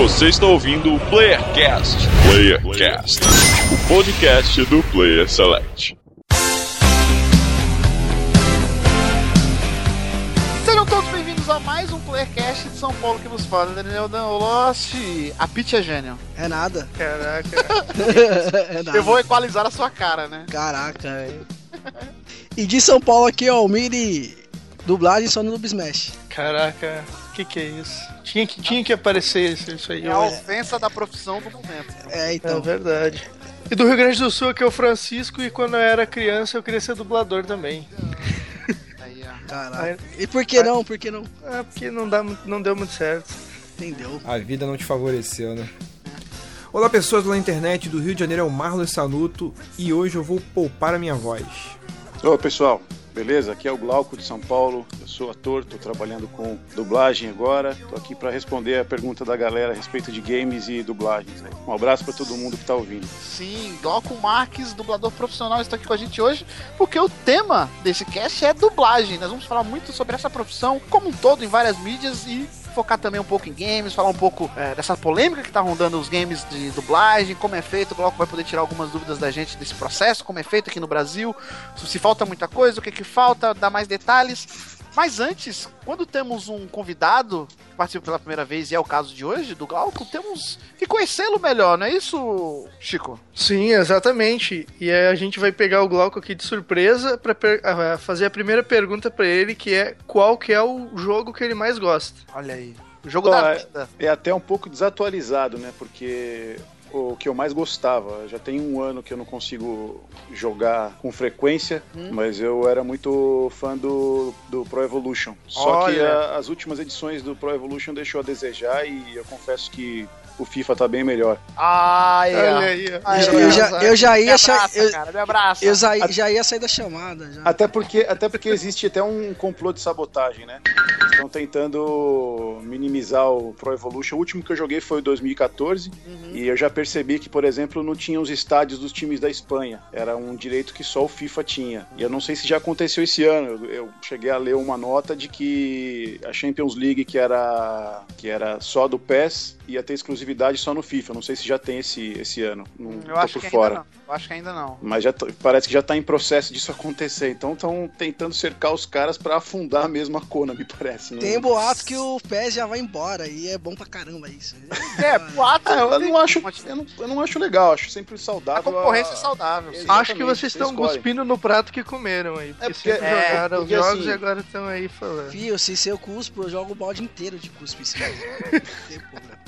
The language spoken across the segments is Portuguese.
Você está ouvindo o Playercast. Playercast, o podcast do Player Select. Sejam todos bem-vindos a mais um Playercast de São Paulo que nos fala, Daniel Lost. A Pitch é gênio. É nada. Caraca. é nada. Eu vou equalizar a sua cara, né? Caraca, velho. E de São Paulo aqui, ó, o Miri dublagem só no Smash. Caraca, que, que é isso? Tinha que, tinha que aparecer isso, isso aí. É a ofensa da profissão do momento. É, É então. verdade. E do Rio Grande do Sul, que é o Francisco, e quando eu era criança eu queria ser dublador também. Aí, ó. Caraca. E por que não? Por que não? É porque não, dá, não deu muito certo. Entendeu? A vida não te favoreceu, né? Olá pessoas lá na internet do Rio de Janeiro, é o Marlon Sanuto e hoje eu vou poupar a minha voz. Ô pessoal, beleza? Aqui é o Glauco de São Paulo. Eu sou ator, tô trabalhando com dublagem agora. Tô aqui para responder a pergunta da galera a respeito de games e dublagens. aí. Um abraço para todo mundo que tá ouvindo. Sim, Glauco Marques, dublador profissional, está aqui com a gente hoje, porque o tema desse cast é dublagem. Nós vamos falar muito sobre essa profissão como um todo em várias mídias e focar também um pouco em games, falar um pouco é, dessa polêmica que tá rondando os games de dublagem, como é feito. O Glauco vai poder tirar algumas dúvidas da gente desse processo, como é feito aqui no Brasil, se falta muita coisa, o que que falta, dar mais detalhes. Mas antes, quando temos um convidado que participa pela primeira vez, e é o caso de hoje, do Glauco, temos que conhecê-lo melhor, não é isso, Chico? Sim, exatamente. E aí a gente vai pegar o Glauco aqui de surpresa ah, fazer a primeira pergunta pra ele, que é qual que é o jogo que ele mais gosta. Olha aí. O jogo Ó, da é- vida. É até um pouco desatualizado, né? Porque o que eu mais gostava, já tem um ano que eu não consigo jogar com frequência, Hum. mas eu era muito fã do, do Pro Evolution. Só que Olha. a- as últimas edições do Pro Evolution deixou a desejar e eu confesso que o FIFA tá bem melhor. Ai, Olha aí, Eu, eu já, eu já ia abraça, eu, cara, me abraça. eu já, já ia sair da chamada. Já. Até porque, até porque existe até um complô de sabotagem, né? Estão tentando minimizar o Pro Evolution. O último que eu joguei foi o 2014 Uhum. e eu já percebi que, por exemplo, não tinha os estádios dos times da Espanha. Era um direito que só o FIFA tinha. E eu não sei se já aconteceu esse ano. Eu, eu cheguei a ler uma nota de que a Champions League, que era, que era só do PES, ia ter exclusividade só no FIFA. Eu não sei se já tem esse, esse ano. Não Eu tô acho por que fora. ainda não. Eu acho que ainda não. Mas já parece que já tá em processo disso acontecer. Então estão tentando cercar os caras pra afundar mesmo a Kona, me parece. Não- Tem boato que o PES já vai embora e é bom pra caramba isso. É, boato. Ah, eu, não acho, eu não, eu não acho legal, acho sempre A saudável. concorrência a- é saudável. sim. Exatamente, Acho que vocês você estão cuspindo no prato que comeram aí. Porque, É porque- sempre é, jogaram porque os jogos assim- e agora estão aí falando. Fio, se eu cuspo, eu jogo o balde inteiro de cuspe. em cima. Não tem problema.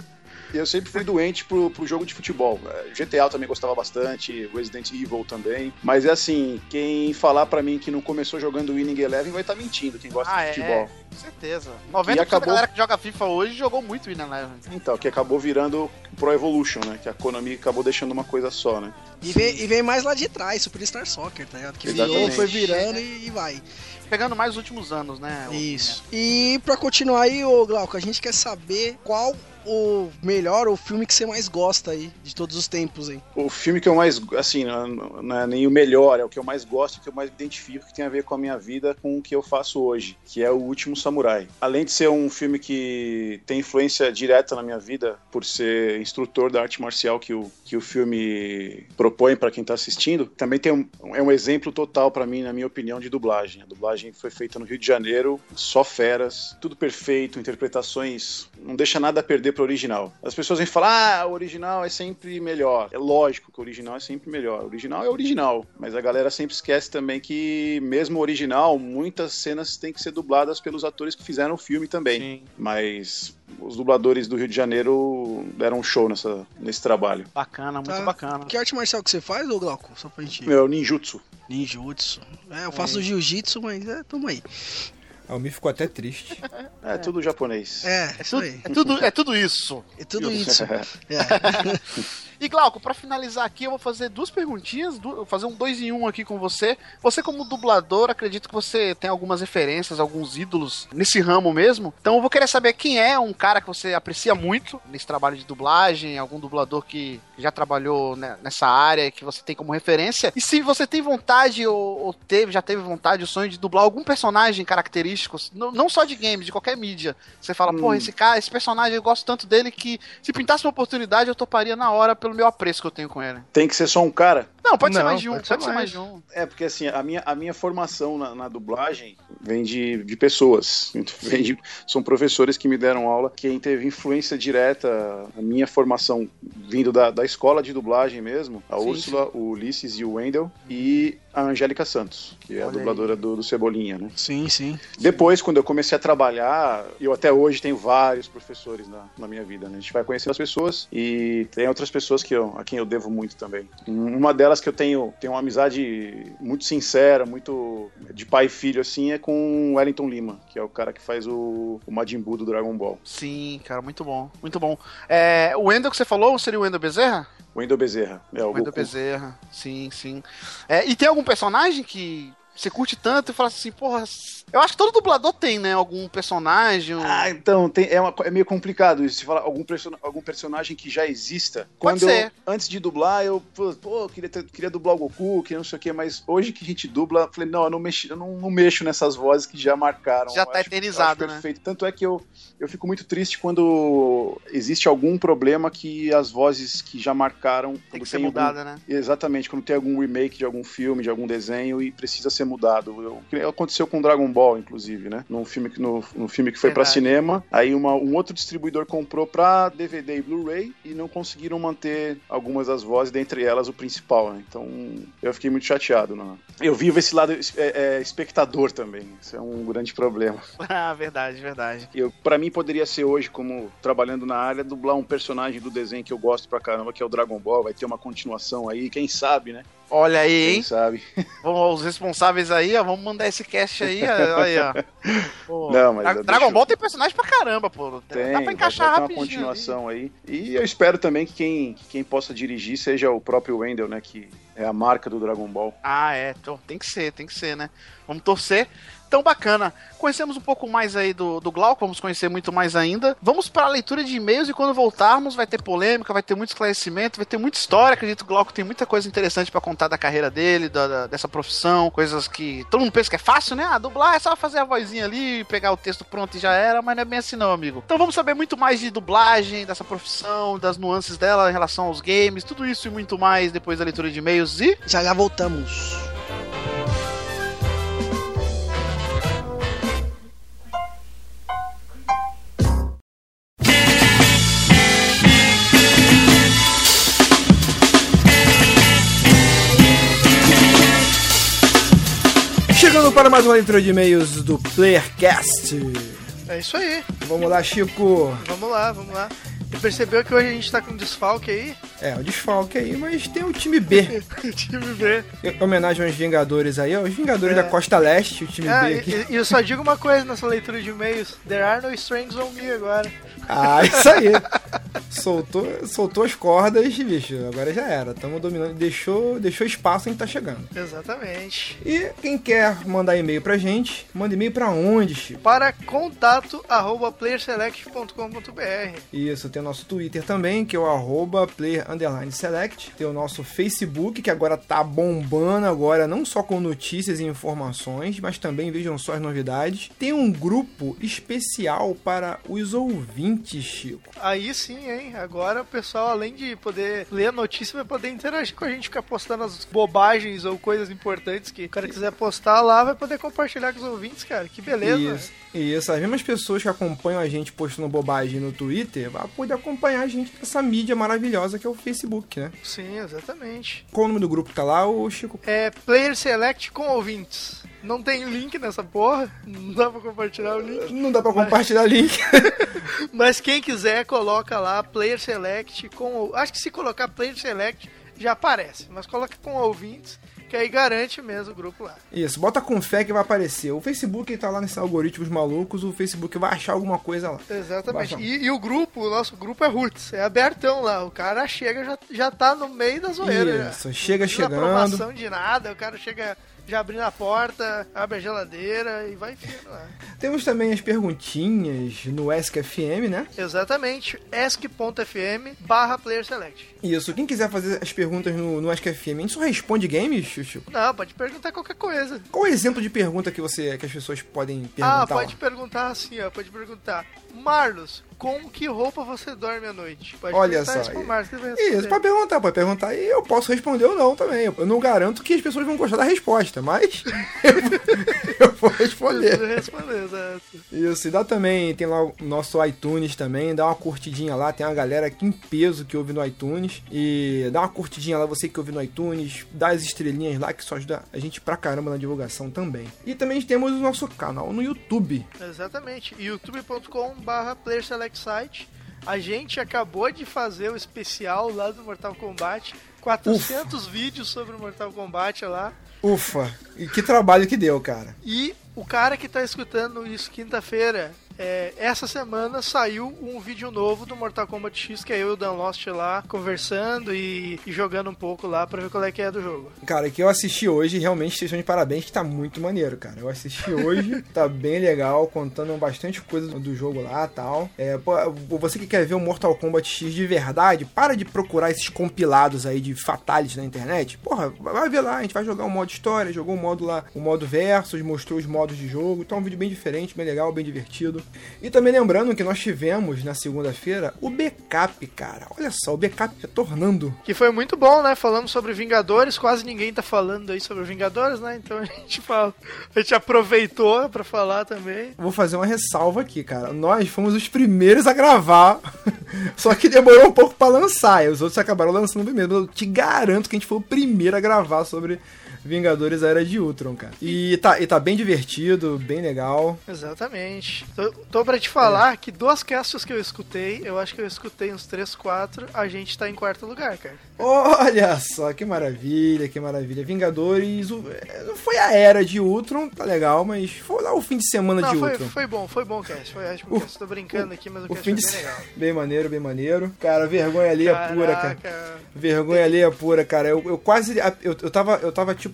Eu sempre fui doente pro, pro jogo de futebol. É, GTA eu também gostava bastante, Resident Evil também. Mas é assim, quem falar pra mim que não começou jogando Winning Eleven vai estar mentindo, quem gosta Ah, de é. futebol. Com certeza. 90% E acabou- da galera que joga FIFA hoje jogou muito Win Eleven. Então, que acabou virando Pro Evolution, né? Que a Konami acabou deixando uma coisa só, né? E vem, e vem mais lá de trás, Superstar Soccer, tá ligado? Que virou, foi virando e, e vai. Pegando mais os últimos anos, né? Isso. E pra continuar aí, ô Glauco, a gente quer saber qual o melhor, o filme que você mais gosta aí, de todos os tempos aí. O filme que eu mais, assim, não não é nem o melhor, é o que eu mais gosto, o que eu mais identifico, que tem a ver com a minha vida, com o que eu faço hoje, que é O Último Samurai. Além de ser um filme que tem influência direta na minha vida, por ser instrutor da arte marcial que o, que o filme propõe para quem tá assistindo, também tem um, é um exemplo total para mim, na minha opinião, de dublagem. A dublagem foi feita no Rio de Janeiro, só feras, tudo perfeito, interpretações, não deixa nada a perder pro original. As pessoas vêm falar, ah, o original é sempre melhor. É lógico que o original é sempre melhor. O original é original, mas a galera sempre esquece também que, mesmo o original, muitas cenas têm que ser dubladas pelos atores que fizeram o filme também. Sim. Mas os dubladores do Rio de Janeiro deram um show nessa, nesse trabalho. Bacana, muito Tá. bacana. Que arte marcial que você faz, ô Glauco? Só pra gente. Meu, ninjutsu. Ninjutsu. É, eu faço jiu-jitsu, mas é, tamo aí. A Almir ficou até triste. É, tudo japonês. É, É tudo, é tudo, é tudo isso. É tudo isso. É. E Glauco, pra finalizar aqui, eu vou fazer duas perguntinhas, du- vou fazer um dois em um aqui com você. Você, como dublador, acredito que você tem algumas referências, alguns ídolos nesse ramo mesmo. Então eu vou querer saber quem é um cara que você aprecia muito nesse trabalho de dublagem, algum dublador que já trabalhou né, nessa área e que você tem como referência. E se você tem vontade ou, ou teve, já teve vontade, o sonho de dublar algum personagem característico, não, não só de games, de qualquer mídia. Você fala, pô, esse cara, esse personagem, eu gosto tanto dele que se pintasse uma oportunidade, eu toparia na hora pelo meu apreço que eu tenho com ele. Tem que ser só um cara? Não, pode ser Não, mais de um, pode pode, ser ser mais mais. de um. É, porque assim, a minha, a minha formação na, na dublagem vem de, de pessoas. Vem de- são professores que me deram aula. Quem teve influência direta, a minha formação vindo da, da escola de dublagem mesmo, a Sim, Úrsula, o Ulisses e o Wendel, e a Angélica Santos, que é a Olha dubladora do, do Cebolinha, né? Sim, sim. Depois, quando eu comecei a trabalhar, eu até hoje tenho vários professores na, na minha vida, né? A gente vai conhecendo as pessoas e tem outras pessoas que eu, a quem eu devo muito também. Uma delas que eu tenho, tenho uma amizade muito sincera, muito de pai e filho, assim, é com o Wellington Lima, que é o cara que faz o, o Majin Buu do Dragon Ball. Sim, cara, muito bom, muito bom. É, o Wendel que você falou seria o Wendel Bezerra? Wendel Bezerra. É, o O Wendel Goku. Bezerra, sim, sim. É, e tem algum personagem que você curte tanto e fala assim, porra, eu acho que todo dublador tem, né? Algum personagem. um- Ah, então, tem- é, uma é meio complicado isso. Se falar algum, algum personagem que já exista. Pode Quando eu- ser. antes de dublar, eu, pô, queria, ter- queria dublar o Goku, queria não sei o quê, mas hoje que a gente dubla, eu falei, não, eu não, mexi, eu não, não mexo nessas vozes que já marcaram. Já Eu tá acho- eternizado, eu né? perfeito. Tanto é que eu, eu fico muito triste quando existe algum problema que as vozes que já marcaram. tem quando que ser mudada, né? Exatamente, quando tem algum remake de algum filme, de algum desenho e precisa ser mudado. Eu- que aconteceu com Dragon Ball, inclusive, né? Num filme que, no, no filme que foi pra Verdade. cinema, aí uma- um outro distribuidor comprou pra DVD e Blu-ray e não conseguiram manter algumas das vozes, dentre elas o principal, né? Então eu fiquei muito chateado. Né? Eu vivo esse lado é, é, espectador também. Isso é um grande problema. ah, verdade, verdade. Eu, para mim poderia ser hoje, como trabalhando na área, dublar um personagem do desenho que eu gosto pra caramba, que é o Dragon Ball. Vai ter uma continuação aí, quem sabe, né? Olha aí, Quem hein? sabe. Vamos, os responsáveis aí, ó, vamos mandar esse cast aí, aí, ó. Pô, Não, mas Dra- Dragon Ball tem personagem pra caramba, pô. Tem, Dá pra encaixar vai uma rapidinho. continuação aí. E eu espero também que quem, que quem possa dirigir seja o próprio Wendell, né? Que é a marca do Dragon Ball. Ah, é, então, tem que ser, tem que ser, né? Vamos torcer. Então, bacana. Conhecemos um pouco mais aí do, do Glauco, vamos conhecer muito mais ainda. Vamos para a leitura de e-mails e quando voltarmos vai ter polêmica, vai ter muito esclarecimento, vai ter muita história. Acredito que o Glauco tem muita coisa interessante para contar da carreira dele, da, da- dessa profissão, coisas que todo mundo pensa que é fácil, né? Ah, dublar é só fazer a vozinha ali, pegar o texto pronto e já era, mas não é bem assim não, amigo. Então vamos saber muito mais de dublagem, dessa profissão, das nuances dela em relação aos games, tudo isso e muito mais depois da leitura de e-mails e Já já voltamos. Chegando para mais uma leitura de e-mails do PlayerCast. É isso aí. Vamos lá, Chico. Vamos lá, vamos lá. E percebeu que hoje a gente tá com um desfalque aí? É, o desfalque aí, mas tem o time B. Time B. Em homenagem aos Vingadores aí, ó. Os Vingadores É. da Costa Leste, o time Ah, B e, aqui. e eu só digo uma coisa nessa leitura de e-mails: There are no strings on me agora. Ah, isso aí. soltou, soltou as cordas, bicho. Agora já era. Tamo dominando. Deixou, deixou espaço em que tá chegando. Exatamente. E quem quer mandar e-mail pra gente, manda e-mail pra onde, Chico? Para contato arroba playerselect.com.br. Isso, tem o nosso Twitter também, que é o arroba player underline select. Tem o nosso Facebook, que agora tá bombando agora, não só com notícias e informações, mas também vejam só as novidades. Tem um grupo especial para os ouvintes, Chico. Aí sim, hein? Agora o pessoal, além de poder ler a notícia, vai poder interagir com a gente, ficar postando as bobagens ou coisas importantes que o cara quiser postar lá, vai poder compartilhar com os ouvintes, cara. Que beleza. Isso. Isso, as mesmas pessoas que acompanham a gente postando bobagem no Twitter, vão poder acompanhar a gente nessa mídia maravilhosa que é o Facebook, né? Sim, exatamente. Qual o nome do grupo que tá lá, ô Chico? É Player Select com ouvintes. Não tem link nessa porra, não dá pra compartilhar o link. Não dá pra compartilhar link. Mas quem quiser, coloca lá Player Select com. Acho que se colocar Player Select já aparece, mas coloca com ouvintes que aí garante mesmo o grupo lá. Isso, bota com fé que vai aparecer. O Facebook tá lá nesses algoritmos malucos, o Facebook vai achar alguma coisa lá. Exatamente. E, e o grupo, o nosso grupo é Roots, é abertão lá. O cara chega, já, já tá no meio da zoeira. já. Isso, chega Não precisa chegando. aprovação de nada, o cara chega já abrindo a porta, abre a geladeira e vai enfiando lá. Temos também as perguntinhas no Ask FM, né? Exatamente, ask.fm barra player select. Isso, quem quiser fazer as perguntas no, no Ask FM, a gente só responde games, Chico? Não, pode perguntar qualquer coisa. Qual o exemplo de pergunta que você que as pessoas podem perguntar? Ah, pode lá? perguntar assim, ó, pode perguntar. Marlos, com que roupa você dorme à noite? Pode Olha perguntar só, Isso, pro. Isso, pode perguntar, pode perguntar e eu posso responder ou não também. Eu não garanto que as pessoas vão gostar da resposta, mas eu vou, eu responder. Pode responder, exato. Isso, e dá também, tem lá o nosso iTunes também, dá uma curtidinha lá, tem uma galera aqui em peso que ouve no iTunes. E dá uma curtidinha lá, você que ouve no iTunes, dá as estrelinhas lá, que isso ajuda a gente pra caramba na divulgação também. E também temos o nosso canal no YouTube. Exatamente. youtube.com barra player select site. A gente acabou de fazer o especial lá do Mortal Kombat. 400 vídeos sobre o Mortal Kombat lá. Ufa, e que trabalho que deu, cara. E o cara que tá escutando isso quinta-feira, é, essa semana saiu um vídeo novo do Mortal Kombat X, que é eu e o Dan Lost lá conversando e, e jogando um pouco lá pra ver qual é que é do jogo. Cara, que eu assisti hoje, realmente, vocês estão de parabéns, que tá muito maneiro, cara. Eu assisti hoje, tá bem legal, contando bastante coisa do jogo lá e tal. É, pô, você que quer ver o Mortal Kombat X de verdade, para de procurar esses compilados aí de fatalities na internet. Porra, vai ver lá, a gente vai jogar o modo história, jogou o modo lá, o modo versus, mostrou os modos de jogo. Então é um vídeo bem diferente, bem legal, bem divertido. E também lembrando que nós tivemos na segunda-feira o backup, cara. Olha só, o backup retornando. Que foi muito bom, né? Falamos sobre Vingadores, quase ninguém tá falando aí sobre Vingadores, né? Então a gente fala, a gente aproveitou pra falar também. Vou fazer uma ressalva aqui, cara. Nós fomos os primeiros a gravar, só que demorou um pouco pra lançar. E os outros acabaram lançando primeiro. Eu te garanto que a gente foi o primeiro a gravar sobre Vingadores Era de Ultron, cara. E tá, e tá bem divertido, bem legal. Exatamente. Tô, tô pra te falar que duas casts que eu escutei, eu acho que eu escutei uns 3, 4, a gente tá em quarto lugar, cara. Olha só, que maravilha, que maravilha. Vingadores, o- é, foi a era de Ultron, tá legal, mas foi lá o fim de semana Não, de foi, Ultron. foi bom, foi bom o cast. Foi ótimo O- cast. Tô brincando aqui, mas o, O cast fim foi de bem legal. Bem maneiro, bem maneiro. Cara, vergonha ali é pura, cara. Vergonha alheia pura, cara. Eu, eu quase. Eu, eu, tava, eu tava tipo.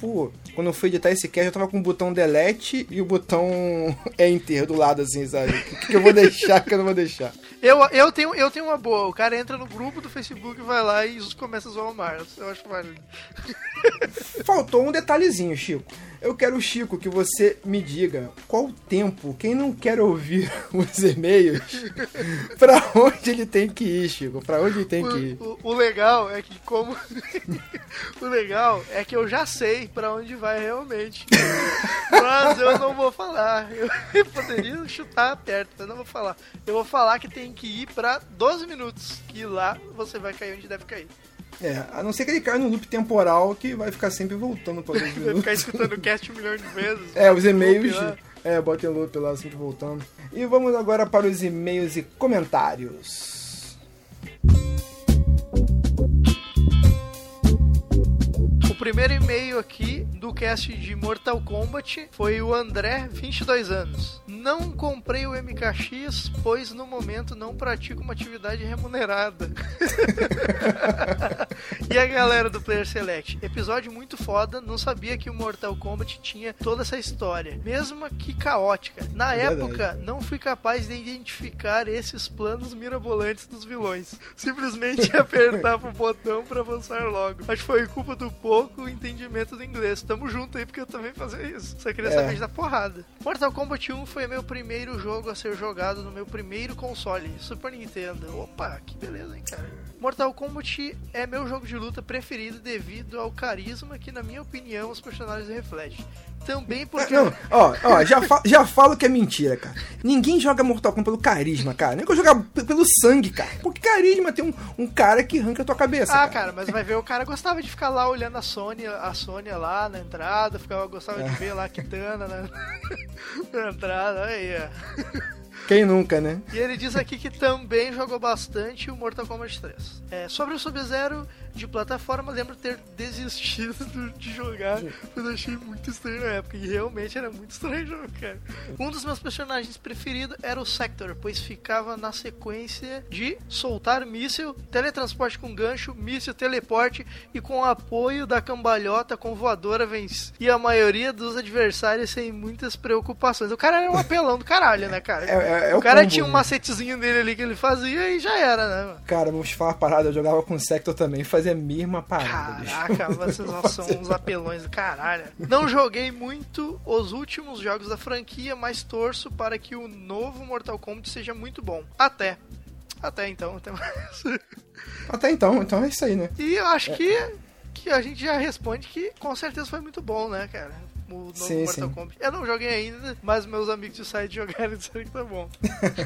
Quando eu fui editar esse cast, eu tava com o botão delete e o botão enter do lado, assim, sabe? O que, que eu vou deixar, que eu não vou deixar. Eu, eu, tenho, eu tenho uma boa. O cara entra no grupo do Facebook, vai lá e começa a zoar o Marlos. Eu acho válido. Faltou um detalhezinho, Chico. Eu quero, Chico, que você me diga qual o tempo, quem não quer ouvir os e-mails, pra onde ele tem que ir, Chico? Pra onde ele tem que ir? O, o- o legal é que como o legal é que eu já sei pra onde vai realmente. Mas eu não vou falar. Eu poderia chutar perto, mas não vou falar. Eu vou falar que tem que ir pra 12 minutos, que lá você vai cair onde deve cair. É, a não ser que ele caia no loop temporal que vai ficar sempre voltando pra dois Vai ficar escutando o cast um milhão de vezes. É, os e-mails. É, bota em loop lá, sempre voltando. E vamos agora para os e-mails e comentários. O primeiro e-mail aqui do cast de Mortal Kombat foi o André, 22 anos. Não comprei o MKX, pois no momento não pratico uma atividade remunerada. e a galera do Player Select? Episódio muito foda, não sabia que o Mortal Kombat tinha toda essa história, mesmo que caótica. Na É verdade. época, não fui capaz de identificar esses planos mirabolantes dos vilões. Simplesmente apertava o botão pra avançar logo. Acho que foi culpa do pouco entendimento do inglês. Tamo junto aí porque eu também fazia isso. Só queria É. saber da porrada. Mortal Kombat 1 foi meu primeiro jogo a ser jogado no meu primeiro console, Super Nintendo. Opa, que beleza, hein, cara. Mortal Kombat é meu jogo de luta preferido devido ao carisma que, na minha opinião, os personagens refletem. Também porque. Não, ó, ó, já, fa- já falo que é mentira, cara. Ninguém joga Mortal Kombat pelo carisma, cara. Nem que eu jogar pelo sangue, cara. Porque carisma tem um, um cara que arranca a tua cabeça. Ah, cara. cara, mas vai ver, o cara gostava de ficar lá olhando a Sônia, a Sônia lá na entrada, ficava, gostava É. de ver lá a Kitana na, na entrada, aí, ó. Quem nunca, né? E ele diz aqui que também jogou bastante o Mortal Kombat 3. É, sobre o Sub-Zero, de plataforma, lembro ter desistido de jogar, mas achei muito estranho na época. E realmente era muito estranho o jogo, cara. Um dos meus personagens preferidos era o Sector, pois ficava na sequência de soltar míssil, teletransporte com gancho, míssil, teleporte e com o apoio da cambalhota com voadora vence. E a maioria dos adversários sem muitas preocupações. O cara era um apelão do caralho, né, cara? É, é- é o o cara combo, tinha um né? macetezinho dele ali que ele fazia e já era, né? mano? Cara, vamos falar uma parada, eu jogava com o Sector também, fazia a mesma parada, bicho. Caraca, vocês não são uns apelões do caralho. Não joguei muito os últimos jogos da franquia, mas torço para que o novo Mortal Kombat seja muito bom. Até. Até então, até mais. Até então, então é isso aí, né? E eu acho que, que a gente já responde que com certeza foi muito bom, né, cara? O novo Sim, Mortal sim. Kombat. Eu não joguei ainda, mas meus amigos de site jogaram e disseram que tá bom.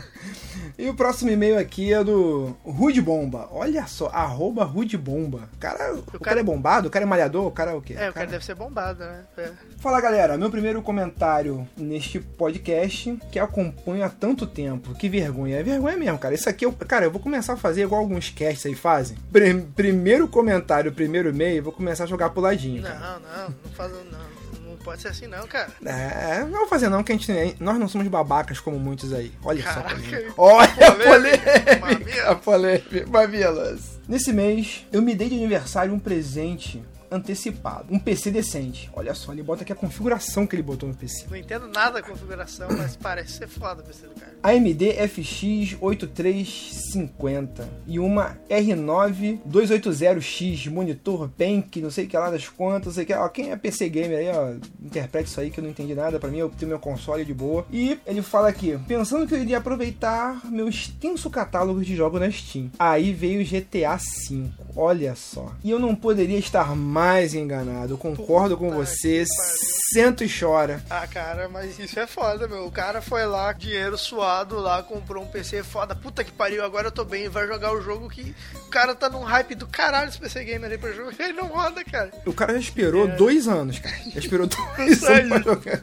E o próximo e-mail aqui é do Rude Bomba. Olha só, arroba Rude Bomba. O cara, o cara... cara- é bombado? O cara é malhador? O cara é o quê? É, o cara deve ser bombado, né? É. Fala galera, meu primeiro comentário neste podcast que acompanho há tanto tempo. Que vergonha. É vergonha mesmo, cara. Isso aqui, eu, cara, eu vou começar a fazer igual alguns casts aí fazem. Pri- primeiro comentário, primeiro e-mail, vou começar a jogar puladinho. Cara. Não, não, não faz não. Pode ser assim não, cara. É, não vou fazer não, que a gente, nós não somos babacas como muitos aí. Olha só. Caraca, polêmica. Olha a polêmica. A polêmica. Mamilas. Nesse mês, eu me dei de aniversário um presente antecipado. Um PC decente. Olha só, ele bota aqui a configuração que ele botou no PC. Não entendo nada da configuração, mas parece ser foda o PC do cara. AMD FX 8350 e uma R9 280X monitor Bank, não sei o que lá das quantas, não sei o que. Ó, quem é PC gamer aí, ó, interprete isso aí que eu não entendi nada. Pra mim, eu tenho meu console de boa. E ele fala aqui, pensando que eu iria aproveitar meu extenso catálogo de jogos na Steam. Aí veio GTA V. Olha só. E eu não poderia estar mais enganado. Eu concordo com Puta você. que pariu. Senta e chora. Ah, cara, mas isso é foda, meu. O cara foi lá, dinheiro suado lá, comprou um PC foda. Puta que pariu, agora eu tô bem. Vai jogar o jogo que o cara tá num hype do caralho esse PC Gamer aí pra jogo. Ele não roda, cara. O cara já esperou É. dois anos, cara. Já esperou dois anos pra jogar.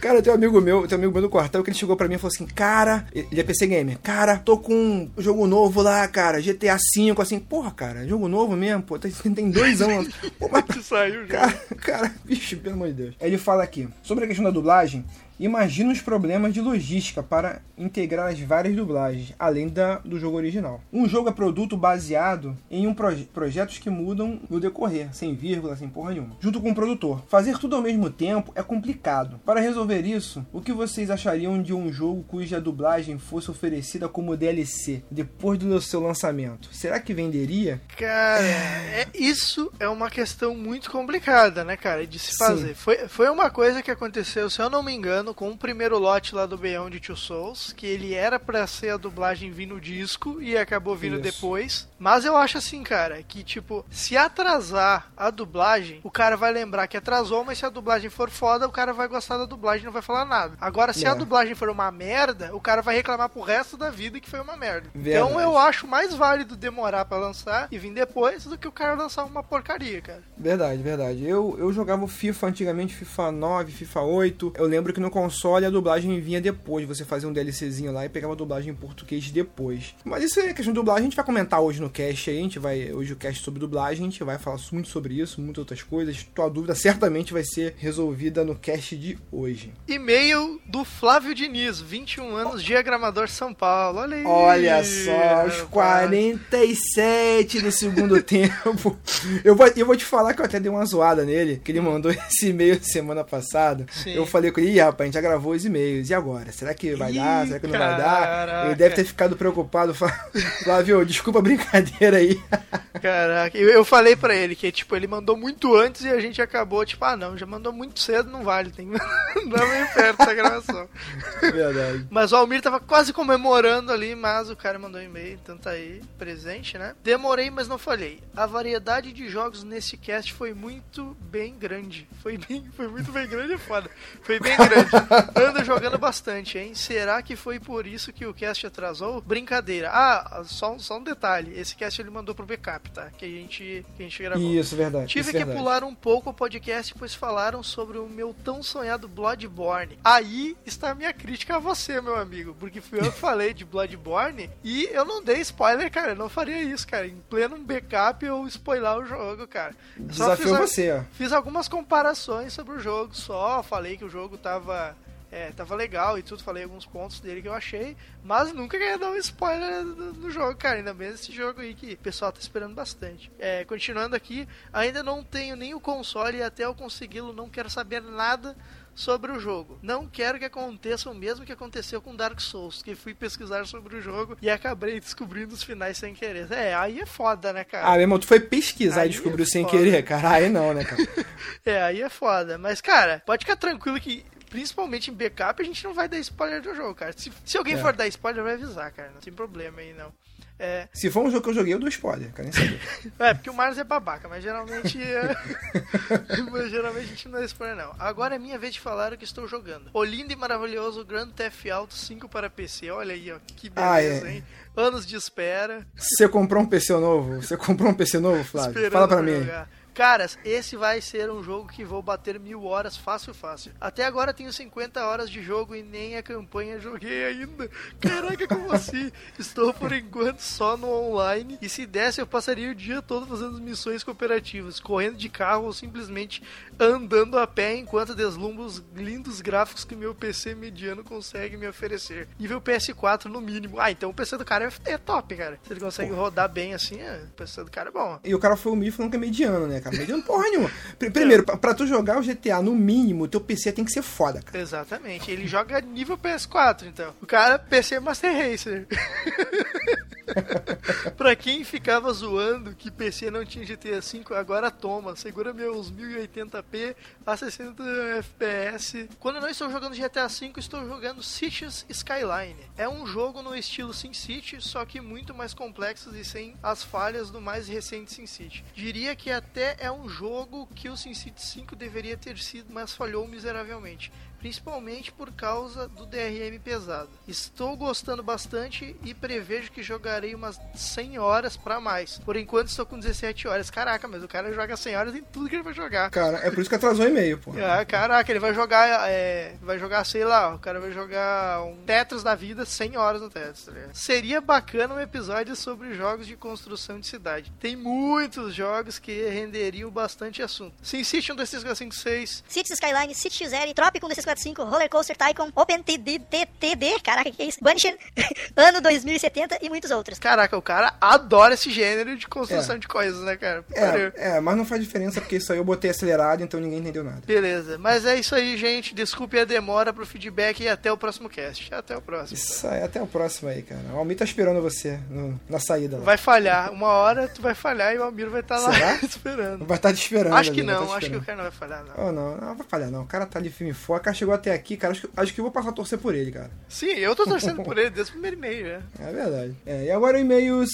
Cara, tem um amigo meu, tem um amigo meu do quartel que ele chegou pra mim e falou assim: Cara, ele é PC Gamer. Cara, tô com um jogo novo lá, cara. GTA V, assim, porra, cara, jogo novo mesmo, pô, tem, dois anos. Pô, saiu já. Cara, cara, bicho, pelo amor de Deus. Ele fala aqui, sobre a questão da dublagem, imagina os problemas de logística para integrar as várias dublagens, além da, do jogo original. Um jogo é produto baseado em um proje projetos que mudam no decorrer, sem vírgula, sem porra nenhuma. Junto com o produtor. Fazer tudo ao mesmo tempo é complicado. Para resolver isso, o que vocês achariam de um jogo cuja dublagem fosse oferecida como DLC depois do seu lançamento? Será que venderia? Cara, é, isso é uma questão muito complicada, né, cara, de se fazer. Foi, foi uma coisa que aconteceu, se eu não me engano, com o primeiro lote lá do Beyond Two Souls, que ele era pra ser a dublagem vir no disco e acabou vindo Isso. depois. Mas eu acho assim, cara, que tipo, se atrasar a dublagem, o cara vai lembrar que atrasou, mas se a dublagem for foda, o cara vai gostar da dublagem e não vai falar nada. Agora, se É. a dublagem for uma merda, o cara vai reclamar pro resto da vida que foi uma merda. Verdade. Então eu acho mais válido demorar pra lançar e vir depois do que o cara lançar uma porcaria, cara. Verdade, verdade. Eu, eu jogava o FIFA antigamente, FIFA 9, FIFA 8. Eu lembro que no console a dublagem vinha depois. Você fazia um DLCzinho lá e pegava a dublagem em português depois. Mas isso é questão de dublagem, a gente vai comentar hoje no cast aí. A gente vai. Hoje o cast sobre dublagem, a gente vai falar muito sobre isso, muitas outras coisas. Tua dúvida certamente vai ser resolvida no cast de hoje. E-mail do Flávio Diniz, 21 anos, diagramador São Paulo. Olha aí. Olha só, os rapaz. 47 do segundo tempo. Eu vou, eu vou te falar que eu até dei uma zoada nele, que ele mandou esse e-mail semana passada. Sim. Eu falei com ele, Ih, rapaz, a gente já gravou os e-mails. E agora? Será que vai dar? Ih, Será que não vai dar? caraca. Ele deve ter ficado preocupado. Flávio, desculpa a brincadeira aí. Caraca, eu, falei pra ele que, tipo, ele mandou muito antes e a gente acabou, tipo, ah, não, já mandou muito cedo, não vale, tem dar meio perto essa gravação. Verdade. Mas o Almir tava quase comemorando ali, mas o cara mandou um e-mail, então tá aí, presente, né? Demorei, mas não falhei. A variedade de jogos nesse cast foi muito bem grande. Foi bem, foi muito bem grande, é foda. Foi bem grande. ando jogando bastante, hein? Será que foi por isso que o cast atrasou? Brincadeira. Ah, só, um- só um detalhe. Esse cast ele mandou pro backup, tá? Que a gente, que a gente gravou. Isso, verdade. Tive que verdade. pular um pouco o podcast, pois falaram sobre o meu tão sonhado Bloodborne. Aí está a minha crítica a você, meu amigo, porque fui eu que falei de Bloodborne e eu não dei spoiler, cara. Eu não faria isso, cara. Em pleno backup eu spoiler o jogo, cara. Só Desafiou fiz você, ó. Fiz algumas comparações sobre o jogo só, falei que o jogo tava. É, tava legal e tudo, falei alguns pontos dele que eu achei, mas nunca queria dar um spoiler do, do jogo, cara. Ainda bem esse jogo aí que o pessoal tá esperando bastante. É, continuando aqui, ainda não tenho nem o console e até eu consegui-lo não quero saber nada sobre o jogo. Não quero que aconteça o mesmo que aconteceu com Dark Souls, que fui pesquisar sobre o jogo e acabei descobrindo os finais sem querer. É, aí é foda, né, cara? Ah, meu irmão, tu foi pesquisar Aí e descobriu é sem querer, cara. Aí não, né, cara? É, aí é foda. Mas, cara, pode ficar tranquilo que, principalmente em backup, a gente não vai dar spoiler do jogo, cara. Se, se alguém É. for dar spoiler, vai avisar, cara. Não tem problema aí, não. É, Se for um jogo que eu joguei, eu dou spoiler, cara. É porque o Marlos é babaca, mas geralmente. é- mas geralmente a gente não dá spoiler, não. Agora é minha vez de falar o que estou jogando. O lindo e maravilhoso Grand Theft Auto 5 para PC. Olha aí, ó. Que Ah, beleza, é. hein? Anos de espera. Você comprou um PC novo? Você comprou um PC novo, Flávio? Esperando Fala pra mim. jogar. Caras, esse vai ser um jogo que vou bater mil horas fácil, fácil. Até agora tenho 50 horas de jogo e nem a campanha joguei ainda. Caraca, como assim? Estou por enquanto só no online e se desse eu passaria o dia todo fazendo missões cooperativas, correndo de carro ou simplesmente andando a pé enquanto deslumbro os lindos gráficos que meu PC mediano consegue me oferecer. Nível PS4 no mínimo. Ah, então o PC do cara é, é top, cara. Se ele consegue rodar bem assim, é, o PC do cara é bom. E o cara foi humilde falando que é mediano, né, cara? Mediano porra nenhuma. Pr- Primeiro, pra, pra tu jogar o GTA, no mínimo, teu PC tem que ser foda, cara. Exatamente, ele joga nível PS4, então. O cara PC Master Racer. pra quem ficava zoando que PC não tinha GTA V, agora toma. Segura meus 1080p a 60 FPS. Quando eu não estou jogando GTA V, estou jogando Cities Skyline. É um jogo no estilo SimCity, só que muito mais complexo e sem as falhas do mais recente SimCity. Diria que até é um jogo que o SimCity 5 deveria ter sido, mas falhou miseravelmente principalmente por causa do DRM pesado. Estou gostando bastante e prevejo que jogarei umas 100 horas pra mais. Por enquanto estou com 17 horas. Caraca, mas o cara joga 100 horas em tudo que ele vai jogar. Cara, é por isso que atrasou o e-mail, pô. Ah, caraca, ele vai jogar, é, vai jogar, sei lá, o cara vai jogar um Tetris da vida 100 horas no Tetris, tá ligado? Seria bacana um episódio sobre jogos de construção de cidade. Tem muitos jogos que renderiam bastante assunto. SimCity 1, 2, 3, 4, 5, 6, Cities Skyline, City XL, Tropic 1, 2, 3, 4, 5, Roller Coaster Tycoon, OpenTD, TTD, caraca, que é isso? Vanisher, Ano 2070 e muitos outros. Caraca, o cara adora esse gênero de construção É. de coisas, né, cara? É, é, mas não faz diferença porque isso aí eu botei acelerado, então ninguém entendeu nada. Beleza, mas é isso aí, gente. Desculpe a demora pro feedback e até o próximo cast. Até o próximo. Isso aí, até o próximo aí, cara. O Almir tá esperando você no- na saída lá. Vai falhar. Uma hora tu vai falhar e o Almiro vai estar lá Será? esperando. Vai estar te esperando. Acho que ali, não, tá acho que o cara não vai falhar, não. Oh, não, não vai falhar não. O cara tá ali firme e forte. O cara chegou até aqui, cara. Acho que, acho que eu vou passar a torcer por ele, cara. Sim, eu tô torcendo por ele desde o primeiro e-mail, né? É verdade. É, e agora e-mails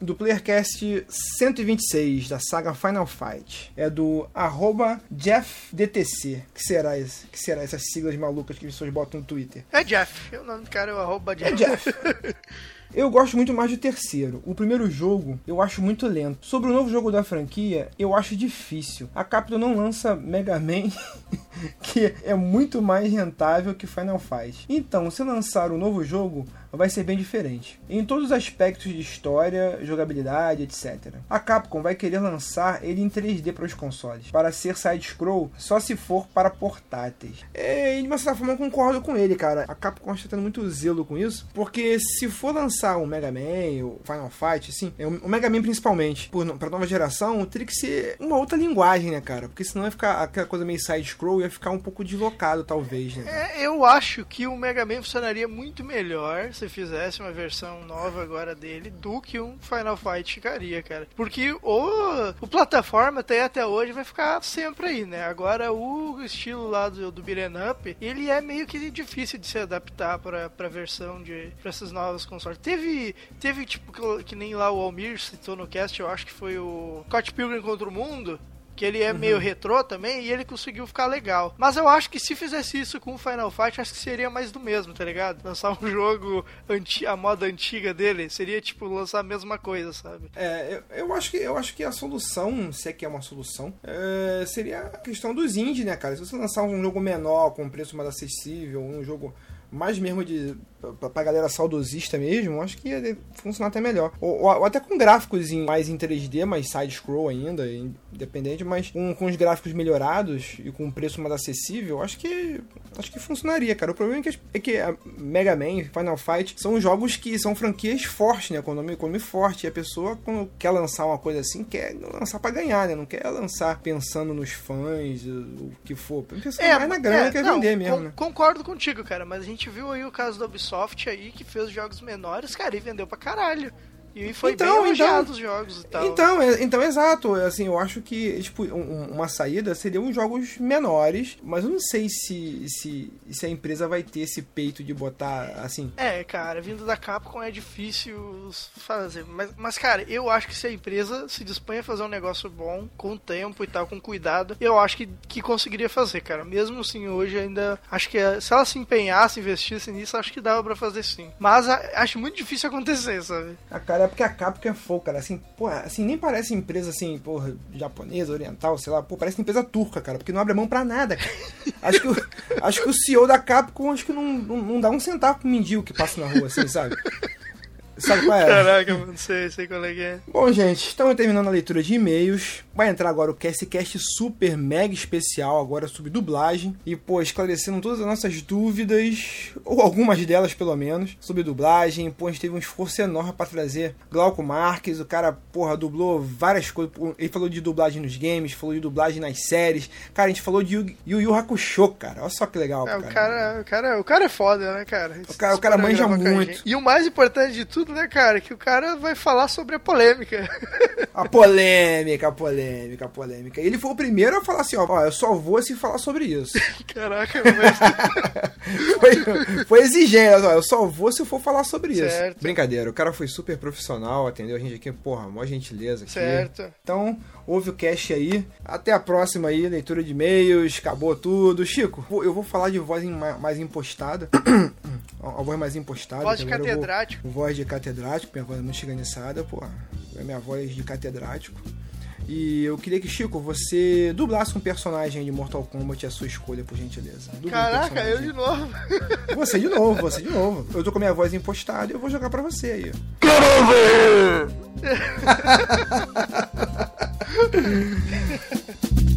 do PlayerCast 126, da saga Final Fight. É do arroba JeffDTC. Que será esse? Que será essas siglas malucas que as pessoas botam no Twitter? É Jeff. O nome do cara é o arroba Jeff. É Jeff. Eu gosto muito mais do terceiro. O primeiro jogo eu acho muito lento. Sobre o novo jogo da franquia, eu acho difícil. A Capcom não lança Mega Man, que é muito mais rentável que Final Fight. Então, se lançar um novo jogo, vai ser bem diferente. Em todos os aspectos de história, jogabilidade, etc. A Capcom vai querer lançar ele em 3D para os consoles, para ser side-scroll só se for para portáteis. É, e de uma certa forma eu concordo com ele, cara. A Capcom está tendo muito zelo com isso, porque se for lançar um Mega Man, ou Final Fight, assim, é, o Mega Man principalmente, para nova geração, teria que ser uma outra linguagem, né, cara? Porque senão ia ficar aquela coisa meio side-scroll, ia ficar um pouco deslocado, talvez, né? É, eu acho que o Mega Man funcionaria muito melhor se fizesse uma versão nova agora dele do que um Final Fight ficaria, cara. Porque o, o plataforma até até hoje vai ficar sempre aí, né? Agora o estilo lá do, do Beat'em Up, ele é meio que difícil de se adaptar pra, pra versão de pra essas novas consoles. Teve, teve tipo, que, que nem lá o Almir citou no cast, eu acho que foi o Scott Pilgrim contra o Mundo, que ele é meio retrô também e ele conseguiu ficar legal. Mas eu acho que se fizesse isso com o Final Fight, acho que seria mais do mesmo, tá ligado? Lançar um jogo anti a moda antiga dele seria tipo lançar a mesma coisa, sabe? É, eu, eu acho que eu acho que a solução, se é que é uma solução, é, seria a questão dos indies, né, cara? Se você lançar um jogo menor, com um preço mais acessível, um jogo mais mesmo de pra, pra galera saudosista mesmo, acho que ia funcionar até melhor. Ou, ou até com gráficos em, mais em 3D, mais side-scroll ainda, independente, mas com, com os gráficos melhorados e com um preço mais acessível, acho que acho que funcionaria, cara. O problema é que, é que Mega Man, Final Fight, são jogos que são franquias fortes, né? Com nome forte. E a pessoa, quando quer lançar uma coisa assim, quer lançar pra ganhar, né? Não quer lançar pensando nos fãs, o que for. Pensando é, mais na grana, é, quer não, vender mesmo, con né? Concordo contigo, cara, mas a gente viu aí o caso da Ubisoft aí, que fez jogos menores, cara, e vendeu pra caralho. E foi então, bem elogiado então, os jogos e tal. Então, é, então, exato. Assim, eu acho que tipo, um, uma saída seria uns jogos menores, mas eu não sei se, se, se a empresa vai ter esse peito de botar assim. É, cara, vindo da Capcom é difícil fazer. Mas, mas, cara, eu acho que se a empresa se dispõe a fazer um negócio bom, com tempo e tal, com cuidado, eu acho que, que conseguiria fazer, cara. Mesmo assim, hoje ainda acho que se ela se empenhasse, investisse nisso, acho que dava para fazer sim. Mas a, acho muito difícil acontecer, sabe? A cara é porque a Capcom é fogo, cara. Assim, porra, assim, nem parece empresa assim, porra, japonesa, oriental, sei lá. Pô, parece empresa turca, cara, porque não abre mão pra nada, cara. Acho que, o, acho que o CEO da Capcom, acho que não, não, não dá um centavo pro mendigo que passa na rua, assim, sabe? Sabe qual é? Caraca, não sei, sei qual é que é. Bom, gente, estamos terminando a leitura de e-mails. Vai entrar agora o CastCast super mega especial, agora sobre dublagem. E, pô, esclarecendo todas as nossas dúvidas, ou algumas delas pelo menos, sobre dublagem. Pô, a gente teve um esforço enorme para trazer Glauco Marques. O cara, porra, dublou várias coisas. Ele falou de dublagem nos games, falou de dublagem nas séries. Cara, a gente falou de Yu Yu Hakusho, cara. Olha só que legal. É, o, cara, o, cara, o cara é foda, né, cara? O cara, o cara manja muito. E o mais importante de tudo né, cara? Que o cara vai falar sobre a polêmica. A polêmica, a polêmica, a polêmica. Ele foi o primeiro a falar assim, ó, ó eu só vou se falar sobre isso. Caraca, mas... foi, foi exigente, ó, eu só vou se eu for falar sobre certo. isso. Brincadeira, o cara foi super profissional, atendeu a gente aqui, porra, mó gentileza aqui. Certo. Então, ouve o cast aí. Até a próxima aí, leitura de e-mails, acabou tudo. Chico, eu vou falar de voz mais impostada. a voz mais impostada. Voz de catedrático. Vou, voz de catedrático, minha voz é muito chiganizada, pô. É minha voz de catedrático. E eu queria que, Chico, você dublasse um personagem de Mortal Kombat a sua escolha, por gentileza. Dubla Caraca, um eu de novo. Você de novo, você de novo. Eu tô com a minha voz impostada e eu vou jogar pra você aí. Quero ver!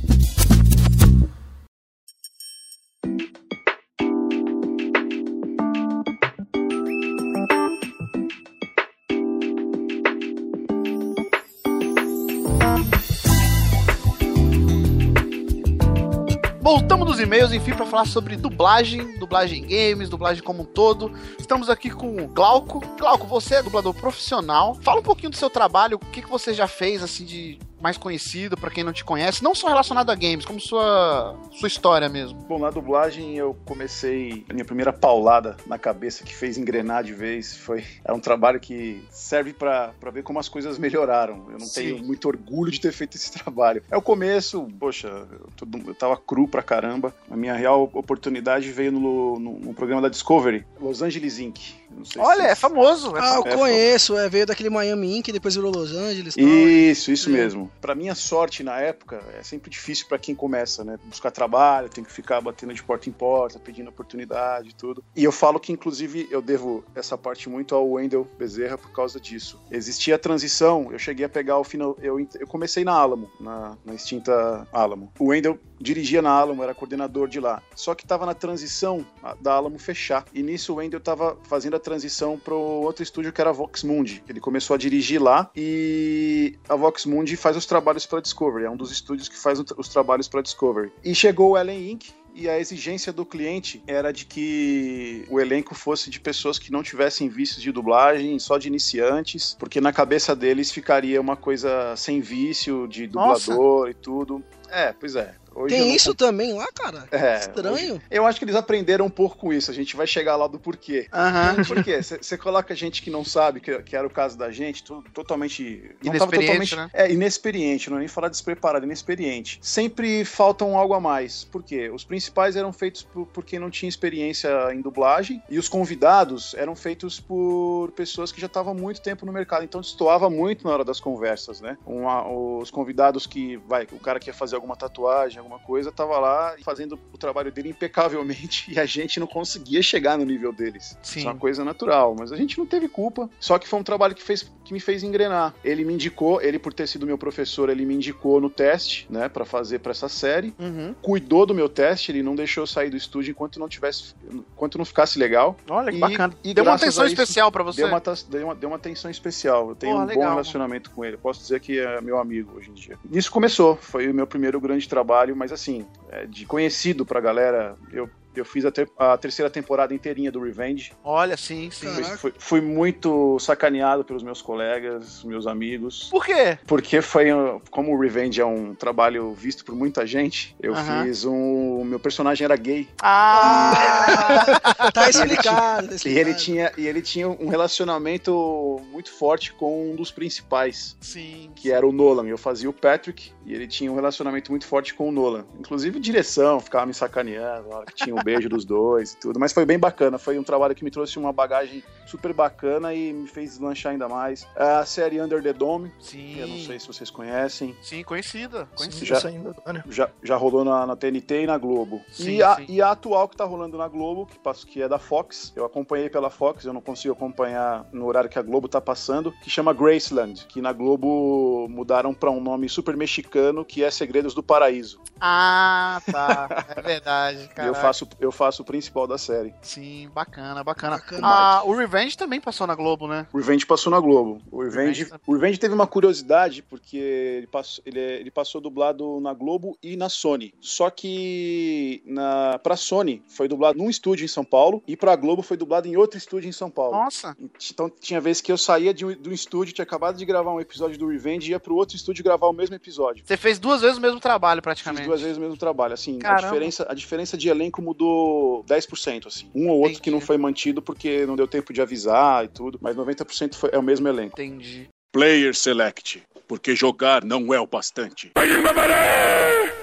Voltamos dos e-mails, enfim, para falar sobre dublagem, dublagem em games, dublagem como um todo. Estamos aqui com o Glauco. Glauco, você é dublador profissional. Fala um pouquinho do seu trabalho, o que, que você já fez, assim, de mais conhecido para quem não te conhece, não só relacionado a games, como sua, sua história mesmo. Bom, na dublagem eu comecei a minha primeira paulada na cabeça que fez engrenar de vez. Foi é um trabalho que serve para ver como as coisas melhoraram. Eu não Sim. tenho muito orgulho de ter feito esse trabalho. É o começo, poxa, eu, eu tava cru pra caramba. A minha real oportunidade veio no, no, no programa da Discovery, Los Angeles Inc. Olha, se... é famoso. É ah, eu é conheço. É, veio daquele Miami Inc. depois virou Los Angeles. Isso, isso é. mesmo para minha sorte na época, é sempre difícil para quem começa, né? Buscar trabalho, tem que ficar batendo de porta em porta, pedindo oportunidade e tudo. E eu falo que, inclusive, eu devo essa parte muito ao Wendell Bezerra por causa disso. Existia a transição, eu cheguei a pegar o final. Eu, eu comecei na Alamo, na, na extinta Alamo. O Wendell dirigia na Alamo, era coordenador de lá. Só que estava na transição da Alamo fechar. E nisso o Wendell estava fazendo a transição para outro estúdio que era a Vox Mundi. Ele começou a dirigir lá e a Vox Mundi faz os trabalhos para Discovery. É um dos estúdios que faz os trabalhos para Discovery. E chegou o Ellen Inc e a exigência do cliente era de que o elenco fosse de pessoas que não tivessem vícios de dublagem, só de iniciantes, porque na cabeça deles ficaria uma coisa sem vício de dublador Nossa. e tudo. É, pois é. Hoje Tem não isso também lá, cara? É, Estranho. Eu acho que eles aprenderam um pouco com isso. A gente vai chegar lá do porquê. Aham. Por quê? Você coloca gente que não sabe, que, que era o caso da gente, tu- totalmente. Inexperiente, totalmente. né? É, inexperiente, não é nem falar despreparado, inexperiente. Sempre faltam algo a mais. Por quê? Os principais eram feitos por, por quem não tinha experiência em dublagem, e os convidados eram feitos por pessoas que já estavam há muito tempo no mercado. Então destoava muito na hora das conversas, né? Uma- os convidados que. Vai, o cara que ia fazer alguma tatuagem, alguma coisa, tava lá fazendo o trabalho dele impecavelmente e a gente não conseguia chegar no nível deles. Sim. Isso é uma coisa natural, mas a gente não teve culpa. Só que foi um trabalho que, fez, que me fez engrenar. Ele me indicou, ele por ter sido meu professor, ele me indicou no teste, né, Pra fazer pra essa série. Uhum. Cuidou do meu teste, ele não deixou eu sair do estúdio enquanto não tivesse, enquanto não ficasse legal. Olha que E- bacana. e Deu uma atenção isso, especial pra você. Deu uma, deu, uma, deu uma atenção especial. Eu tenho Porra, um legal. bom relacionamento com ele. Posso dizer que é meu amigo hoje em dia. Isso começou, foi o meu primeiro grande trabalho, mas assim, é, de conhecido pra galera, eu, eu fiz a, ter- a terceira temporada inteirinha do Revenge. Olha, sim, sim. Fui, fui- fui muito sacaneado pelos meus colegas, meus amigos. Por quê? Porque foi, uh, como o Revenge é um trabalho visto por muita gente, eu Aham. fiz um. Meu personagem era gay. Ah! Tá explicado, tá E ele, tinha, e ele tinha um relacionamento muito forte com um dos principais, sim. que era o Nolan. Eu fazia o Patrick e ele tinha um relacionamento muito forte com o Nolan. Inclusive direção, ficava me sacaneando, hora que tinha um beijo dos dois e tudo. Mas foi bem bacana. Foi um trabalho que me trouxe uma bagagem super bacana e me fez deslanchar ainda mais. A série Under the Dome, Sim. que eu não sei se vocês conhecem. Sim, conhecida. Conhecida. Já- saindo agora. Já, já rolou na, na TNT e na Globo. Sim, e, a, sim. e a atual que tá rolando na Globo, que, passa- que é da Fox, eu acompanhei pela Fox, eu não consigo acompanhar no horário que a Globo tá passando, que chama Graceland, que na Globo mudaram pra um nome super mexicano, que é Segredos do Paraíso. Ah, tá. É verdade, E cara. eu faço, eu faço o principal da série. Sim, bacana, bacana. Bacana. Ah, o Revenge também passou na Globo, né? O Revenge passou na Globo. O Revenge, Revenge- o Revenge teve uma curiosidade, porque ele passou, ele, é- ele passou dublado na Globo e na Sony. Só que na, pra Sony foi dublado num estúdio em São Paulo e pra Globo foi dublado em outro estúdio em São Paulo. Nossa. Então tinha vezes que eu saía de um, do estúdio, tinha acabado de gravar um episódio do Revenge e ia pro outro estúdio gravar o mesmo episódio. Você fez duas vezes o mesmo trabalho, Fiz praticamente. duas vezes o mesmo trabalho. Assim, a diferença, a diferença de elenco mudou 10%, assim. Um ou outro Entendi. que não foi mantido porque não deu tempo de avisar e tudo, mas 90% foi, é o mesmo elenco. Entendi. Player Select, porque jogar não é o bastante.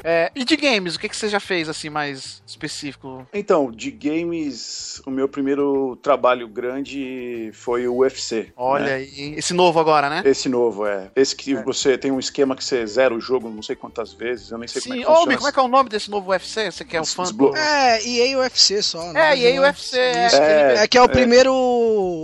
É, e de games, o que, que você já fez, assim, mais específico? Então, de games, o meu primeiro trabalho grande foi o UFC. Olha né? aí. Esse novo agora, né? Esse novo, é. Esse que você tem um esquema que você zera o jogo não sei quantas vezes, eu nem sei Sim. como é que funciona. Como é que é o nome desse novo UFC? Você que é um fã do... Desblo- É, EA UFC só. né? É, EA UFC, é. Isso. É, É que é o é. primeiro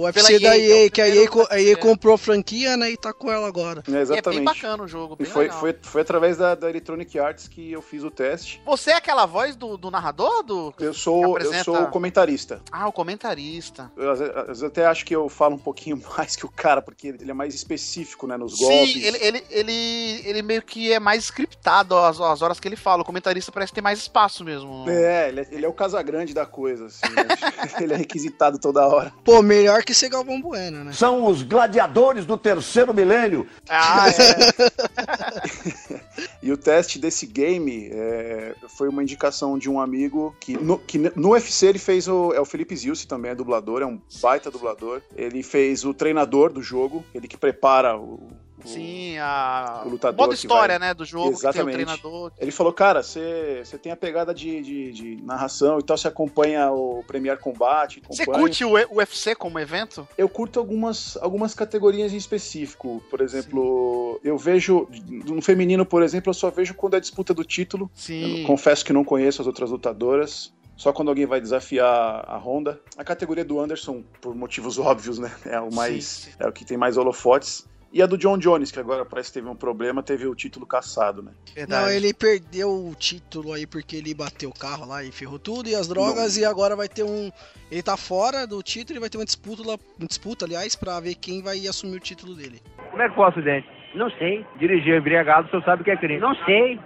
UFC da EA, é EA, o que a EA, co- a EA comprou a franquia, né, e tá com ela agora. É, E é exatamente. bem bacana o jogo, E bem foi, legal. foi, foi através da, da Electronic Arts que eu fiz o teste. Você é aquela voz do, do narrador? Do... Eu sou, eu apresenta- sou o comentarista. Ah, o comentarista. Eu, às, vezes, até acho que eu falo um pouquinho mais que o cara, porque ele é mais específico, né, nos golpes. Sim, ele, ele, ele, ele meio que é mais scriptado as, as horas que ele fala. O comentarista parece ter mais espaço mesmo. É, ele é, ele é o Casagrande da coisa, assim. né? ele é requisitado toda hora. Pô, melhor que ser Galvão Bueno, né? São os gladiadores do terceiro milênio. Ah, é. E o teste desse game é, foi uma indicação de um amigo que no, que no UFC ele fez o. É o Felipe Zilce também, é dublador, é um baita dublador. Ele fez o treinador do jogo, ele que prepara o. o- Sim, a. O lutador modo história, vai- né? Do jogo, Exatamente. que tem o treinador. Ele falou, cara, você tem a pegada de, de, de narração e tal, você acompanha o Premier Combate. Você curte o UFC como evento? Eu curto algumas, algumas categorias em específico. Por exemplo, eu vejo. No feminino, por exemplo, eu só vejo quando é disputa do título. Eu Sim. confesso que não conheço as outras lutadoras. Só quando alguém vai desafiar a Honda. A categoria do Anderson, por motivos óbvios, né? É o mais. Sim, sim. É o que tem mais holofotes. E a do John Jones, que agora parece que teve um problema, teve o título caçado, né? Verdade. Não, ele perdeu o título aí porque ele bateu o carro lá e ferrou tudo e as drogas e agora vai ter um. Ele tá fora do título e vai ter uma disputa, lá- uma disputa, aliás, pra ver quem vai assumir o título dele. Como é que foi o acidente? Não sei. Dirigir embriagado, o senhor sabe o que é crime? Não sei.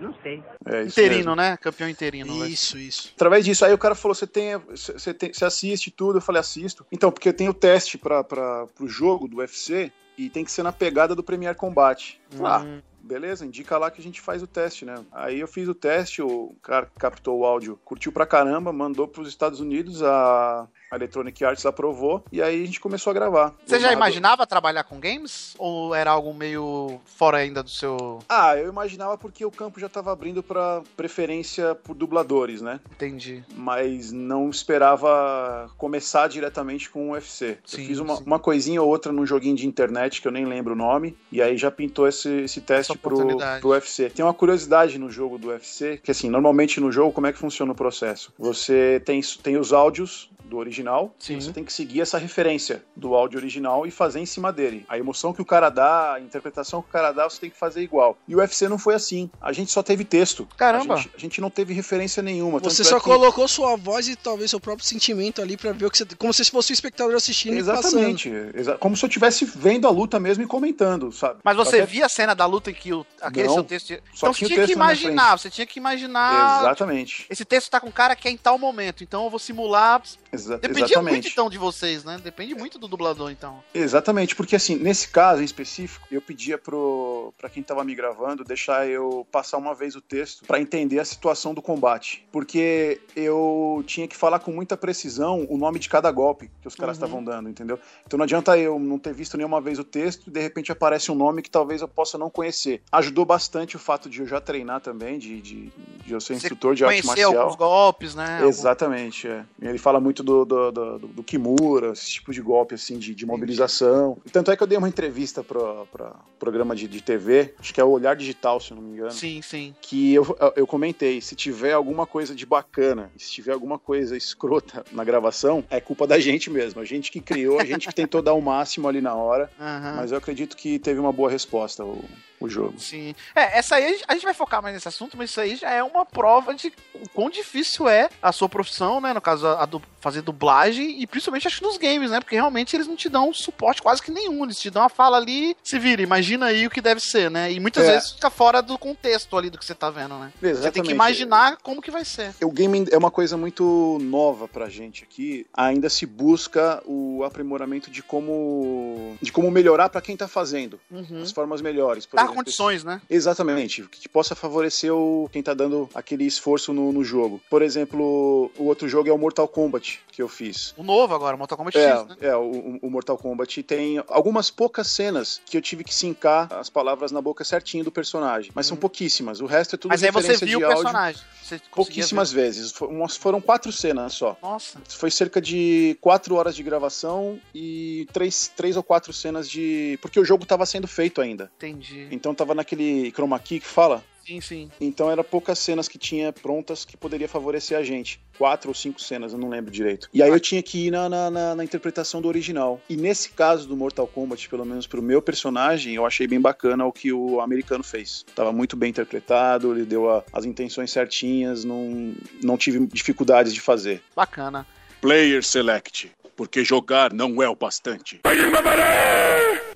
Não sei. É isso mesmo. Interino, né? Campeão interino. vai. Isso, isso. Através disso, aí o cara falou: você tem, você tem, você assiste tudo? Eu falei: assisto. Então, porque tem o teste para o jogo do UFC e tem que ser na pegada do Premier Combate. Ah, beleza, indica lá que a gente faz o teste, né? Aí eu fiz o teste, o cara que captou o áudio curtiu pra caramba, mandou pros Estados Unidos, a, a Electronic Arts aprovou, e aí a gente começou a gravar. Você já imaginava trabalhar com games? Ou era algo meio fora ainda do seu. Ah, eu imaginava porque o campo já tava abrindo pra preferência por dubladores, né? Entendi. Mas não esperava começar diretamente com o UFC. Sim, eu fiz uma, uma coisinha ou outra num joguinho de internet que eu nem lembro o nome, e aí já pintou esse, esse teste Essa pro, pro UFC. Tem uma curiosidade no jogo do UFC, que assim, normalmente no jogo, como é que funciona o processo? Você tem, tem os áudios do original, Sim. você tem que seguir essa referência do áudio original e fazer em cima dele. A emoção que o cara dá, a interpretação que o cara dá, você tem que fazer igual. E o UFC não foi assim. A gente só teve texto. Caramba. A gente, a gente não teve referência nenhuma. Você é só que- colocou sua voz e talvez seu próprio sentimento ali pra ver o que você. Como se fosse o espectador assistindo Exatamente. Exa- Como se eu estivesse vendo a luta mesmo e comentando, sabe? Mas você Até- via a cena da luta em que o, aquele Não, seu texto. só Então você tinha tinha que imaginar, você tinha que imaginar. Exatamente. Esse texto tá com um cara que é em tal momento, então eu vou simular. Exa- Dependia exatamente. muito então de vocês, né? Depende muito do dublador, então. Exatamente, porque assim, nesse caso em específico, eu pedia pro para quem tava me gravando deixar eu passar uma vez o texto pra entender a situação do combate, porque eu tinha que falar com muita precisão o nome de cada golpe que os caras Uhum. estavam dando, entendeu? Então não adianta eu não ter visto nenhuma vez o texto e de repente aparece um nome que talvez eu possa não conhecer. Ajudou bastante o fato de eu já treinar também, de, de, de eu ser Você instrutor de arte Conhecer marcial. alguns golpes, né? Exatamente, é. Ele fala muito do, do, do, do Kimura, esse tipo de golpe, assim, de, de mobilização. Tanto é que eu dei uma entrevista pro, pro programa de, de TV, acho que é o Olhar Digital, se eu não me engano. Sim, sim. Que eu, eu comentei, se tiver alguma coisa de bacana, se tiver alguma coisa escrota na gravação, é culpa da gente mesmo. A gente que criou, a gente que tentou dar o máximo ali na hora. Aham. Mas eu acredito que teve uma boa resposta o, o jogo. Sim. É, essa aí a gente- vai focar mais nesse assunto, mas isso aí já é uma prova de o quão difícil é a sua profissão, né? No caso, a, a du- fazer dublagem e principalmente acho que nos games, né? Porque realmente eles não te dão suporte quase que nenhum. Eles te dão a fala ali, se vira, imagina aí o que deve ser, né? E muitas É. vezes fica fora do contexto ali do que você tá vendo, né? Você tem que Exatamente. imaginar como que vai ser. O gaming é uma coisa muito nova pra gente aqui. Ainda se busca o aprimoramento de como de como melhorar pra quem tá fazendo. Uhum. As formas melhores. Por Dar condições, né? Exatamente, que, possa favorecer o, quem tá dando aquele esforço no, no jogo. Por exemplo, o outro jogo é o Mortal Kombat que eu fiz. O novo agora, Mortal Kombat É, X, né? é o, o Mortal Kombat tem algumas poucas cenas que eu tive que sincar as palavras na boca certinho do personagem, mas são pouquíssimas. O resto é tudo Uhum. Mas aí você viu o de áudio. personagem. Você Pouquíssimas vezes. Fo- umas- Foram quatro cenas só. ver. Nossa, Foi cerca de quatro horas de gravação e três, três ou quatro cenas de. Porque o jogo tava sendo feito ainda. entendi. Então tava naquele chroma key que fala. Sim, sim. Então era poucas cenas que tinha prontas que poderia favorecer a gente. Quatro ou cinco cenas, eu não lembro direito. E aí eu tinha que ir na, na, na- na interpretação do original. E nesse caso do Mortal Kombat, pelo menos pro meu personagem, eu achei bem bacana o que o americano fez. Tava muito bem interpretado, ele deu a- as intenções certinhas, não, não tive dificuldades de fazer. Bacana. Player Select. Porque jogar não é o bastante.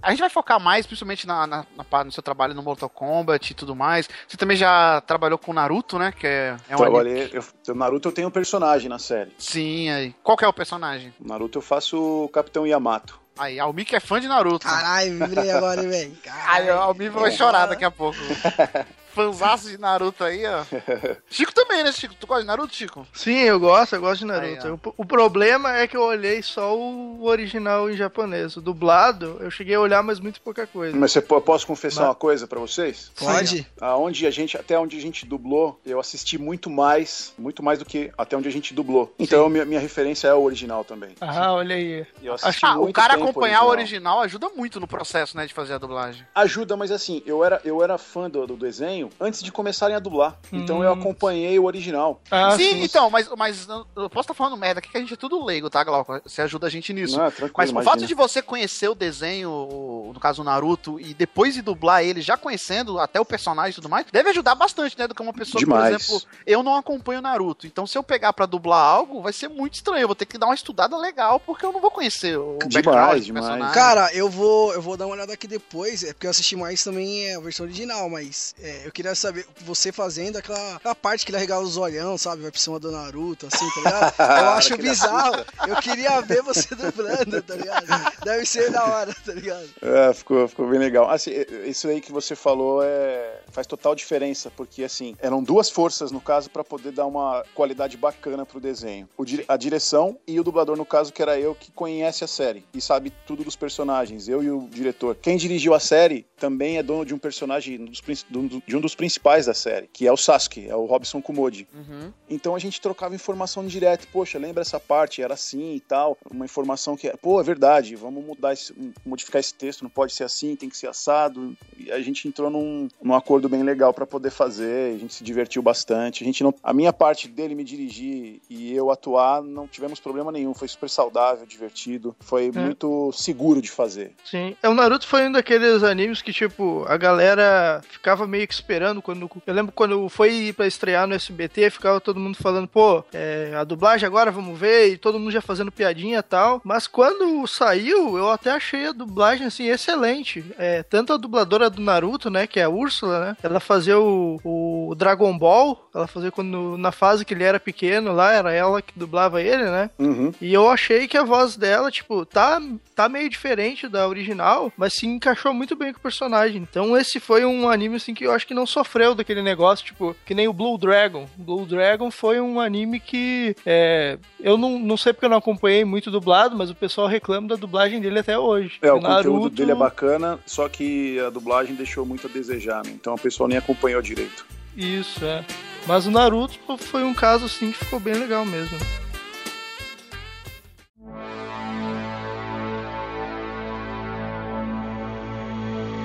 A gente vai focar mais, principalmente na, na, na parte do seu trabalho no Mortal Kombat e tudo mais. Você também já trabalhou com Naruto, né? Que é, é um anime. Trabalhei. Eu, o Naruto eu tenho um personagem na série. Sim, aí. Qual que é o personagem? No Naruto eu faço o Capitão Yamato. Aí, a Almik é fã de Naruto. Caralho, me virei agora, velho. Aí, a Almik vai chorar daqui a pouco. Fanzaço de Naruto aí, ó. Chico também, né, Chico? Tu gosta de Naruto, Chico? Sim, eu gosto, eu gosto de Aí, Naruto. ó. o, o problema é que eu olhei só o original em japonês. O dublado, eu cheguei a olhar, mas muito pouca coisa. Mas você, po- posso confessar Mas- uma coisa pra vocês? Pode? Aonde a gente, até onde a gente dublou, eu assisti muito mais, muito mais do que até onde a gente dublou. Então minha, minha referência é o original também. Ah, olha aí. Eu assisti Ah, o cara acompanhar o original ajuda muito no processo, né, de fazer a dublagem. Ajuda, mas assim, eu era, eu era fã do, do desenho antes de começarem a dublar. Então Hum. eu acompanhei o original. Ah, sim, então, mas, mas eu posso estar falando merda aqui que a gente é tudo leigo, tá, Glauco? Você ajuda a gente nisso. Não, é tranquilo, Mas o imagina. fato de você conhecer o desenho, o- no caso o Naruto, e depois de dublar ele, já conhecendo até o personagem e tudo mais, deve ajudar bastante, né? Do que uma pessoa, Demais. por exemplo, eu não acompanho o Naruto. Então, se eu pegar pra dublar algo, vai ser muito estranho. Eu vou ter que dar uma estudada legal, porque eu não vou conhecer o Demais, demais. personagem. Cara, eu vou, eu vou dar uma olhada aqui depois, é porque eu assisti mais também é, a versão original, mas é, eu queria saber, você fazendo aquela, aquela parte que ele arregala os olhão, sabe? Vai pra cima do Naruto, assim, tá ligado? Eu acho bizarro. Eu queria ver você dublando, tá ligado? Deve ser da hora, tá ligado? É, ficou, ficou bem legal. Assim, isso aí que você falou é, faz total diferença, porque assim, eram duas forças no caso para poder dar uma qualidade bacana pro desenho. O a direção e o dublador, no caso, que era eu, que conhece a série e sabe tudo dos personagens, eu e o diretor. Quem dirigiu a série também é dono de um personagem, de um dos principais da série, que é o Sasuke, é o Robson Kumodi. Uhum. Então a gente trocava informação direto. Poxa, lembra essa parte? Era assim e tal. Uma informação que é, pô, é verdade, vamos mudar esse, modificar esse texto, não pode ser assim, tem que ser assado. E a gente entrou num, num acordo bem legal pra poder fazer, a gente se divertiu bastante. A gente não, a minha parte dele me dirigir e eu atuar, não tivemos problema nenhum. Foi super saudável, divertido, foi muito seguro de fazer. Sim. É, o Naruto foi um daqueles animes que, tipo, a galera ficava meio que esperando quando. Eu lembro quando foi pra estrear no SBT, ficava todo mundo falando, pô, é, a dublagem agora vamos ver, e todo mundo já fazendo piadinha e tal. Mas quando saiu, eu até achei a dublagem, assim, excelente. É, tanto a dubladora do Naruto, né, que é a Úrsula, né, ela fazia o, o Dragon Ball, ela fazia quando, na fase que ele era pequeno lá, era ela que dublava ele, né. Uhum. E eu achei que a voz dela, tipo, tá, tá meio diferente da original, mas se encaixou muito bem com o personagem. Então esse foi um anime, assim, que eu acho que não sofreu daquele negócio, tipo, que nem o Blue Dragon. Blue Dragon foi um anime que, é, eu não, não sei porque eu não acompanhei muito dublado, mas o pessoal reclama da dublagem dele até hoje. É, o Naruto- conteúdo dele é bacana, só que a dublagem deixou muito a desejar, né? Então a pessoa nem acompanhou direito. Isso, é. Mas o Naruto foi um caso, assim, que ficou bem legal mesmo.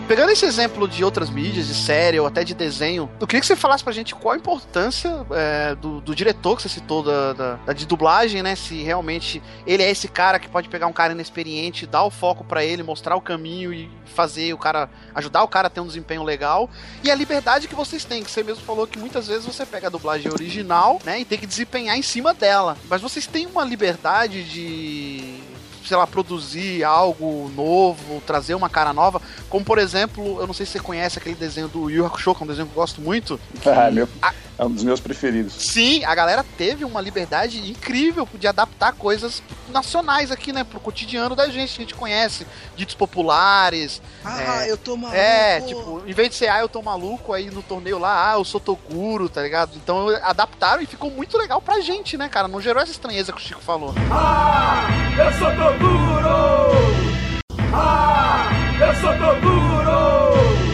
Pegando esse exemplo de outras mídias, de série ou até de desenho, eu queria que você falasse pra gente qual a importância é, do, do diretor que você citou da, da, da de dublagem, né? Se realmente ele é esse cara que pode pegar um cara inexperiente, dar o foco pra ele, mostrar o caminho e fazer o cara, ajudar o cara a ter um desempenho legal. E a liberdade que vocês têm, que você mesmo falou que muitas vezes você pega a dublagem original, né? E tem que desempenhar em cima dela. Mas vocês têm uma liberdade de sei lá, produzir algo novo, trazer uma cara nova, como por exemplo, eu não sei se você conhece aquele desenho do Yu Hakusho, que é um desenho que eu gosto muito. Ah, meu, é um dos meus preferidos. Sim, a galera teve uma liberdade incrível de adaptar coisas nacionais aqui, né, pro cotidiano da gente, que a gente conhece, ditos populares. Ah, É. eu tô maluco. É, tipo, em vez de ser, ah, eu tô maluco, aí no torneio lá, ah, eu sou Toguro, tá ligado? Então adaptaram e ficou muito legal pra gente, né, cara? Não gerou essa estranheza que o Chico falou. Eu sou Toguro! Ah, eu sou Toguro!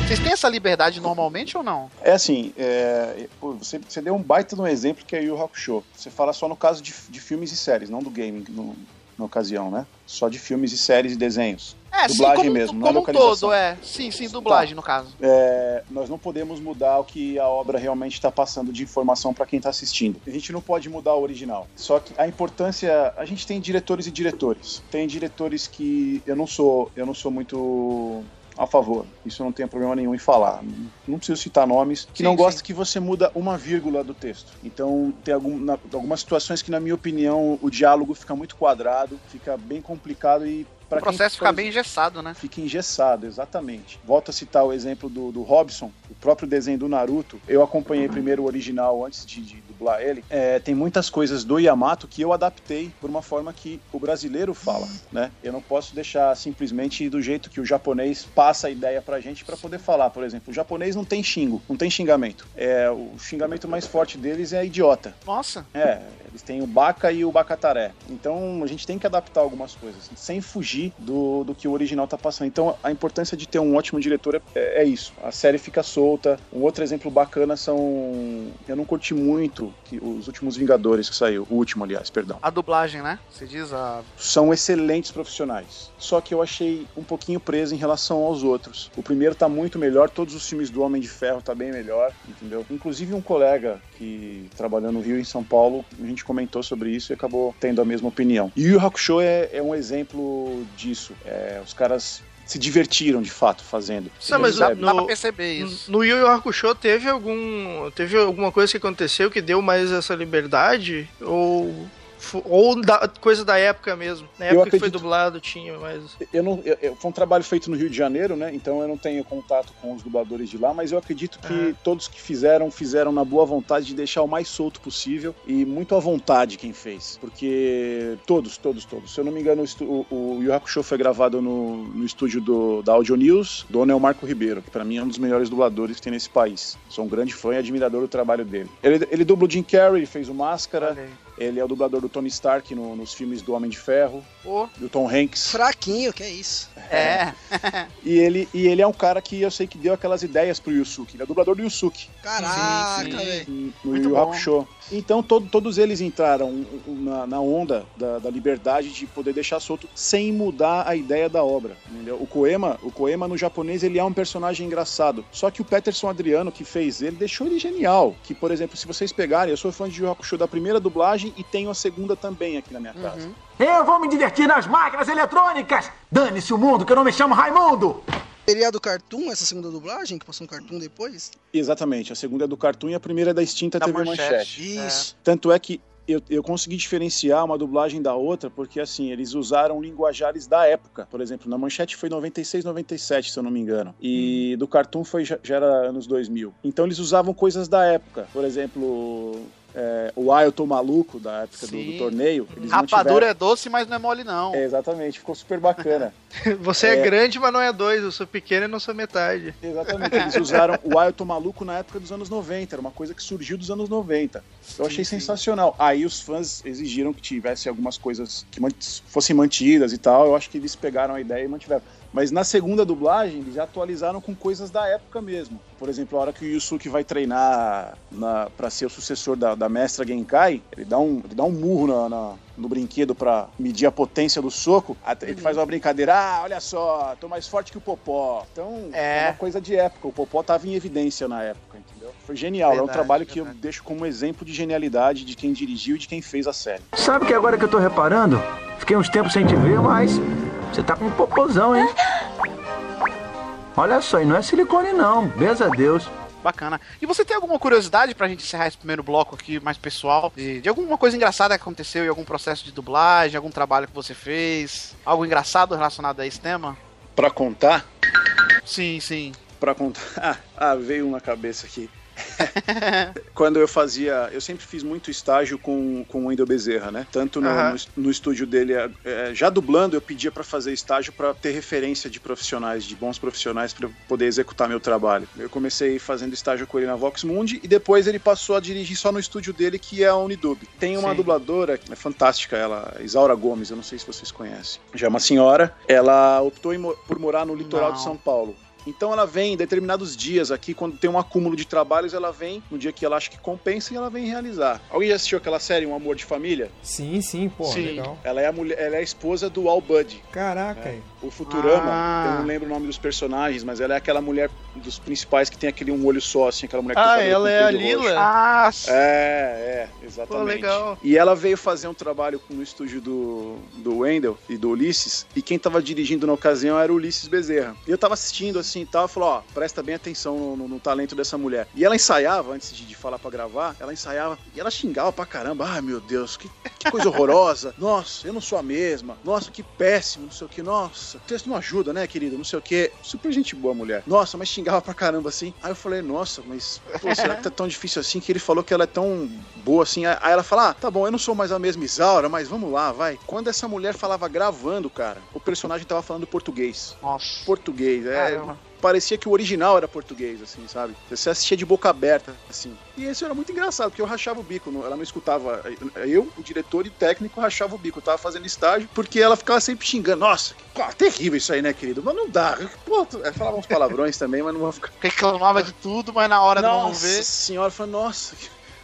Vocês têm essa liberdade normalmente ou não? É assim, é, você, você deu um baita de um exemplo que é Yu Yu Hakusho. Você fala só no caso de, de filmes e séries, não do gaming no- na ocasião, né? Só de filmes e séries e desenhos. É, Dublagem sim, como, mesmo, não é como um todo, é. Sim, sim, dublagem no caso. É, nós não podemos mudar o que a obra realmente está passando de informação para quem está assistindo. A gente não pode mudar o original. Só que a importância, a gente tem diretores e diretores. Tem diretores que eu não sou, eu não sou muito a favor. Isso eu não tenho problema nenhum em falar. Não preciso citar nomes. Que Sim, não gosta que você muda uma vírgula do texto. Então tem algum, na- algumas situações que na minha opinião o diálogo fica muito quadrado, fica bem complicado e O para processo fica bem engessado, né? fica engessado, exatamente. Volto a citar o exemplo do, do Robson, o próprio desenho do Naruto. Eu acompanhei primeiro o original antes de, de dublar ele. É, tem muitas coisas do Yamato que eu adaptei por uma forma que o brasileiro fala, né? Eu não posso deixar simplesmente do jeito que o japonês passa a ideia pra gente pra poder falar. Por exemplo, o japonês não tem xingo, não tem xingamento. É, o xingamento mais forte deles é idiota. Nossa. É, eles têm o Baca e o Bacataré. Então a gente tem que adaptar algumas coisas, sem fugir do, do que o original tá passando. Então a importância de ter um ótimo diretor é, é isso. A série fica solta. Um outro exemplo bacana são. Eu não curti muito que os últimos Vingadores que saiu. O último, aliás, perdão. A dublagem, né? Você diz a. São excelentes profissionais. Só que eu achei um pouquinho preso em relação aos outros. O primeiro tá muito melhor, todos os filmes do Homem de Ferro tá bem melhor, entendeu? Inclusive um colega que trabalhou no Rio e em São Paulo, a gente comentou sobre isso e acabou tendo a mesma opinião. E o Yu Hakusho é, é um exemplo disso. É, os caras se divertiram de fato fazendo. Não, mas Dá, percebe? dá no- pra perceber isso. No Yu Yu Hakusho teve algum teve alguma coisa que aconteceu que deu mais essa liberdade ou Ou da, coisa da época mesmo. Na época que foi acredito- dublado tinha, mas. Eu não, eu- eu- foi um trabalho feito no Rio de Janeiro, né? Então eu não tenho contato com os dubladores de lá, mas eu acredito que todos que fizeram, fizeram na boa vontade de deixar o mais solto possível e muito à vontade quem fez. Porque todos, todos, todos. Se eu não me engano, o, o, Yu Hakusho foi gravado no, no estúdio do, da Audio News, do Onel Marco Ribeiro, que pra mim é um dos melhores dubladores que tem nesse país. Sou um grande fã e admirador do trabalho dele. Ele, ele dubla o Jim Carrey, ele fez o Máscara, aí. Ele é o dublador do Tony Stark no- nos filmes do Homem de Ferro, Pô, do Tom Hanks. Fraquinho, que é isso. é. E ele, e ele é um cara que eu sei que deu aquelas ideias pro Yusuke. Ele é dublador do Yusuke Caraca, velho. no Muito Yu bom. Hakusho. Então todo- todos eles entraram na, na onda da, da liberdade de poder deixar solto sem mudar a ideia da obra. Entendeu? O Koema, o Koema no japonês ele é um personagem engraçado. Só que o Peterson Adriano que fez ele deixou ele genial. Que por exemplo, se vocês pegarem, eu sou fã de Yu Hakusho da primeira dublagem e tenho a segunda também aqui na minha casa. Eu vou me divertir nas máquinas eletrônicas! Dane-se o mundo, que eu não me chamo Raimundo! Seria a do Cartoon, essa segunda dublagem, que passou no Cartoon depois? Exatamente. A segunda é do Cartoon e a primeira é da extinta Da TV Manchete. Manchete. Isso. Tanto é que eu, eu consegui diferenciar uma dublagem da outra, porque assim, eles usaram linguajares da época. Por exemplo, na Manchete foi 96, 97, se eu não me engano. E do Cartoon foi, já, já era anos 2000. Então eles usavam coisas da época. Por exemplo, é, o Ailton Maluco, da época do, Sim. do torneio. Eles Rapadura mantiveram- é doce, mas não é mole, não. É, exatamente, ficou super bacana. Você é, É. grande, mas não é dois. Eu sou pequeno e não sou metade. Exatamente, eles usaram o Ailton Maluco na época dos anos 90, era uma coisa que surgiu dos anos 90. Eu achei sensacional. Aí os fãs exigiram que tivesse algumas coisas que fossem mantidas e tal, eu acho que eles pegaram a ideia e mantiveram. Mas na segunda dublagem, eles já atualizaram com coisas da época mesmo. Por exemplo, a hora que o Yusuke vai treinar na, pra ser o sucessor da, da mestra Genkai, ele dá um, ele dá um murro na- na- no brinquedo pra medir a potência do soco. Até ele faz uma brincadeira, ah, olha só, tô mais forte que o Popó. Então, É. é uma coisa de época. O Popó tava em evidência na época? Foi genial. é um Verdade, trabalho que eu verdade. deixo como exemplo de genialidade de quem dirigiu e de quem fez a série. Sabe que agora que eu tô reparando? Fiquei uns tempos sem te ver, mas você tá com um popozão, hein? Olha só, e não é silicone não, benza a Deus. Bacana. E você tem alguma curiosidade pra gente encerrar esse primeiro bloco aqui mais pessoal? De, de alguma coisa engraçada que aconteceu em algum processo de dublagem, algum trabalho que você fez? Algo engraçado relacionado a esse tema? Pra contar, Sim, sim. Pra contar. Ah, veio um na cabeça aqui. Quando eu fazia. Eu sempre fiz muito estágio com, com o Wendel Bezerra, né? Tanto no, no, no estúdio dele, é, já dublando, eu pedia pra fazer estágio pra ter referência de profissionais, de bons profissionais, pra eu poder executar meu trabalho. Eu comecei fazendo estágio com ele na Vox Mundi e depois ele passou a dirigir só no estúdio dele, que é a Unidub. Tem uma Sim. dubladora, é fantástica, ela, Isaura Gomes, eu não sei se vocês conhecem. Já é uma senhora, ela optou em por morar no litoral Não. de São Paulo. Então ela vem em determinados dias aqui, quando tem um acúmulo de trabalhos, ela vem no dia que ela acha que compensa e ela vem realizar. Alguém já assistiu aquela série Um Amor de Família? Sim, sim, pô, Sim. legal. Ela é a mulher, ela é a esposa do Al Bud. Caraca, É. O Futurama, Ah. eu não lembro o nome dos personagens, mas ela é aquela mulher dos principais que tem aquele um olho só, assim, aquela mulher que tem Ah, ela é a comprido roxo. Lila? Ah, É, é, exatamente. Pô, legal. E ela veio fazer um trabalho no estúdio do, do Wendell e do Ulisses, e quem tava dirigindo na ocasião era o Ulisses Bezerra. E eu tava assistindo assim e tal, e falou, ó, presta bem atenção no, no- no talento dessa mulher. E ela ensaiava, antes de, de falar pra gravar, ela ensaiava, e ela xingava pra caramba, ai meu Deus, que, que coisa horrorosa, nossa, eu não sou a mesma, nossa, que péssimo, não sei o que, nossa, o texto não ajuda, né, querido, não sei o que. Super gente boa, mulher. Nossa, mas xingava pra caramba assim. Aí eu falei, nossa, mas, pô, será que tá tão difícil assim que ele falou que ela é tão boa assim? Aí ela fala, ah, tá bom, eu não sou mais a mesma Isaura, mas vamos lá, vai. Quando essa mulher falava gravando, cara, o personagem tava falando português. nossa. Português, é. Caramba. Parecia que o original era português, assim, sabe? Você assistia de boca aberta, assim. E isso era muito engraçado, porque eu rachava o bico. não- Ela não escutava. Eu, o diretor e o técnico, rachava o bico. Eu tava fazendo estágio, porque ela ficava sempre xingando. Nossa, que- pô, terrível isso aí, né, querido? Mas não dá. Pô, ela falava uns palavrões também, mas não vou ficar. Reclamava de tudo, mas na hora vamos Nossa ver. senhora, falei, nossa.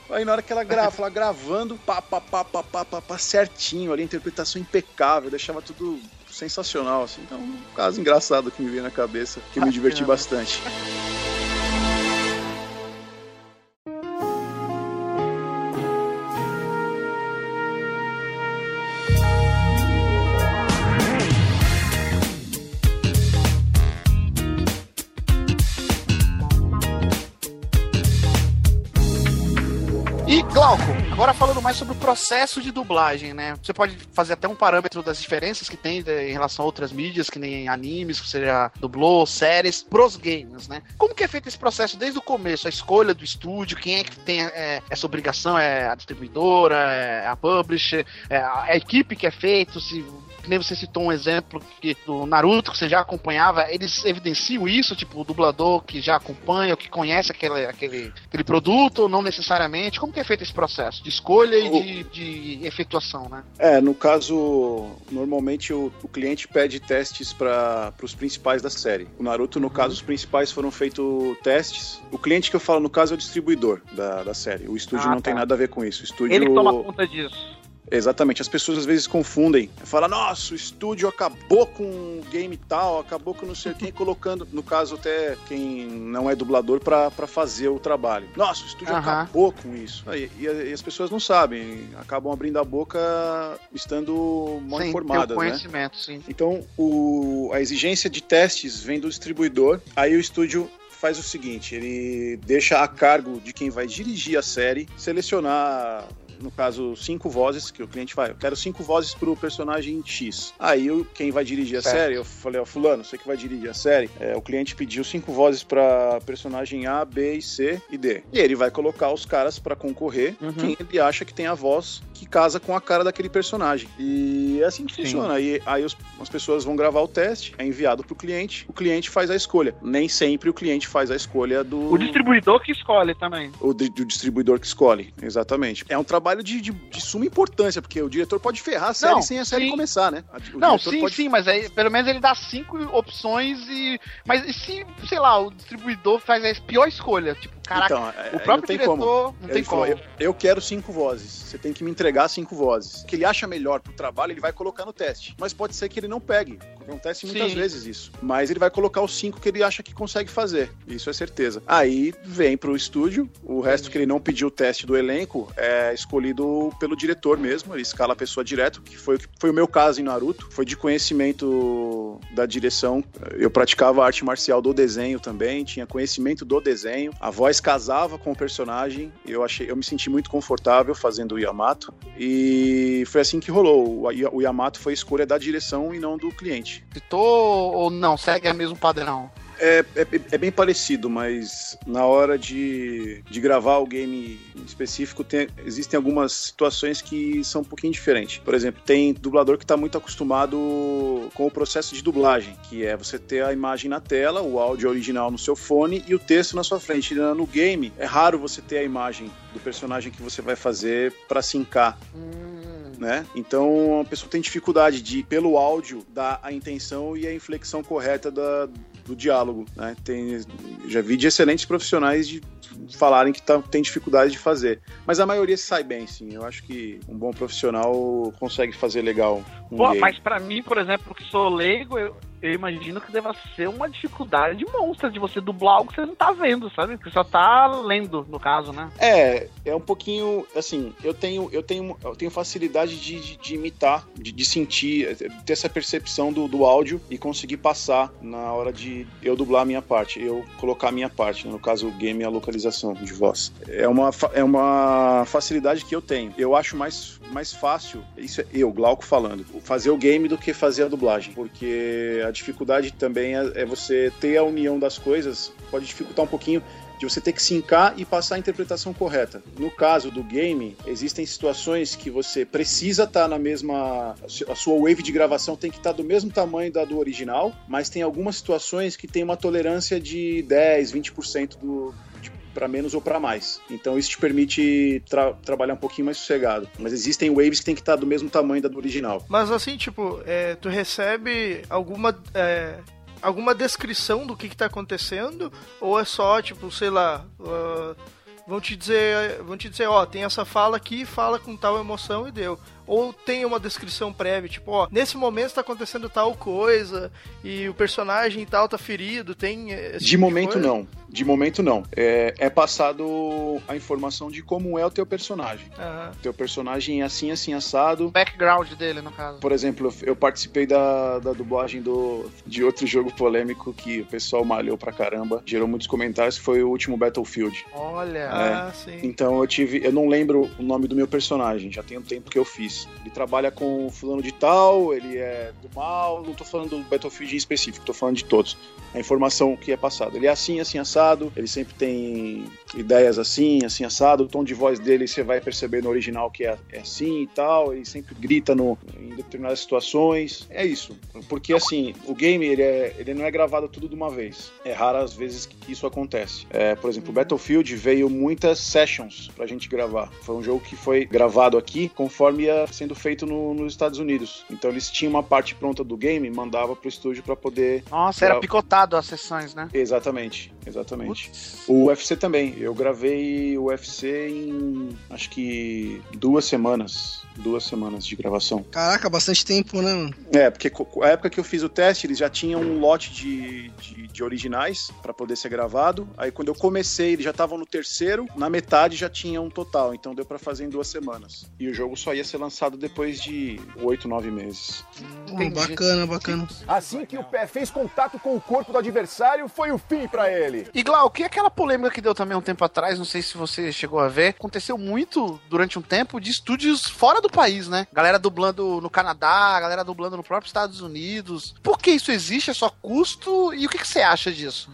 Aí na hora que ela grava, ela gravando, pá, pá, pá, pá, pá, pá, pá, certinho ali, interpretação impecável, deixava tudo sensacional, assim. Então, um caso engraçado que me veio na cabeça, que eu me diverti bastante. Agora falando mais sobre o processo de dublagem, né? Você pode fazer até um parâmetro das diferenças que tem em relação a outras mídias, que nem animes, que você já dublou, séries, pros games, né? Como que é feito esse processo desde o começo? A escolha do estúdio, quem é que tem é, essa obrigação? É a distribuidora, é a publisher, é a, a equipe que é feito, se que nem você citou um exemplo que do Naruto, que você já acompanhava, eles evidenciam isso, tipo, o dublador que já acompanha, ou que conhece aquele, aquele, aquele produto, ou não necessariamente? Como que é feito esse processo de escolha e de, de efetuação, né? É, no caso, normalmente o, o cliente pede testes para os principais da série. O Naruto, no caso, os principais foram feitos testes. O cliente que eu falo, no caso, é o distribuidor da, da série. O estúdio Ah, não tá. tem nada a ver com isso. O estúdio... Ele que toma conta disso. Exatamente, as pessoas às vezes confundem. Fala, nossa, o estúdio acabou com o game tal, acabou com não sei quem, colocando, no caso, até quem não é dublador, pra fazer o trabalho. Nossa, o estúdio Aham. acabou com isso. Aí, e, e as pessoas não sabem, acabam abrindo a boca estando mal o informadas, né? conhecimento, sim. Então, o, a exigência de testes vem do distribuidor, aí o estúdio faz o seguinte, ele deixa a cargo de quem vai dirigir a série selecionar no caso, cinco vozes, que o cliente vai, eu quero cinco vozes pro personagem X. Aí o- quem vai dirigir a Certo. série, eu falei, ó, fulano, você que vai dirigir a série, é, o cliente pediu cinco vozes pra personagem A, B, C e D. E ele vai colocar os caras pra concorrer, Uhum. quem ele acha que tem a voz que casa com a cara daquele personagem. E é assim que funciona. Aí, aí os- as pessoas vão gravar o teste, é enviado pro cliente, o cliente faz a escolha. Nem sempre o cliente faz a escolha do. O distribuidor que escolhe também. O do distribuidor que escolhe, exatamente. É um trabalho de, de- de suma importância, porque o diretor pode ferrar a série Não, sem a série sim. começar, né? O Não, sim, pode- sim, mas aí pelo menos ele dá cinco opções e. Mas e se, sei lá, o distribuidor faz a pior escolha? Tipo, caraca, Então, é- o aí próprio não tem diretor como. não Ele tem falou, como. Eu, eu quero cinco vozes. Você tem que me entregar cinco vozes. O que ele acha melhor pro trabalho, ele vai colocar no teste. Mas pode ser que ele não pegue. Acontece muitas Sim. vezes isso. Mas ele vai colocar os cinco que ele acha que consegue fazer. Isso é certeza. Aí vem pro estúdio. O resto que ele não pediu o teste do elenco é escolhido pelo diretor mesmo. Ele escala a pessoa direto, que foi, foi o meu caso em Naruto. Foi de conhecimento da direção. Eu praticava arte marcial do desenho também, tinha conhecimento do desenho. A voz casava com o personagem. Eu achei, eu me senti muito confortável fazendo o Yamato. E foi assim que rolou. O Yamato foi escolha da direção e não do cliente. Citou ou não? Segue o mesmo padrão? É, é, é bem parecido, mas na hora de, de gravar o game em específico, tem- existem algumas situações que são um pouquinho diferentes. Por exemplo, tem dublador que está muito acostumado com o processo de dublagem, que é você ter a imagem na tela, o áudio original no seu fone e o texto na sua frente. No game, é raro você ter a imagem do personagem que você vai fazer para sincar né? Então a pessoa tem dificuldade de, pelo áudio, dar a intenção e a inflexão correta da, do diálogo, né? Tem, já vi de excelentes profissionais de falarem que tá, tem dificuldade de fazer, mas a maioria sai bem, sim. Eu acho que um bom profissional consegue fazer legal um Pô, mas pra mim, por exemplo, que sou leigo, eu, eu imagino que deva ser uma dificuldade monstra de você dublar algo que você não tá vendo, sabe? Que só tá lendo, no caso, né? É, é um pouquinho assim. Eu tenho, eu tenho, eu tenho facilidade de, de, de imitar, de, de sentir, ter essa percepção do, do áudio e conseguir passar na hora de eu dublar a minha parte, eu colocar a minha parte, no caso o game e a localização de voz. É uma, é uma facilidade que eu tenho. Eu acho mais, mais fácil, isso é eu, Glauco falando, fazer o game do que fazer a dublagem, porque a dificuldade também é, é você ter a união das coisas, pode dificultar um pouquinho de você ter que sincar e passar a interpretação correta. No caso do game, existem situações que você precisa estar na mesma. A sua wave de gravação tem que estar do mesmo tamanho da do original, mas tem algumas situações que tem uma tolerância de 10, 20% do. Para menos ou para mais. Então isso te permite tra- trabalhar um pouquinho mais sossegado. Mas existem waves que tem que estar do mesmo tamanho da do original. Mas assim, tipo, é, tu recebe alguma. é, alguma descrição do que, que tá acontecendo? Ou é só, tipo, sei lá. ah, vão te dizer. Vão te dizer, ó, tem essa fala aqui, fala com tal emoção e deu. Ou tem uma descrição prévia, tipo, ó, nesse momento tá acontecendo tal coisa, e o personagem tal tá ferido, tem. De tipo momento coisa? não. De momento, não. É, é passado a informação de como é o teu personagem. Aham. Teu personagem é assim, assim, assado. O background dele, no caso. Por exemplo, eu participei da, da dublagem do, de outro jogo polêmico que o pessoal malhou pra caramba, gerou muitos comentários, que foi o último Battlefield. Olha. Ah, sim. Então eu tive. Eu não lembro o nome do meu personagem, já tem um tempo que eu fiz. Ele trabalha com fulano de tal, ele é do mal. Não tô falando do Battlefield em específico, tô falando de todos. A informação que é passada. Ele é assim, assim, assado, ele sempre tem ideias assim, assim, assado. O tom de voz dele você vai perceber no original que é, é assim e tal. Ele sempre grita no, em determinadas situações. É isso. Porque assim, o game ele, é, ele não é gravado tudo de uma vez. É raro as vezes que isso acontece. É, por exemplo, o Battlefield veio muitas sessions pra gente gravar. Foi um jogo que foi gravado aqui conforme ia sendo feito no- nos Estados Unidos. Então eles tinham uma parte pronta do game, mandava pro estúdio pra poder. Nossa, era Gra- picotado as sessões, né? Exatamente, exatamente. O UFC também. Eu gravei o UFC em acho que duas semanas. Duas semanas de gravação. Caraca, bastante tempo, né, mano? É, porque a época que eu fiz o teste, eles já tinham um lote de, de, de originais pra poder ser gravado. Aí quando eu comecei, eles já estavam no terceiro, na metade já tinha um total, então deu pra fazer em duas semanas. E o jogo só ia ser lançado depois de oito, nove meses. Hum, bacana, bacana. Assim que o pé fez contato com o corpo do adversário, foi o fim pra ele. E Glau, que é aquela polêmica que deu também um tempo atrás, não sei se você chegou a ver, aconteceu muito durante um tempo de estúdios fora do país, né? Galera dublando no Canadá, galera dublando no próprio Estados Unidos. Por que isso existe? É só custo? E o que, que você acha disso?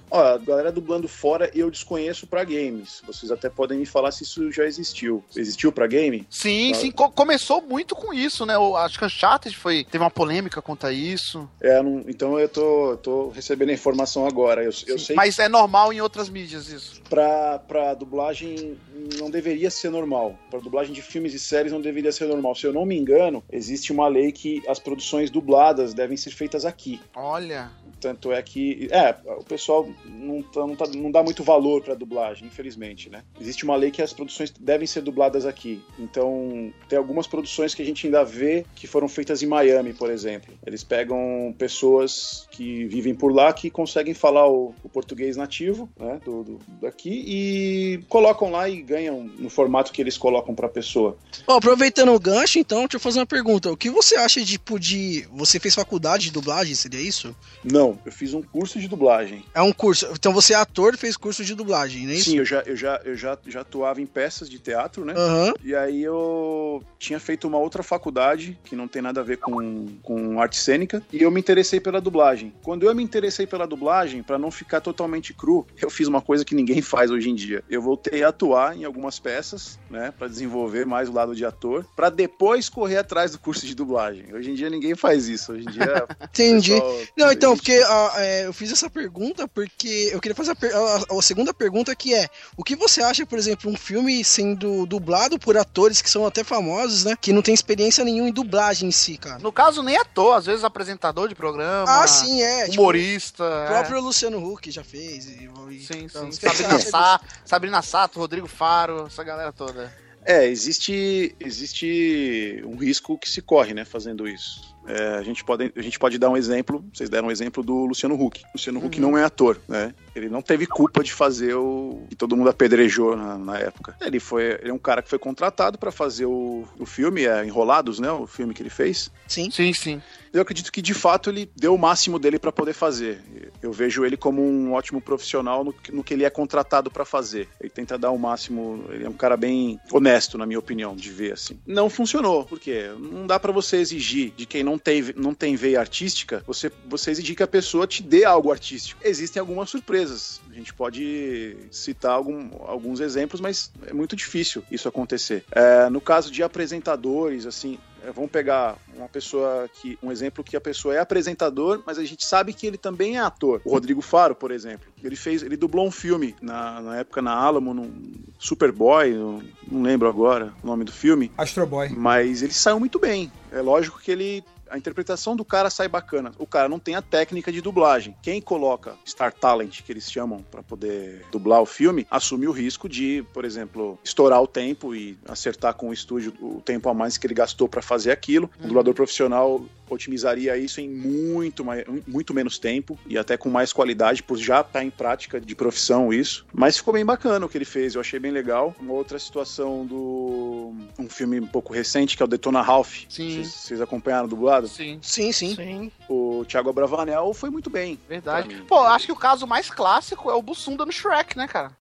Galera dublando fora eu desconheço pra games. Vocês até podem me falar se isso já existiu. Existiu pra game? Sim, Claro. sim, co- começou muito com isso, né? O, acho que Uncharted foi, teve uma polêmica quanto a isso. É, não- então eu tô, tô recebendo a informação agora. Eu, eu sei Mas é normal em outras mídias isso. pra, pra dublagem não deveria ser normal. Pra dublagem de filmes e séries não deveria ser normal. Se eu não me engano, existe uma lei que as produções dubladas devem ser feitas aqui. Olha. Tanto é que. É, o pessoal não, tá- não, tá- não dá muito valor pra dublagem, infelizmente, né? Existe uma lei que as produções devem ser dubladas aqui. Então, tem algumas produções que a gente ainda vê que foram feitas em Miami, por exemplo. Eles pegam pessoas que vivem por lá que conseguem falar o, o português nativo, né? Do, do- daqui e colocam lá e ganham no formato que eles colocam pra pessoa. Ó, aproveitando o gancho, então, deixa eu fazer uma pergunta. O que você acha de, tipo, de... Você fez faculdade de dublagem, seria isso? Não, eu fiz um curso de dublagem. É um curso. Então você é ator e fez curso de dublagem, não é isso? Sim, eu já, eu, já, eu já, já atuava em peças de teatro, né? Aham. E aí eu tinha feito uma outra faculdade, que não tem nada a ver com, com arte cênica, e eu me interessei pela dublagem. Quando eu me interessei pela dublagem, pra não ficar totalmente cru, eu fiz uma coisa que ninguém faz hoje em dia. Eu voltei a atuar em algumas peças, né, Pra desenvolver mais o lado de ator, pra depois correr atrás do curso de dublagem. Hoje em dia ninguém faz isso. Hoje em dia Entendi. pessoal- Não, então, porque é, eu fiz essa pergunta porque eu queria fazer a, a- a segunda pergunta que é: o que você acha, por exemplo, um filme sendo dublado por atores que são até famosos, né? Que não tem experiência nenhuma em dublagem em si, cara? No caso, nem ator, às vezes apresentador de programa. Ah, sim, é. tipo, Humorista. o é. próprio Luciano Huck já fez. E, e- Sim, então, sim. o Sabrina, Sá, Sabrina Sato, Rodrigo Faro, essa galera toda. É, existe, existe um risco que se corre, né, fazendo isso. É, a, gente pode, a gente pode dar um exemplo, vocês deram um exemplo do Luciano Huck. Luciano Huck não é ator, né? Ele não teve culpa de fazer o que todo mundo apedrejou na, na época. Ele foi ele é um cara que foi contratado para fazer o, o filme, é, Enrolados, né? O filme que ele fez. Sim. Sim, sim. Eu acredito que de fato ele deu o máximo dele para poder fazer. Eu vejo ele como um ótimo profissional no, que- no que ele é contratado para fazer. Ele tenta dar o máximo. Ele é um cara bem honesto, na minha opinião, de ver assim. Não funcionou, porque não dá para você exigir de quem não tem, não tem veia artística, você, você exigir que a pessoa te dê algo artístico. Existem algumas surpresas. A gente pode citar algum- alguns exemplos, mas é muito difícil isso acontecer. É, no caso de apresentadores, assim, vamos pegar uma pessoa que. Um exemplo que a pessoa é apresentador, mas a gente sabe que ele também é ator. O Rodrigo Faro, por exemplo. Ele fez. Ele dublou um filme na, na época na Alamo, num Superboy, não, não lembro agora o nome do filme. Astro Boy. Mas ele saiu muito bem. É lógico que ele a interpretação do cara sai bacana. O cara não tem a técnica de dublagem. Quem coloca Star Talent, que eles chamam para poder dublar o filme, assume o risco de, por exemplo, estourar o tempo e acertar com o estúdio o tempo a mais que ele gastou para fazer aquilo. Um dublador profissional otimizaria isso em muito, mais, muito menos tempo e até com mais qualidade, por já estar em prática de profissão isso. Mas ficou bem bacana o que ele fez, eu achei bem legal. Uma outra situação do. um filme um pouco recente, que é o Detona Ralph. Sim. Vocês, acompanharam dublado? Sim. Sim, sim. Sim. O Thiago Abravanel foi muito bem. Verdade. Pô, acho que o caso mais clássico é o Bussunda no Shrek, né, cara?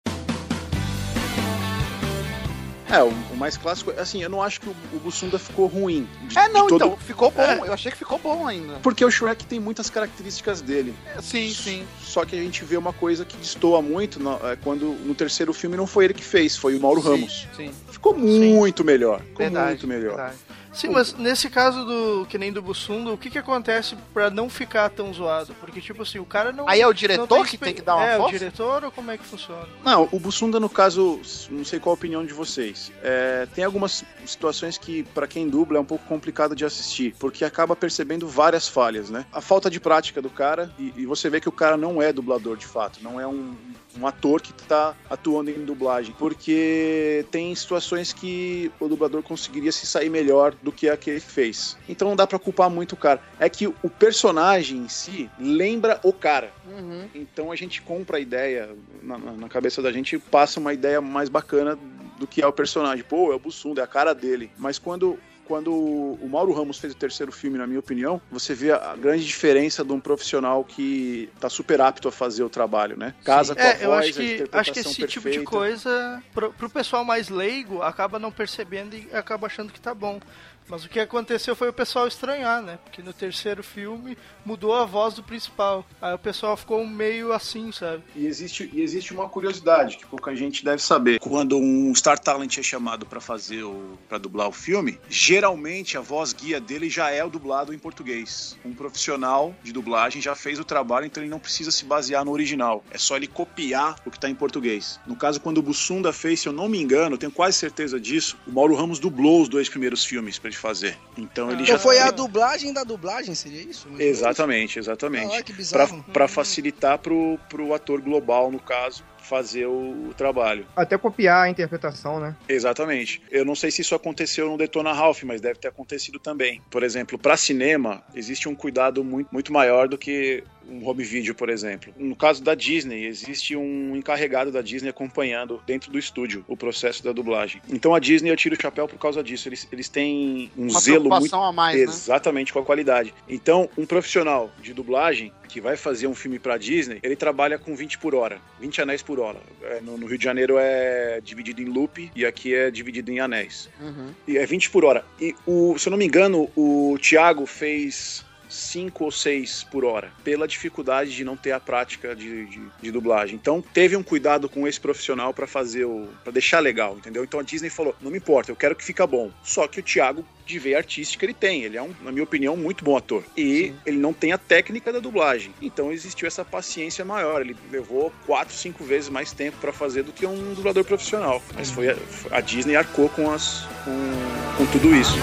É, o, o mais clássico, assim, eu não acho que o, o Bussunda ficou ruim. de- É, não, todo- então, ficou bom. É. Eu achei que ficou bom ainda. Porque o Shrek tem muitas características dele. Sim, sim. Só que a gente vê uma coisa que destoa muito no- é, quando no terceiro filme não foi ele que fez, foi o Mauro Ramos. Sim. Ficou muito melhor. Ficou Verdade, muito melhor. verdade. Sim, mas nesse caso do que nem do Bussunda, o que que acontece pra não ficar tão zoado? Porque, tipo assim, o cara não. Aí é o diretor que exper- tem que dar uma É, o força? diretor ou como é que funciona? Não, o Bussunda, no caso, não sei qual a opinião de vocês. É, tem algumas situações que, pra quem dubla, é um pouco complicado de assistir, porque acaba percebendo várias falhas, né? A falta de prática do cara, e, e você vê que o cara não é dublador de fato, não é um, um ator que tá atuando em dublagem, porque tem situações que o dublador conseguiria se sair melhor do que a que ele fez. Então não dá pra culpar muito o cara. É que o personagem em si lembra o cara. Uhum. Então a gente compra a ideia, na, na- na cabeça da gente, passa uma ideia mais bacana do que é o personagem. Pô, é o Bussunda, é a cara dele. Mas quando. Quando o Mauro Ramos fez o terceiro filme, na minha opinião, você vê a grande diferença de um profissional que tá super apto a fazer o trabalho, né? Casa com a É, voz, eu acho a que, acho que esse tipo de perfeita. coisa, pro, pro pessoal mais leigo, acaba não percebendo e acaba achando que tá bom. Mas o que aconteceu foi o pessoal estranhar, né? Porque no terceiro filme mudou a voz do principal. Aí o pessoal ficou meio assim, sabe? E existe, e existe uma curiosidade que pouca gente deve saber. Quando um Star Talent é chamado para fazer o para dublar o filme, geralmente a voz guia dele já é o dublado em português. Um profissional de dublagem já fez o trabalho, então ele não precisa se basear no original. É só ele copiar o que tá em português. No caso, quando o Bussunda fez, se eu não me engano, tenho quase certeza disso, o Mauro Ramos dublou os dois primeiros filmes para ele fazer. Então ele Então já foi a dublagem da dublagem, seria isso? Exatamente, exatamente. Ah, que bizarro. Para facilitar pro, pro ator global, no caso, fazer o, o trabalho. Até copiar a interpretação, né? Exatamente. Eu não sei se isso aconteceu no Detona Ralph, mas deve ter acontecido também. Por exemplo, para cinema, existe um cuidado muito, muito maior do que um home video, por exemplo. No caso da Disney, existe um encarregado da Disney acompanhando dentro do estúdio o processo da dublagem. Então a Disney eu tiro o chapéu por causa disso. Eles, eles têm um Uma zelo muito preocupação a mais, né? exatamente com a qualidade. Então, um profissional de dublagem que vai fazer um filme pra Disney, ele trabalha com 20 por hora, 20 anéis por hora. É, no, no Rio de Janeiro é dividido em loop e aqui é dividido em anéis. Uhum. E é 20 por hora. E o, se eu não me engano, o Thiago fez 5 ou 6 por hora, pela dificuldade de não ter a prática de, de, de dublagem. Então, teve um cuidado com esse profissional pra fazer o. para deixar legal, entendeu? Então a Disney falou: não me importa, eu quero que fica bom. Só que o Thiago, de veia artística, ele tem. Ele é, um, na minha opinião, muito bom ator. E ele não tem a técnica da dublagem. Então existiu essa paciência maior. Ele levou 4, 5 vezes mais tempo pra fazer do que um dublador profissional. Mas foi a, a Disney arcou com, as, com, com tudo isso.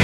E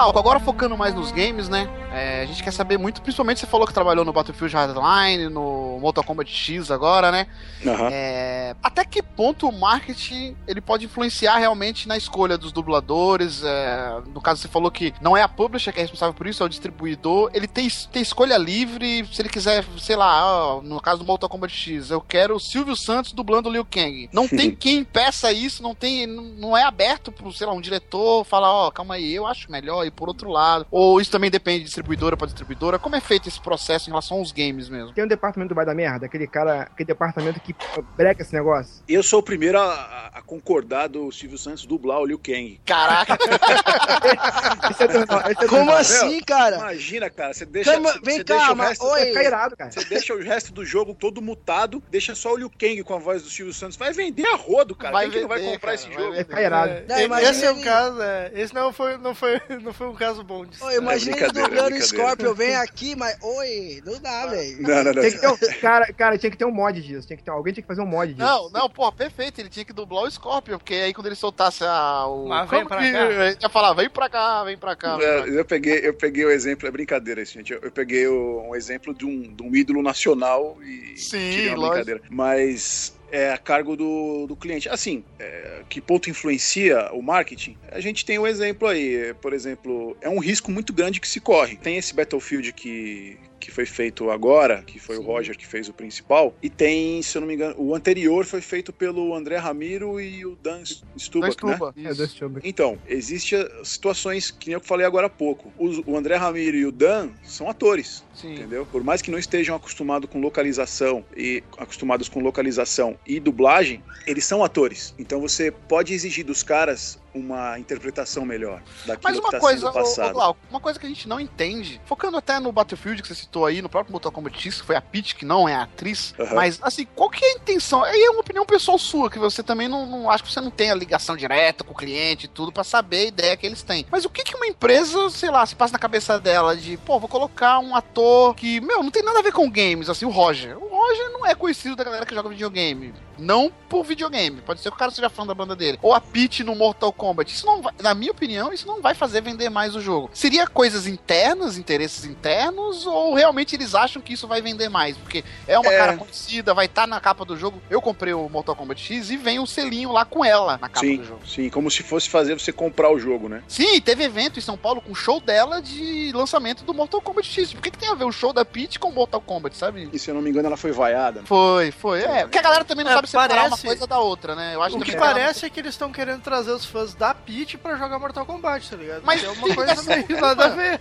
Glauco, agora focando mais nos games, né? É, a gente quer saber muito, principalmente você falou que trabalhou no Battlefield Hardline, no Mortal Kombat X agora, né? Aham. É, até que ponto o marketing ele pode influenciar realmente na escolha dos dubladores? É, no caso, você falou que não é a publisher que é responsável por isso, é o distribuidor. Ele tem, tem escolha livre, se ele quiser, sei lá, ó, no caso do Mortal Kombat X, eu quero o Silvio Santos dublando o Liu Kang. Não tem quem impeça isso, não tem, não é aberto pro, sei lá, um diretor falar, ó, calma aí, eu acho melhor por outro lado. Ou isso também depende de distribuidora para distribuidora. Como é feito esse processo em relação aos games mesmo? Tem um departamento do Vai da Merda, aquele cara, aquele departamento que breca esse negócio. Eu sou o primeiro a, a- concordar do Silvio Santos dublar o Liu Kang. Caraca! Esse é do- esse é Como assim, cara? Imagina, cara, você deixa, Calma, você, vem você cá, deixa o mas- resto, oi. Ficar irado, cara. você deixa o resto do jogo todo mutado, deixa só o Liu Kang com a voz do Silvio Santos. Vai vender a rodo, cara. Vai Quem que não vai vender, comprar cara, esse vai jogo? Vai ficar irado. É, Não, imagina esse é o caso, é. Esse não foi, não foi, não foi um caso bom disso. Ô, imagina ele brincadeira, dublando o. Scorpion, vem aqui, mas. Oi, não dá, velho. Não, não, não. Tinha que ter um- cara, cara, tinha que ter um mod disso. Tinha que ter, alguém tinha que fazer um mod disso. Não, não, pô, perfeito. Ele tinha que dublar o Scorpion, porque aí quando ele soltasse a, o. Mas vem Como pra que- cá. Ele ia falar, vem pra cá, vem pra cá. vem pra cá. É, Eu peguei, eu peguei o exemplo, é brincadeira isso, gente. Eu, eu peguei o- um exemplo de um, de um ídolo nacional e Sim, uma lógico. brincadeira. Mas é a cargo do, do cliente. Assim, é, que ponto influencia o marketing? A gente tem um exemplo aí, por exemplo, é um risco muito grande que se corre. Tem esse Battlefield que, que foi feito agora, que foi o Roger que fez o principal, e tem, se eu não me engano, o anterior foi feito pelo André Ramiro e o Dan Stubach, Dan né? Stuba, É, Stubach. Então, existem situações que nem eu falei agora há pouco. O André Ramiro e o Dan são atores, Sim. entendeu? Por mais que não estejam acostumados com localização e acostumados com localização e dublagem, eles são atores. Então você pode exigir dos caras uma interpretação melhor daquilo Mas que uma está coisa, sendo ô, ô, passado. Glauco, uma coisa que a gente não entende, focando até no Battlefield que você citou aí, no próprio Mortal Kombat X, que foi a Peach, que não é a atriz, Aham. mas assim, qual que é a intenção? Aí é uma opinião pessoal sua, que você também não, não acho que você não tem a ligação direta com o cliente e tudo pra saber a ideia que eles têm. Mas o que que uma empresa, sei lá, se passa na cabeça dela de, pô, vou colocar um ator que, meu, não tem nada a ver com games, assim, o Roger. O Roger não é conhecido da galera que joga videogame. Não por videogame. Pode ser que o cara seja fã da banda dele. Ou a Peach no Mortal Kombat. Isso não vai, na minha opinião, isso não vai fazer vender mais o jogo. Seria coisas internas, interesses internos, ou realmente eles acham que isso vai vender mais? Porque é uma É. cara conhecida, vai estar na capa do jogo. Eu comprei o Mortal Kombat X e vem o selinho lá com ela na capa Sim, do jogo. sim, como se fosse fazer você comprar o jogo, né? Sim, teve evento em São Paulo com show dela de lançamento do Mortal Kombat X. Por que, que tem a ver o show da Peach com o Mortal Kombat, sabe? E se eu não me engano, ela foi vaiada. Foi, foi. É, porque a galera também não É, sabe separar uma parece- coisa da outra, né? Eu acho O que ela- parece é que eles estão querendo trazer os fãs da Peach pra jogar Mortal Kombat, tá ligado? Mas é uma coisa meio nada a ver.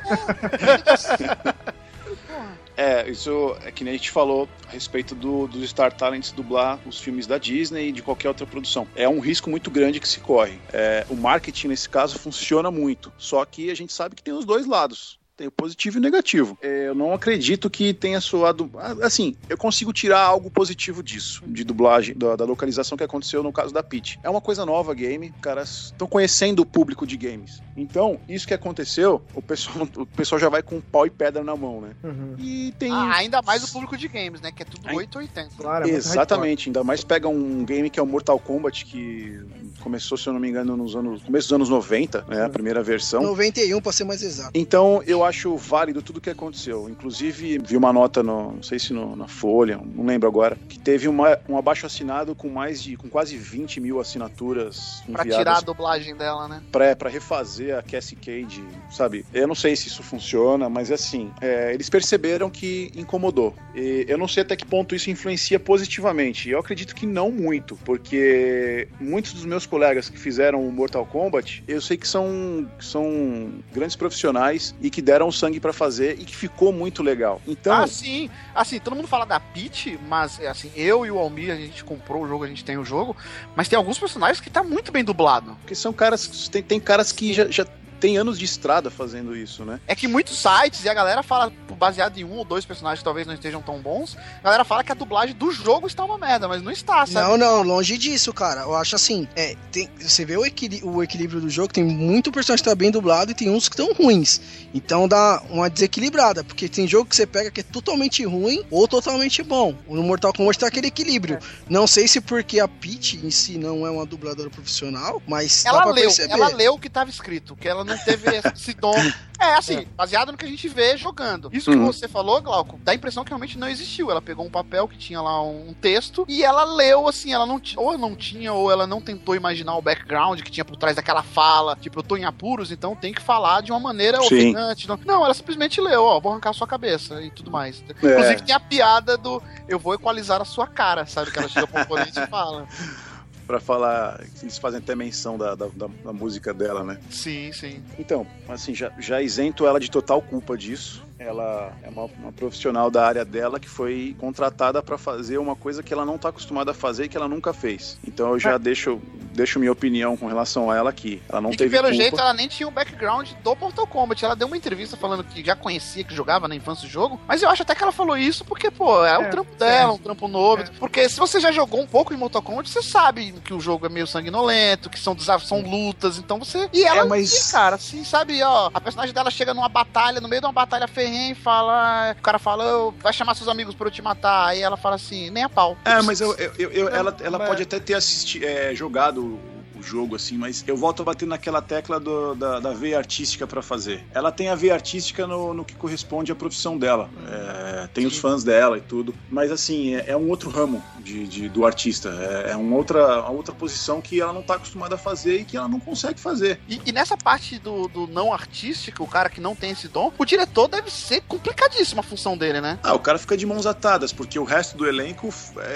É, isso é que nem a gente falou a respeito do, dos Star Talents dublar os filmes da Disney e de qualquer outra produção. É um risco muito grande que se corre. É, o marketing, nesse caso, funciona muito. Só que a gente sabe que tem os dois lados. Tem o positivo e o negativo. É, eu não acredito que tenha soado. Assim, eu consigo tirar algo positivo disso, de dublagem, da, da localização que aconteceu no caso da Peach. É uma coisa nova, game. Caras estão conhecendo o público de games. Então, isso que aconteceu, o pessoal, o pessoal já vai com pau e pedra na mão, né? Uhum. E tem. Ah, ainda mais o público de games, né? Que é tudo Ai- 880. Claro, é Exatamente, ainda mais pega um game que é o Mortal Kombat, que começou, se eu não me engano, nos anos. começo dos anos 90, né? A primeira versão. 91, pra ser mais exato. Então eu acho válido tudo que aconteceu. Inclusive, vi uma nota no. não sei se no- na Folha, não lembro agora, que teve uma, um abaixo assinado com mais de. com quase 20 mil assinaturas Pra enviadas tirar a dublagem dela, né? pra, pra refazer a Cassie Cage, sabe? Eu não sei se isso funciona, mas assim, é, eles perceberam que incomodou. E eu não sei até que ponto isso influencia positivamente. Eu acredito que não muito, porque muitos dos meus colegas que fizeram o Mortal Kombat, eu sei que são, são grandes profissionais e que deram sangue pra fazer e que ficou muito legal. Então, Ah, sim. Assim, todo mundo fala da Peach, mas assim, eu e o Almir, a gente comprou o jogo, a gente tem o jogo, mas tem alguns personagens que tá muito bem dublado. porque são caras, tem, tem caras que já, já tem anos de estrada fazendo isso, né? É que muitos sites e a galera fala, baseado em um ou dois personagens que talvez não estejam tão bons, a galera fala que a dublagem do jogo está uma merda, mas não está, sabe? Não, não, longe disso, cara. Eu acho assim, é, tem- você vê o, equili- o equilíbrio do jogo, tem muito personagem que tá bem dublado e tem uns que estão ruins. Então dá uma desequilibrada, porque tem jogo que você pega que é totalmente ruim ou totalmente bom. No Mortal Kombat tá aquele equilíbrio. Não sei se porque a Peach em si não é uma dubladora profissional, mas dá Ela pra leu, perceber. ela leu o que estava escrito, que ela não teve esse dom. É, assim, baseado no que a gente vê jogando. Isso que Uhum. você falou, Glauco, dá a impressão que realmente não existiu. Ela pegou um papel que tinha lá um texto e ela leu, assim, ela não tinha, ou não tinha, ou ela não tentou imaginar o background que tinha por trás daquela fala. Tipo, eu tô em apuros, então tem que falar de uma maneira Sim. ofegante. Não, não, ela simplesmente leu, ó, vou arrancar a sua cabeça e tudo mais. É. Inclusive tem a piada do eu vou equalizar a sua cara, sabe? Que ela chega pro oponente e fala. Pra falar, eles fazem até menção da, da, da- da música dela, né? Sim, sim. Então, assim, já, já isento ela de total culpa disso. Ela é uma, uma profissional da área dela que foi contratada pra fazer uma coisa que ela não tá acostumada a fazer e que ela nunca fez. Então eu já deixo, deixo minha opinião com relação a ela aqui. Ela não e que teve pelo culpa. jeito ela nem tinha o background do Mortal Kombat. Ela deu uma entrevista falando que já conhecia, que jogava na infância o jogo. Mas eu acho até que ela falou isso porque, pô, é, o É, trampo dela, é. um trampo novo. Porque se você já jogou um pouco em Mortal Kombat, você sabe que o jogo é meio sanguinolento, que são desafios, são lutas. Então você. E ela, É, mas- sim, cara, assim, sabe, ó, a personagem dela chega numa batalha, no meio de uma batalha ferrenha e fala. O cara fala, "Ô, vai chamar seus amigos pra eu te matar. Aí ela fala assim, nem a pau. É, mas eu, eu- eu- ela, ela mas- pode até ter assisti, é, jogado o, jogo, assim, mas eu volto a bater naquela tecla do- da, da veia artística pra fazer. Ela tem a veia artística no, no que corresponde à profissão dela. É, tem os fãs dela e tudo. Mas, assim, é, é um outro ramo de, de- do artista. É, é uma, outra, uma outra posição que ela não tá acostumada a fazer e que ela não consegue fazer. E, e nessa parte do, do não artístico, o cara que não tem esse dom, o diretor deve ser complicadíssima a função dele, né? Ah, o cara fica de mãos atadas, porque o resto do elenco,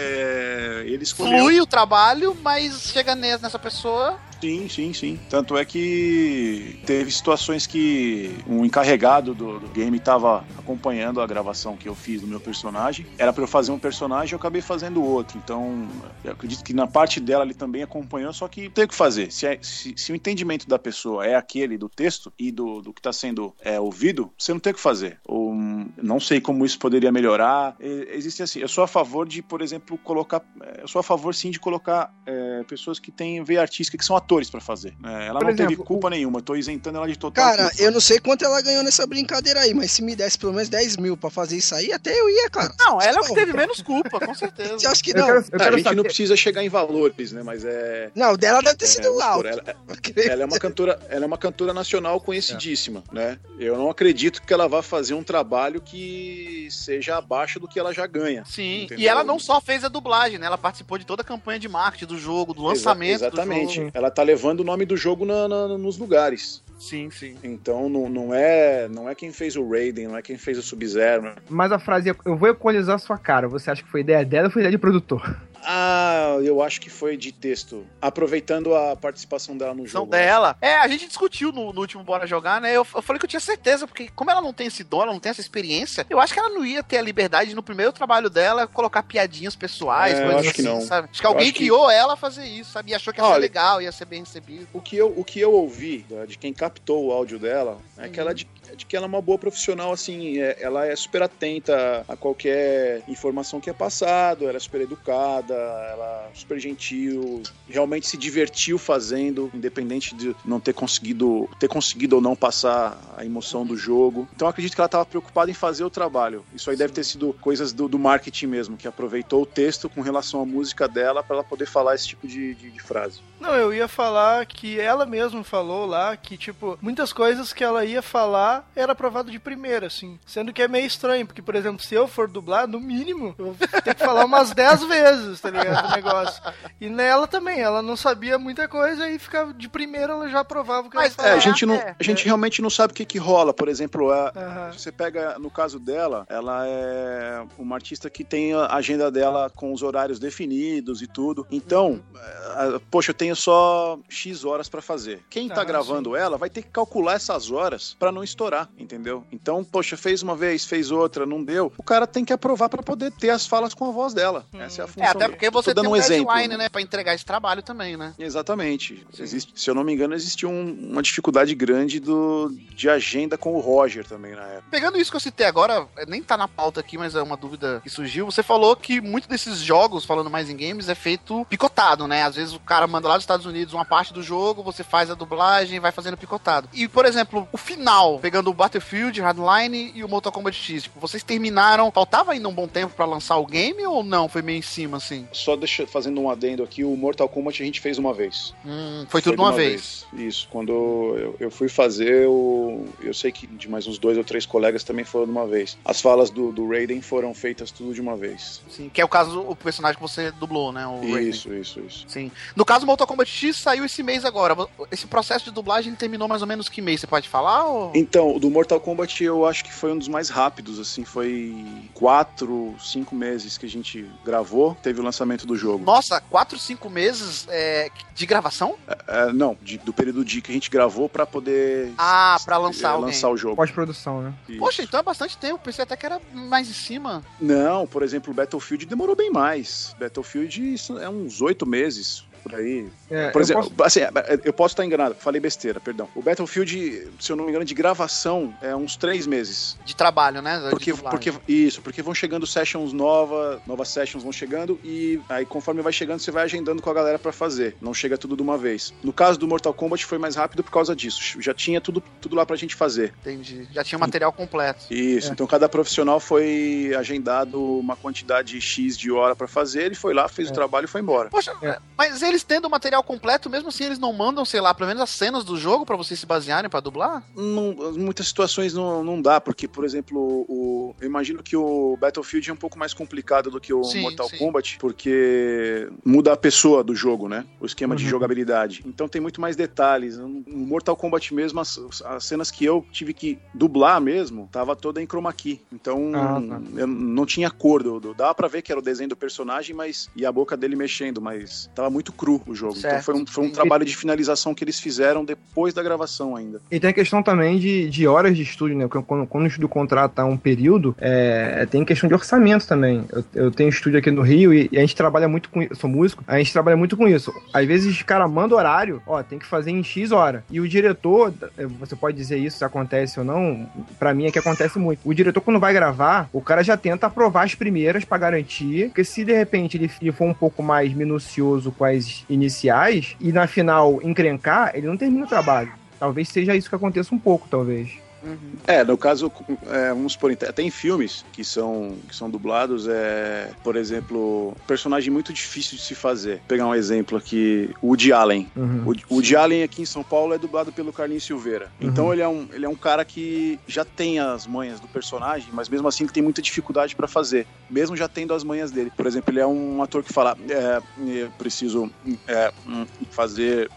é, ele escolheu... Flui o trabalho, mas chega nes- nessa pessoa. Sim, sim, sim. Tanto é que teve situações que um encarregado do, do game estava acompanhando a gravação que eu fiz do meu personagem. Era para eu fazer um personagem, eu acabei fazendo outro. Então, eu acredito que na parte dela ele também acompanhou, só que tem o que fazer. Se, é- se- se o entendimento da pessoa é aquele do texto e do, do que está sendo é, ouvido, você não tem o que fazer. Ou não sei como isso poderia melhorar. Existe assim. Eu sou a favor de, por exemplo, colocar. é, Eu sou a favor sim de colocar é, pessoas que têm veia artística, que são atores pra fazer. É, ela Por não teve exemplo, culpa nenhuma, eu tô isentando ela de total Cara, culpa. eu não sei quanto ela ganhou nessa brincadeira aí, mas se me desse pelo menos 10 mil pra fazer isso aí, até eu ia, cara. Não, ela é o que Não. teve menos culpa, com certeza. Você acha que Eu não? quero, eu É, a quero gente não saber. precisa chegar em valores, né? Mas é. Não, o dela deve ter é, sido vamos alto. ela, ela é uma cantora, ela é uma cantora nacional conhecidíssima, né? Eu não acredito que ela vá fazer um trabalho que seja abaixo do que ela já ganha. Sim, Entendeu? e ela não só fez a dublagem, né? Ela participou de toda a campanha de marketing do jogo, do Exa- lançamento exatamente. do jogo. Ela tá levando o nome do jogo na- na- nos lugares. Sim, sim. Então não, não é não é quem fez o Raiden, não é quem fez o Sub-Zero. Mas a frase, eu vou equalizar a sua cara. Você acha que foi ideia dela ou foi ideia de produtor? Ah, eu acho que foi de texto. Aproveitando a participação dela no jogo. dela. É, a gente discutiu no, no último Bora Jogar, né? Eu, eu falei que eu tinha certeza, porque como ela não tem esse dom, ela não tem essa experiência, eu acho que ela não ia ter a liberdade no primeiro trabalho dela colocar piadinhas pessoais, É, coisas acho assim, que não. sabe? Acho que Eu alguém acho que- criou ela a fazer isso, sabe? E achou que ia ser Olha- legal, ia ser bem recebido. O que eu, o que eu ouvi né, de quem captou o áudio dela é que Uhum. ela de, que ela é uma boa profissional, assim, é- ela é super atenta a qualquer informação que é passado, ela é super educada, ela é super gentil, realmente se divertiu fazendo, independente de não ter conseguido ter conseguido ou não passar a emoção do jogo. Então acredito que ela estava preocupada em fazer o trabalho. Isso aí deve ter sido coisas do, do marketing mesmo, que aproveitou o texto com relação à música dela para ela poder falar esse tipo de, de- de frase. Não, eu ia falar que ela mesma falou lá que, tipo, muitas coisas que ela ia falar era aprovado de primeira, assim. Sendo que é meio estranho, porque, por exemplo, se eu for dublar, no mínimo, eu vou ter que falar umas 10 vezes, tá ligado? O negócio. E nela também, ela não sabia muita coisa e ficava de primeira, ela já aprovava o que Mas, ela É, a gente, não, é, a gente realmente não sabe o que, que rola. Por exemplo, a- Aham. você pega, no caso dela, ela é uma artista que tem a agenda dela com os horários definidos e tudo. Então, é, poxa, eu tenho só X horas pra fazer. Quem tá Ah, gravando ela vai ter que calcular essas horas pra não estourar, entendeu? Então, poxa, fez uma vez, fez outra, não deu. O cara tem que aprovar pra poder ter as falas com a voz dela. Essa é a função. É, até dele. porque você tem um um exemplo. deadline, né? Pra entregar esse trabalho também, né? Exatamente. Existe, se eu não me engano, existiu um- uma dificuldade grande do, de agenda com o Roger também na época. Pegando isso que eu citei agora, é, nem tá na pauta aqui, mas é uma dúvida que surgiu. Você falou que muito desses jogos, falando mais em games, é feito picotado, né? Às vezes o cara manda lá dos Estados Unidos uma parte do jogo, você faz a dublagem, vai fazendo picotado. E, por exemplo, o final, pegando o Battlefield, Hardline e o Mortal Kombat X, tipo, vocês terminaram, faltava ainda um bom tempo pra lançar o game ou não? Foi meio em cima, assim? Só deixa, fazendo um adendo aqui, o Mortal Kombat a gente fez uma vez. Hum, foi tudo de de uma vez. Isso. Quando eu, eu fui fazer, eu, eu sei que de mais uns dois ou três colegas também foram de uma vez. As falas do, do Raiden foram feitas tudo de uma vez. Sim, que é o caso, o personagem que você dublou, né? O Raiden. Isso, isso, isso. Sim. No caso, Mortal Kombat X saiu esse mês agora. Esse processo de dublagem terminou mais ou menos que mês? Você pode falar? Ou... Então, o do Mortal Kombat eu acho que foi um dos mais rápidos, assim, foi quatro, cinco meses que a gente gravou, teve o lançamento do jogo. Nossa, 4, 5 meses é, de gravação? É, não, de- do período de que a gente gravou pra poder Ah, pra lançar é, alguém. lançar o jogo. Pós-produção, né? Isso. Poxa, então é bastante tempo. Pensei até que era mais em cima. Não, por exemplo, o Battlefield demorou bem mais. Battlefield isso é uns oito meses. Por aí. É, Por eu exemplo, posso- assim, eu posso estar enganado, falei besteira, perdão. O Battlefield, se eu não me engano, de gravação é uns três meses. De trabalho, né? De Porque, porque isso, porque vão chegando sessions novas, novas sessions vão chegando e aí conforme vai chegando você vai agendando com a galera pra fazer. Não chega tudo de uma vez. No caso do Mortal Kombat foi mais rápido por causa disso. Já tinha tudo, tudo lá pra gente fazer. Entendi. Já tinha material completo. Isso, É. então cada profissional foi agendado uma quantidade X de hora pra fazer, ele foi lá, fez É. o trabalho e foi embora. Poxa, mas eles tendo o material completo, mesmo assim eles não mandam, sei lá, pelo menos as cenas do jogo pra vocês se basearem pra dublar? Não, muitas situações não, não dá, porque, por exemplo, o, eu imagino que o Battlefield é um pouco mais complicado do que o Sim, Mortal sim. Kombat, porque muda a pessoa do jogo, né? O esquema de Uhum. jogabilidade. Então tem muito mais detalhes. No Mortal Kombat mesmo, as, as cenas que eu tive que dublar mesmo, tava toda em chroma key. Então Ah, tá. eu não tinha cor. Do, do- dava pra ver que era o desenho do personagem, mas e a boca dele mexendo, mas tava muito cru o jogo. Certo. Então foi um, foi um trabalho de finalização que eles fizeram depois da gravação ainda. E tem a questão também de, de horas de estúdio, né? Quando, quando- quando o estúdio contrata um período, é, tem questão de orçamento também. Eu, eu tenho estúdio aqui no Rio e, e a gente trabalha muito com isso. Sou músico, a gente trabalha muito com isso. Às vezes o cara manda horário, ó, tem que fazer em X hora. E o diretor, eh, você pode dizer isso se acontece ou não, pra mim é que acontece muito. O diretor, quando vai gravar, o cara já tenta aprovar as primeiras pra garantir, porque se de repente ele, ele for um pouco mais minucioso com as iniciais e na final encrencar, ele não termina o trabalho. Talvez seja isso que aconteça um pouco, talvez. É, no caso, é, vamos supor, tem filmes que são, que são dublados, é, por exemplo, personagem muito difícil de se fazer. Vou pegar um exemplo aqui, o Woody Allen. Uhum. O Woody Allen aqui em São Paulo é dublado pelo Carlinhos Silveira. Então ele é, um, ele é um cara que já tem as manhas do personagem, mas mesmo assim ele tem muita dificuldade pra fazer, mesmo já tendo as manhas dele. Por exemplo, ele é um ator que fala, é, eu preciso é, fazer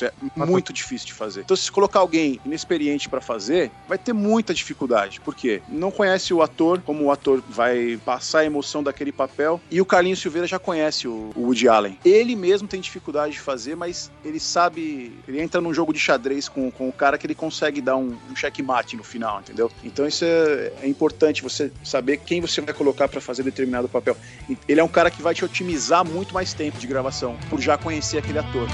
é muito difícil de fazer. Então, se colocar alguém inexperiente pra fazer, vai ter muita dificuldade. Por quê? Não conhece o ator, como o ator vai passar a emoção daquele papel. E o Carlinhos Silveira já conhece o o Woody Allen. Ele mesmo tem dificuldade de fazer, mas ele sabe. Ele entra num jogo de xadrez com, com o cara que ele consegue dar um, um checkmate no final, entendeu? Então, isso é, é importante você saber quem você vai colocar pra fazer determinado papel. Ele é um cara que vai te otimizar muito mais tempo de gravação, por já conhecer aquele ator.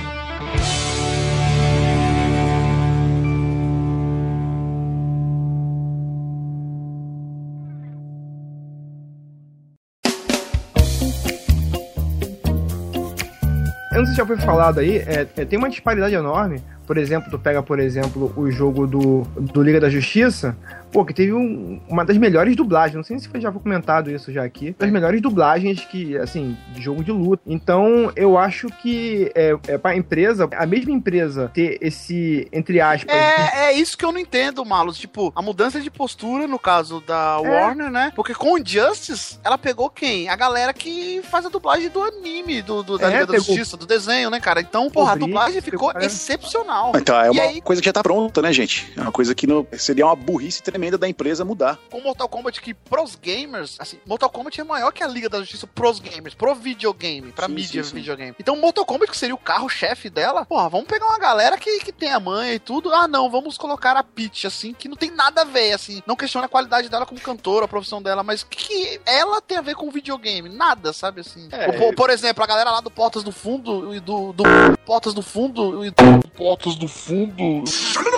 Já foi falado aí, é, é, tem uma disparidade enorme. Por exemplo, tu pega, por exemplo, o jogo do, do Liga da Justiça, pô, que teve um- uma das melhores dublagens. Não sei se foi- já foi comentado isso já aqui. Das melhores dublagens que, assim, de jogo de luta. Então, eu acho que é, é pra empresa, a mesma empresa ter esse, entre aspas, É, é isso que eu não entendo, Malus. Tipo, a mudança de postura, no caso da Warner, né? Porque com o Justice, ela pegou quem? A galera que faz a dublagem do anime, do, do- da É, Liga da Justiça, do desenho, né, cara? Então, porra, a dublagem ficou é. excepcional. Então, é uma aí, coisa que já tá pronta, né, gente? É uma coisa que não, seria uma burrice tremenda da empresa mudar. com Mortal Kombat que pros gamers, assim, Mortal Kombat é maior que a Liga da Justiça pros gamers, pro videogame, pra Sim, mídia sim, sim. videogame. Então Mortal Kombat, que seria o carro-chefe dela, porra, vamos pegar uma galera que, que tem a manha e tudo. Ah, não, vamos colocar a Peach, assim, que não tem nada a ver, assim. Não questiona a qualidade dela como cantora, a profissão dela, mas o que, ela tem a ver com o videogame? Nada, sabe, assim. É. Por, por exemplo, a galera lá do Portas do Fundo e do, do Portas do Fundo e do Portas do Fundo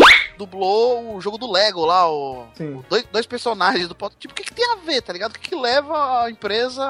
dublou o jogo do Lego lá, o, o dois, dois personagens do Portas. Tipo, o que, que tem a ver, tá ligado? O que, que leva a empresa.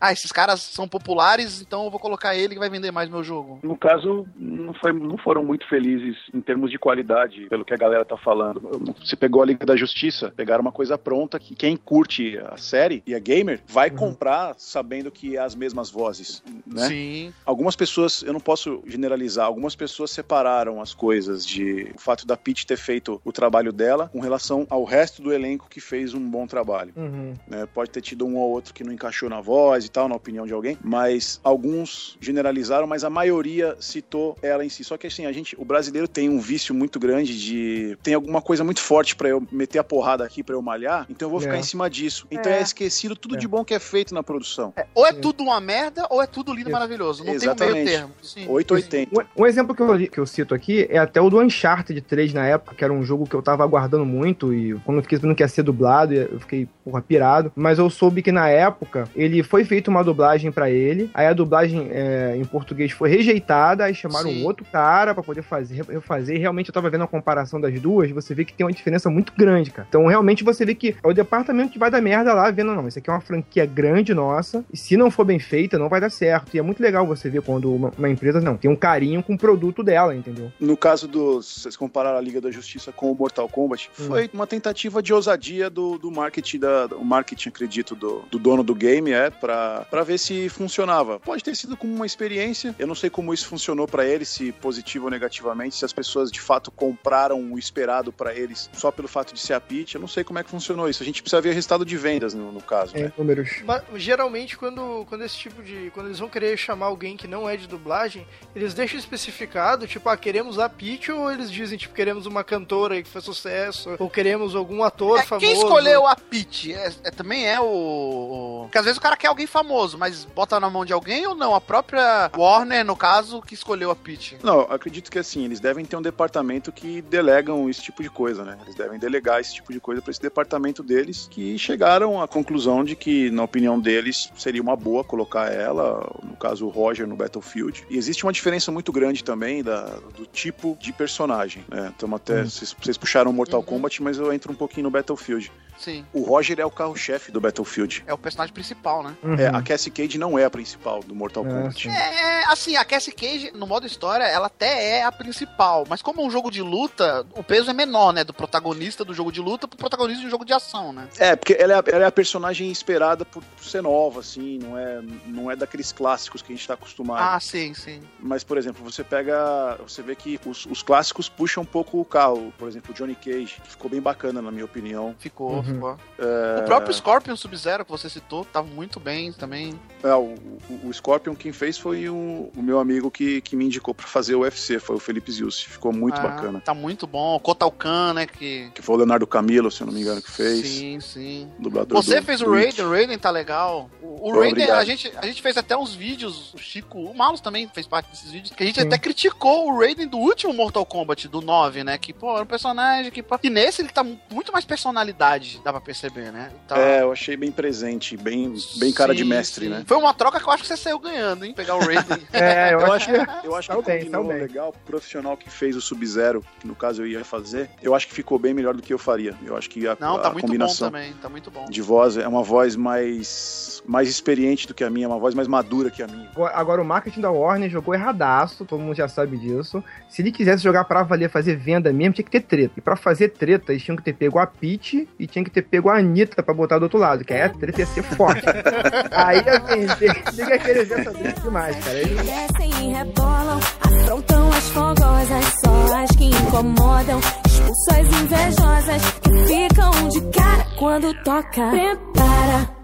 Ah, esses caras são populares, então eu vou colocar ele que vai vender mais meu jogo. No caso, não, foi- não foram muito felizes em termos de qualidade, pelo que a galera tá falando. Você pegou a Liga da Justiça, pegaram uma coisa pronta que quem curte a série e é gamer vai comprar sabendo que é as mesmas vozes, né? Sim. Algumas pessoas, eu não posso generalizar, algumas pessoas separaram as coisas de o fato da Peach ter feito o trabalho dela com relação ao resto do elenco que fez um bom trabalho. Uhum. né? Pode ter tido um ou outro que não encaixou na voz e tal, na opinião de alguém, mas alguns generalizaram, mas a maioria citou ela em si. Só que assim, a gente, o brasileiro tem um vício muito grande de tem alguma coisa muito forte pra eu meter a porrada aqui pra eu malhar, então eu vou ficar É. em cima disso. Então é, É. esquecido tudo É. de bom que é feito na produção. Ou é tudo uma merda, ou é tudo lindo e maravilhoso. Não Exatamente. tem um meio termo. Sim. 880. Um, um exemplo que eu, que eu cito aqui é até o do Uncharted 3 na época, que era um jogo que eu tava aguardando muito e quando eu fiquei sabendo que ia ser dublado, eu fiquei, porra, pirado. Mas eu soube que na época ele foi feito uma dublagem para ele, aí a dublagem é, em português foi rejeitada, aí chamaram Sim. outro cara para poder fazer, refazer. E realmente eu tava vendo a comparação das duas, você vê que tem uma diferença muito grande, cara. Então realmente você vê que é o departamento que vai dar merda lá, vendo, não, isso aqui é uma franquia grande nossa, e se não for bem feita, não vai dar certo. E é muito legal você ver quando uma, uma empresa, não, tem um carinho com o produto dela, entendeu? No caso dos. Vocês compararam a Liga da Justiça com o Mortal Kombat, Hum. foi uma tentativa de ousadia do, do marketing, da, o marketing, acredito, do, do dono do game, é, pra, pra ver se funcionava. Pode ter sido como uma experiência. Eu não sei como isso funcionou pra eles, se positivo ou negativamente, se as pessoas de fato compraram o esperado pra eles só pelo fato de ser a Peach. Eu não sei como é que funcionou isso. A gente precisa ver o resultado de vendas no, no caso. É, né? números. Mas, geralmente, quando, quando esse tipo de. Quando eles vão querer chamar alguém que não é de dublagem, eles deixam especificado, tipo, ah, queremos a Peach, ou eles dizem, tipo, queremos uma cantora aí que faz sucesso, ou queremos algum ator É, famoso. quem escolheu a Peach é, é- também é o. Porque às vezes o cara quer alguém famoso, mas bota na mão de alguém ou não? A própria Warner, no caso, que escolheu a Peach. Não, eu acredito que assim, eles devem ter um departamento que delegam esse tipo de coisa, né? Eles devem delegar esse tipo de coisa para esse departamento deles, que chegaram à conclusão de que, na opinião deles, seria uma boa colocar ela, no caso o Roger, no Battlefield. E existe uma diferença muito grande também da, do tipo de personagem, né? Então até, vocês, vocês puxaram Mortal Kombat, mas eu entro um pouquinho no Battlefield. Sim. O Roger é o carro-chefe do Battlefield. É o personagem principal, né? Uhum. É, a Cassie Cage não é a principal do Mortal É, Kombat. sim. É, assim, a Cassie Cage, no modo história, ela até é a principal, mas como é um jogo de luta, o peso é menor, né? Do protagonista do jogo de luta pro protagonista de um jogo de ação, né? É, porque ela é, a, ela é a personagem esperada por ser nova, assim, não é, não é daqueles clássicos que a gente tá acostumado. Ah, sim, sim. Mas, por exemplo, você pega. Você vê que os, os clássicos puxam um pouco o carro. Por exemplo, o Johnny Cage, que ficou bem bacana, na minha opinião. Ficou, Uhum. ficou. É, O próprio Scorpion Sub-Zero que você citou, tava muito bem também. é, o, o- o Scorpion quem fez foi o, o meu amigo que, que me indicou pra fazer o UFC, foi o Felipe Zius. Ficou muito Ah, bacana. Tá muito bom. Kotal Kahn, né? Que... Que foi o Leonardo Camilo, se eu não me engano, que fez. Sim, sim. Dublador Você do- fez do o. Raiden, o Raiden tá legal. O, o Raiden, a gente, a gente fez até uns vídeos, o Chico, o Malus também fez parte desses vídeos, que a gente Sim. até criticou o Raiden do último Mortal Kombat, do 9, né? Que, pô, era um personagem que. pô, E nesse ele tá mu- muito mais personalidade, dá pra perceber, né? Tá- É, eu achei bem presente, bem, bem cara de mestre, sim. né? Foi uma troca que eu acho que você saiu ganhando, hein? Pegar o Raiden. É, eu, acho que. eu acho que bem, combinou legal. O profissional que fez o Sub-Zero, que no caso eu ia fazer, eu acho que ficou bem melhor do que eu faria. Eu acho que a, Não, a tá bom combinação também, tá muito bom. de voz é uma voz mais, mais experiente do que a minha, uma voz mais madura que a minha. Agora- Agora, o marketing da Warner jogou erradaço, todo mundo já sabe disso. Se ele quisesse jogar pra valer, fazer venda mesmo, tinha que ter treta. E pra fazer treta, eles tinham que ter pego a Peach e tinha que ter pego a Anitta pra botar do outro lado, que aí a treta ia ser forte. aí ia vender. Ninguém ia querer ver essa treta demais, cara. Aí- Descem e rebolam, afrontam as fogosas, só as que incomodam, expulsam as invejosas, que ficam de cara quando toca. Prepara.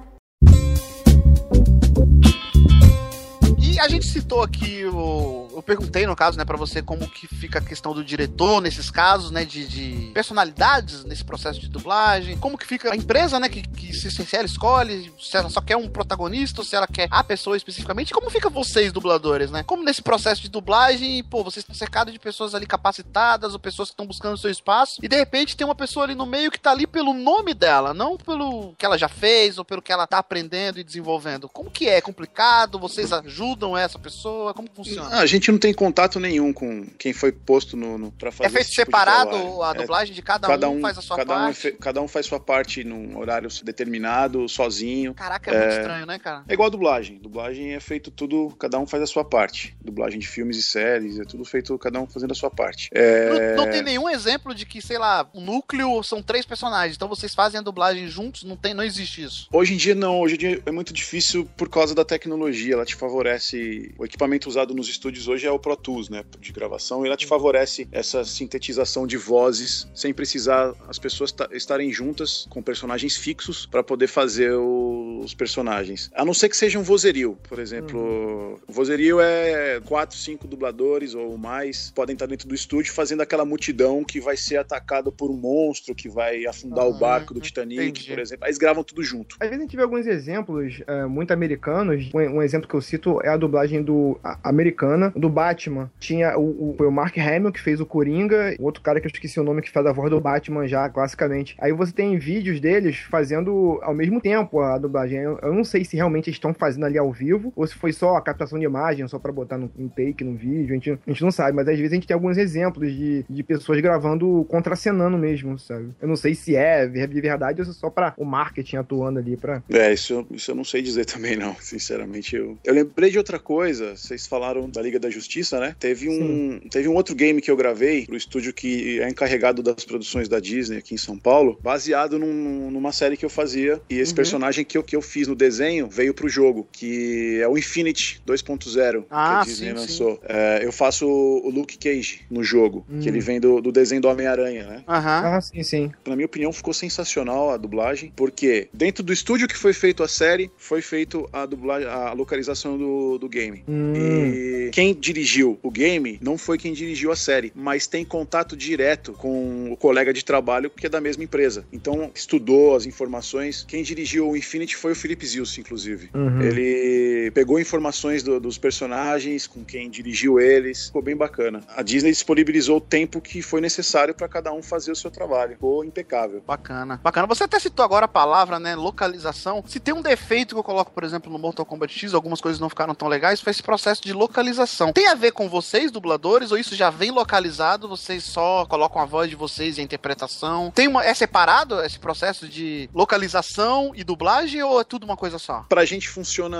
E a gente citou aqui o. Eu perguntei, no caso, né, pra você como que fica a questão do diretor nesses casos, né, de, de personalidades nesse processo de dublagem. Como que fica a empresa, né, que, que se, se ela escolhe, se ela só quer um protagonista ou se ela quer a pessoa especificamente. Como fica vocês, dubladores, né? Como nesse processo de dublagem, pô, vocês estão cercados de pessoas ali capacitadas ou pessoas que estão buscando seu espaço e de repente tem uma pessoa ali no meio que tá ali pelo nome dela, não pelo que ela já fez ou pelo que ela tá aprendendo e desenvolvendo. Como que é? É complicado? Vocês ajudam essa pessoa? Como funciona? Ah, a gente não tem contato nenhum com quem foi posto no, no pra fazer É feito tipo separado a É, dublagem de cada, um, faz a sua cada Um é parte? fe- cada um faz sua parte num horário determinado, sozinho. Caraca, é, muito estranho, né, cara? É igual a dublagem. Dublagem é feito tudo, cada um faz a sua parte. Dublagem de filmes e séries, é tudo feito, cada um fazendo a sua parte. É... Não, não tem nenhum exemplo de que, sei lá, o núcleo são três personagens, então vocês fazem a dublagem juntos, não, tem, não existe isso. Hoje em dia não, hoje em dia é muito difícil por causa da tecnologia, ela te favorece, o equipamento usado nos estúdios hoje é o Pro Tools, né, de gravação, e ela te favorece essa sintetização de vozes sem precisar as pessoas ta- estarem juntas com personagens fixos para poder fazer os personagens. A não ser que seja um vozerio, por exemplo, o vozerio é quatro, cinco dubladores ou mais podem estar dentro do estúdio fazendo aquela multidão que vai ser atacado por um monstro que vai afundar o barco do Titanic, entendi. por exemplo. Aí eles gravam tudo junto. Às vezes a gente vê alguns exemplos é, muito americanos. Um, um exemplo que eu cito é a dublagem do a- americana do do Batman, tinha o, o, o Mark Hamill que fez o Coringa, o outro cara que eu esqueci o nome que faz a voz do Batman já, classicamente. Aí você tem vídeos deles fazendo ao mesmo tempo a dublagem. Eu, eu não sei se realmente estão fazendo ali ao vivo, ou se foi só a captação de imagem, só pra botar no, no take, no vídeo, a gente, a gente não sabe, mas às vezes a gente tem alguns exemplos de, de pessoas gravando contracenando mesmo, sabe? Eu não sei se é de verdade ou se é só pra o marketing atuando ali pra... É, isso, isso eu não sei dizer também não, sinceramente. Eu, eu lembrei de outra coisa, vocês falaram da Liga da né? Teve um, teve um outro game que eu gravei pro estúdio que é encarregado das produções da Disney aqui em São Paulo, baseado num, numa série que eu fazia, e esse Uhum. personagem que eu, que eu fiz no desenho veio pro jogo, que é o Infinity 2.0 Ah, que a Disney sim, lançou. É, eu faço o Luke Cage no jogo, Hum. que ele vem do, do desenho do Homem-Aranha, né? Aham. Ah, sim, sim. Na minha opinião, ficou sensacional a dublagem, porque dentro do estúdio que foi feito a série, foi feito a dublagem, a localização do, do game. Hum. E quem dirigiu o game não foi quem dirigiu a série, mas tem contato direto com o colega de trabalho que é da mesma empresa. Então, estudou as informações. Quem dirigiu o Infinity foi o Felipe Zilce, inclusive. Uhum. Ele pegou informações do- dos personagens, com quem dirigiu eles. Ficou bem bacana. A Disney disponibilizou o tempo que foi necessário para cada um fazer o seu trabalho. Ficou impecável. Bacana. Bacana. Você até citou agora a palavra, né? Localização. Se tem um defeito que eu coloco, por exemplo, no Mortal Kombat X, algumas coisas não ficaram tão legais, foi esse processo de localização. Tem a ver com vocês, dubladores, ou isso já vem localizado? Vocês só colocam a voz de vocês e a interpretação? Tem uma, é separado esse processo de localização e dublagem, ou é tudo uma coisa só? Pra gente funciona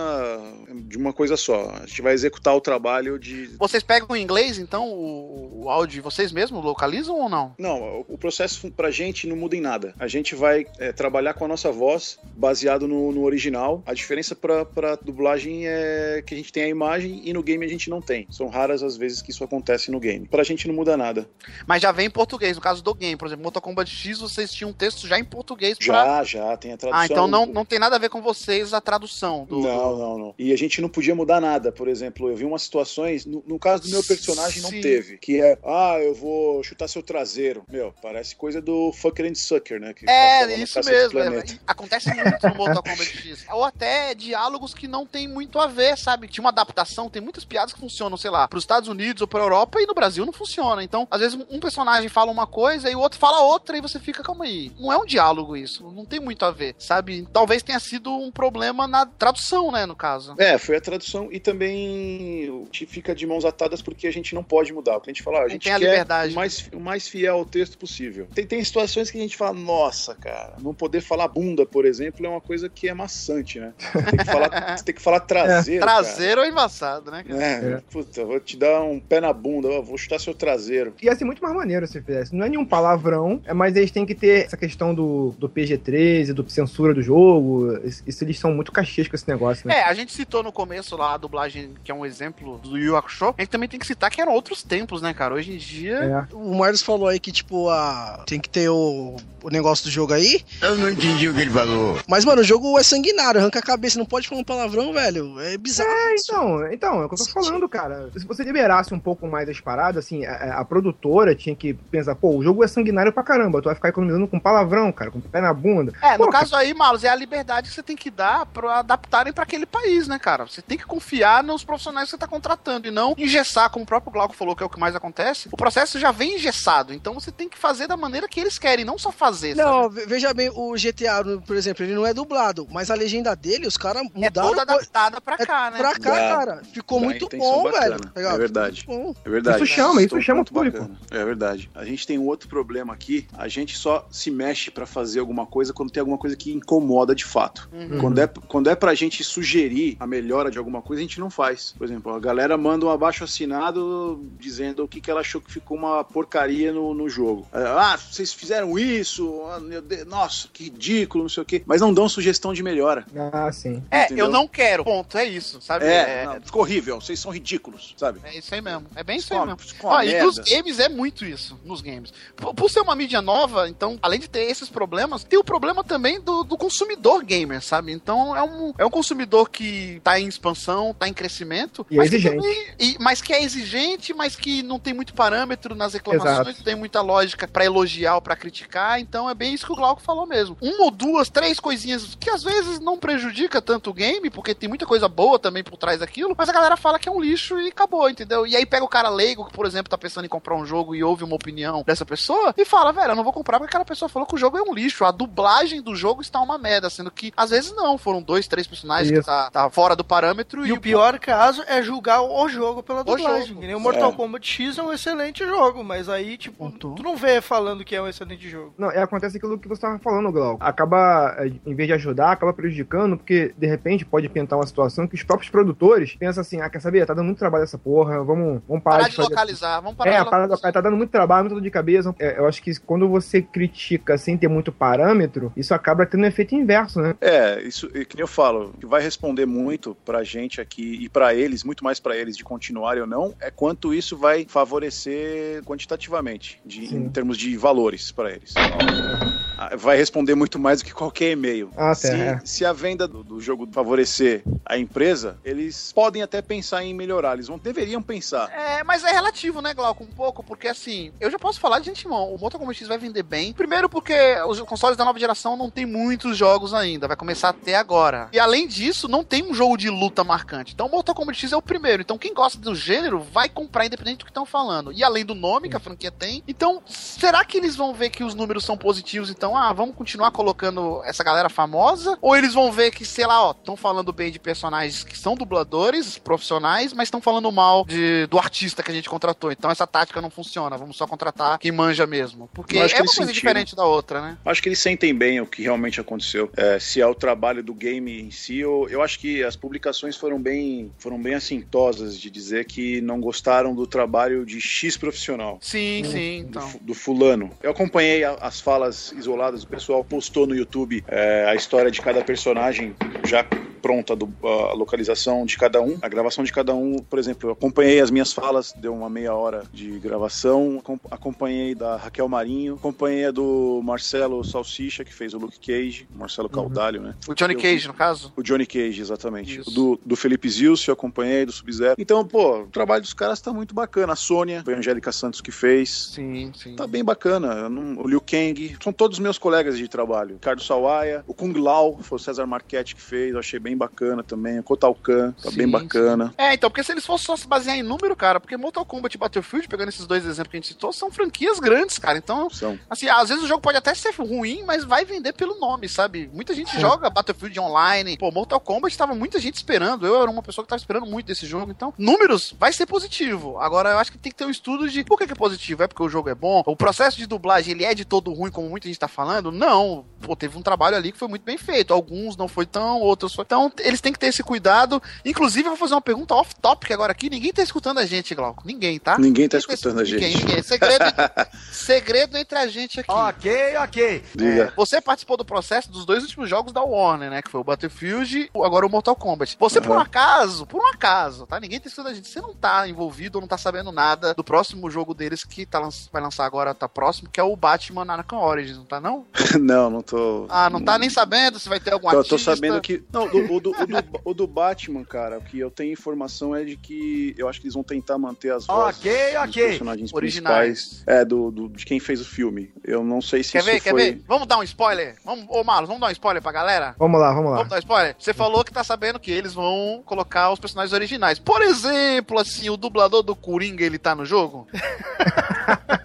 de uma coisa só. A gente vai executar o trabalho de. Vocês pegam em inglês, então, o, o áudio de vocês mesmos localizam ou não? Não, o processo pra gente não muda em nada. A gente vai é, trabalhar com a nossa voz baseado no, no original. A diferença pra, pra dublagem é que a gente tem a imagem e no game a gente não tem. São raras as vezes que isso acontece no game. Pra gente não muda nada. Mas já vem em português, no caso do game, por exemplo, Mortal Kombat X, vocês tinham um texto já em português pra... Já, já, tem a tradução. Ah, então não, não tem nada a ver com vocês a tradução do. Não, do- não, não. E a gente não podia mudar nada. Por exemplo, eu vi umas situações, no, no caso do meu personagem não Sim. teve, que é, ah, eu vou chutar seu traseiro. Meu, parece coisa do Fucker and Sucker, né? Que É, isso mesmo. É. acontece muito no Mortal Kombat X. Ou até diálogos que não tem muito a ver, sabe? Tinha uma adaptação, tem muitas piadas que funcionam, sei lá, pros Estados Unidos ou pra Europa e no Brasil não funciona. Então, às vezes, um personagem fala uma coisa e o outro fala outra e você fica, calma aí. Não é um diálogo isso. Não tem muito a ver, sabe? Talvez tenha sido um problema na tradução, né, no caso. É, foi a tradução e também o gente fica de mãos atadas porque a gente não pode mudar. O que a gente fala, ó, a gente tem a quer liberdade. o mais, o mais fiel ao texto possível. Tem, tem situações que a gente fala, nossa, cara, não poder falar bunda, por exemplo, é uma coisa que é maçante, né? Tem que falar, você tem que falar traseiro. cara. Traseiro ou embaçado, né? cara? É, puta, vou te dar um pé na bunda, vou chutar seu traseiro. Ia ser muito mais maneiro se fizesse. Não é nenhum palavrão, é, mas eles têm que ter essa questão do, do PG-13, do censura do jogo. Isso, eles são muito caxias com esse negócio, né? É, a gente citou no começo lá a dublagem, que é um exemplo do Yu Yu Hakusho. A gente também tem que citar que eram outros tempos, né, cara? Hoje em dia. É. O Marlos falou aí que, tipo, a... tem que ter o... o negócio do jogo aí. Eu não entendi o que ele falou. Mas, mano, o jogo é sanguinário, arranca a cabeça, não pode falar um palavrão, velho. É bizarro. É, então, então, é o que eu tô falando, cara. Se você liberasse um pouco mais as paradas, assim, a, a produtora tinha que pensar, pô, o jogo é sanguinário pra caramba, tu vai ficar economizando com palavrão, cara, com pé na bunda. É, no Pô, caso aí, Malus, é a liberdade que você tem que dar pra adaptarem pra aquele país, né, cara? Você tem que confiar nos profissionais que você tá contratando e não engessar, como o próprio Glauco falou, que é o que mais acontece. O processo já vem engessado, então você tem que fazer da maneira que eles querem, não só fazer, sabe? Não, ve- veja bem, o GTA, por exemplo, ele não é dublado, mas a legenda dele, os caras É mudaram. toda adaptada pra cá, né? Pra cá, cara. Ficou muito bom, bacana, velho. Legal, É verdade. É verdade. Isso chama, isso chama o público. bacana. É verdade. A gente tem um outro problema aqui. A gente só se mexe pra fazer alguma coisa quando tem alguma coisa que incomoda de fato. Uhum. Quando, é, quando é pra gente sugerir a melhora de alguma coisa, a gente não faz. Por exemplo, a galera manda um abaixo assinado dizendo o que, que ela achou que ficou uma porcaria no, no jogo. Ah, vocês fizeram isso, ah, nossa, que ridículo, não sei o quê. Mas não dão sugestão de melhora. Ah, sim. É, Entendeu? eu não quero. Ponto, é isso, sabe? É, não, ficou horrível, vocês são ridículos, sabe? É isso aí mesmo. É bem isso aí mesmo. Ó, e nos games é muito isso. Nos games. Por, por ser uma mídia nova, então, além de ter esses problemas, tem o problema também do, do consumidor gamer, sabe? Então é um, é um consumidor que tá em expansão, tá em crescimento. E é mas que exigente. também- e- mas que é exigente, mas que não tem muito parâmetro nas reclamações, Exato. não tem muita lógica pra elogiar ou pra criticar. Então é bem isso que o Glauco falou mesmo. Uma ou duas, três coisinhas que às vezes não prejudica tanto o game, porque tem muita coisa boa também por trás daquilo, mas a galera fala que é um lixo. Lixo e acabou, entendeu? E aí pega o cara leigo, que, por exemplo, tá pensando em comprar um jogo e ouve uma opinião dessa pessoa e fala, velho, eu não vou comprar porque aquela pessoa falou que o jogo é um lixo. A dublagem do jogo está uma merda, sendo que às vezes não, foram dois, três personagens que Isso. tá, tá fora do parâmetro E o pior caso é julgar o jogo pela dublagem. jogo. Que nem o Mortal É. Kombat X é um excelente jogo, mas aí, tipo, tu não vê falando que é um excelente jogo. Não, é, acontece aquilo que você tava falando, Glauco. Acaba, é, em vez de ajudar, acaba prejudicando, porque de repente pode pintar uma situação que os próprios produtores pensam assim: ah, quer saber? Tá dando muito trabalho essa porra, vamos, vamos parar, parar de de fazer. localizar, vamos parar É, de a parada local, tá dando muito trabalho, muito dor de cabeça. É, eu acho que quando você critica sem ter muito parâmetro, isso acaba tendo um efeito inverso, né? É, isso, é que nem eu falo, o que vai responder muito pra gente aqui e pra eles, muito mais pra eles de continuarem ou não, é quanto isso vai favorecer quantitativamente, de, em termos de valores pra eles. Ah, Vai responder muito mais do que qualquer e-mail. Ah, tá, se, é. se a venda do, do jogo favorecer a empresa, eles podem até pensar em melhorar, eles vão, deveriam pensar. É, mas é relativo, né, Glauco? Um pouco, porque assim, eu já posso falar de antemão, o Mortal Kombat X vai vender bem. Primeiro porque os consoles da nova geração não tem muitos jogos ainda, vai começar até agora. E além disso, não tem um jogo de luta marcante. Então, Mortal Kombat X é o primeiro. Então, quem gosta do gênero vai comprar independente do que estão falando. E além do nome que a franquia tem, então, será que eles vão ver que os números são positivos? Então, ah, vamos continuar colocando essa galera famosa? Ou eles vão ver que, sei lá, ó, estão falando bem de personagens que são dubladores profissionais, mas estão falando mal de, do artista que a gente contratou. Então, essa tática não funciona. Vamos só contratar quem manja mesmo. Porque é uma coisa sentiram. diferente da outra, né? Acho que eles sentem bem o que realmente aconteceu. É, se é o trabalho do game em si, eu, eu acho que as publicações foram bem, foram bem assintosas de dizer que não gostaram do trabalho de X profissional. Sim, Do- sim, do, então. fu- do fulano. Eu acompanhei a- as falas isoladas, o pessoal postou no YouTube é, a história de cada personagem já pronta do, a localização de cada um, a gravação de cada um, por exemplo, eu acompanhei as minhas falas, deu uma meia hora de gravação, acom- acompanhei da Raquel Marinho, acompanhei a do Marcelo Salsicha, que fez o Luke Cage, Marcelo Caudalho, né? O Johnny Eu- Cage, no caso? O Johnny Cage, exatamente. O Do, do Felipe Zilcio, eu acompanhei, do Sub-Zero. Então, pô, o trabalho dos caras tá muito bacana. A Sônia, foi a Angélica Santos que fez. Sim, sim. Tá bem bacana. Eu não- o Liu Kang, são todos meus colegas de trabalho. Ricardo Sawaia, o Kung Lao, foi o César Marchetti que fez, eu achei bem bacana também. O Kotal Kahn, tá Sim, bem bacana. É, então, porque se eles fossem só se basear em número, cara, porque Mortal Kombat e Battlefield, pegando esses dois exemplos que a gente citou, são franquias grandes, cara. Então, São. assim, às vezes o jogo pode até ser ruim, mas vai vender pelo nome, sabe? Muita gente Sim. joga Battlefield online. Pô, Mortal Kombat tava muita gente esperando. Eu era uma pessoa que tava esperando muito desse jogo. Então, números vai ser positivo. Agora, eu acho que tem que ter um estudo de por que, que é positivo. É porque o jogo é bom? O processo de dublagem, ele é de todo ruim, como muita gente tá falando? Não. Pô, teve um trabalho ali que foi muito bem feito. Alguns não foi tão, outros foi. Então, eles têm que ter esse cuidado. Inclusive, eu vou fazer uma pergunta off-topic agora aqui. Ninguém tá escutando a gente, Glauco. Ninguém, tá? Ninguém tá escutando a Ninguém, gente. ninguém. Segredo, segredo entre a gente aqui. Ok, ok. Diga. Você participou do processo dos dois últimos jogos da Warner, né? Que foi o Battlefield e agora o Mortal Kombat. Você, por um acaso, por um acaso, tá? Ninguém tá escutando a gente. Você não tá envolvido ou não tá sabendo nada do próximo jogo deles que tá, lan- vai lançar agora, tá próximo, que é o Batman Arkham Origins, não tá não? não, não tô. Ah, não tá nem sabendo se vai ter algum Eu artista. tô sabendo que. Não, do- o, do, o, do, o do Batman, cara, o que eu tenho informação é de que eu acho que eles vão tentar manter as vozes Ok, dos ok. personagens Originais. principais. É, do, do- de quem fez o filme. Eu não sei se Quer isso ver, quer foi. ver? Vamos dar um spoiler? Vamos, ô Marlos, vamos dar um spoiler pra galera? Vamos lá, vamos lá. Vamos dar um spoiler? Você falou que tá sabendo que eles vão colocar os personagens originais. Por exemplo, assim, o dublador do Coringa, ele tá no jogo?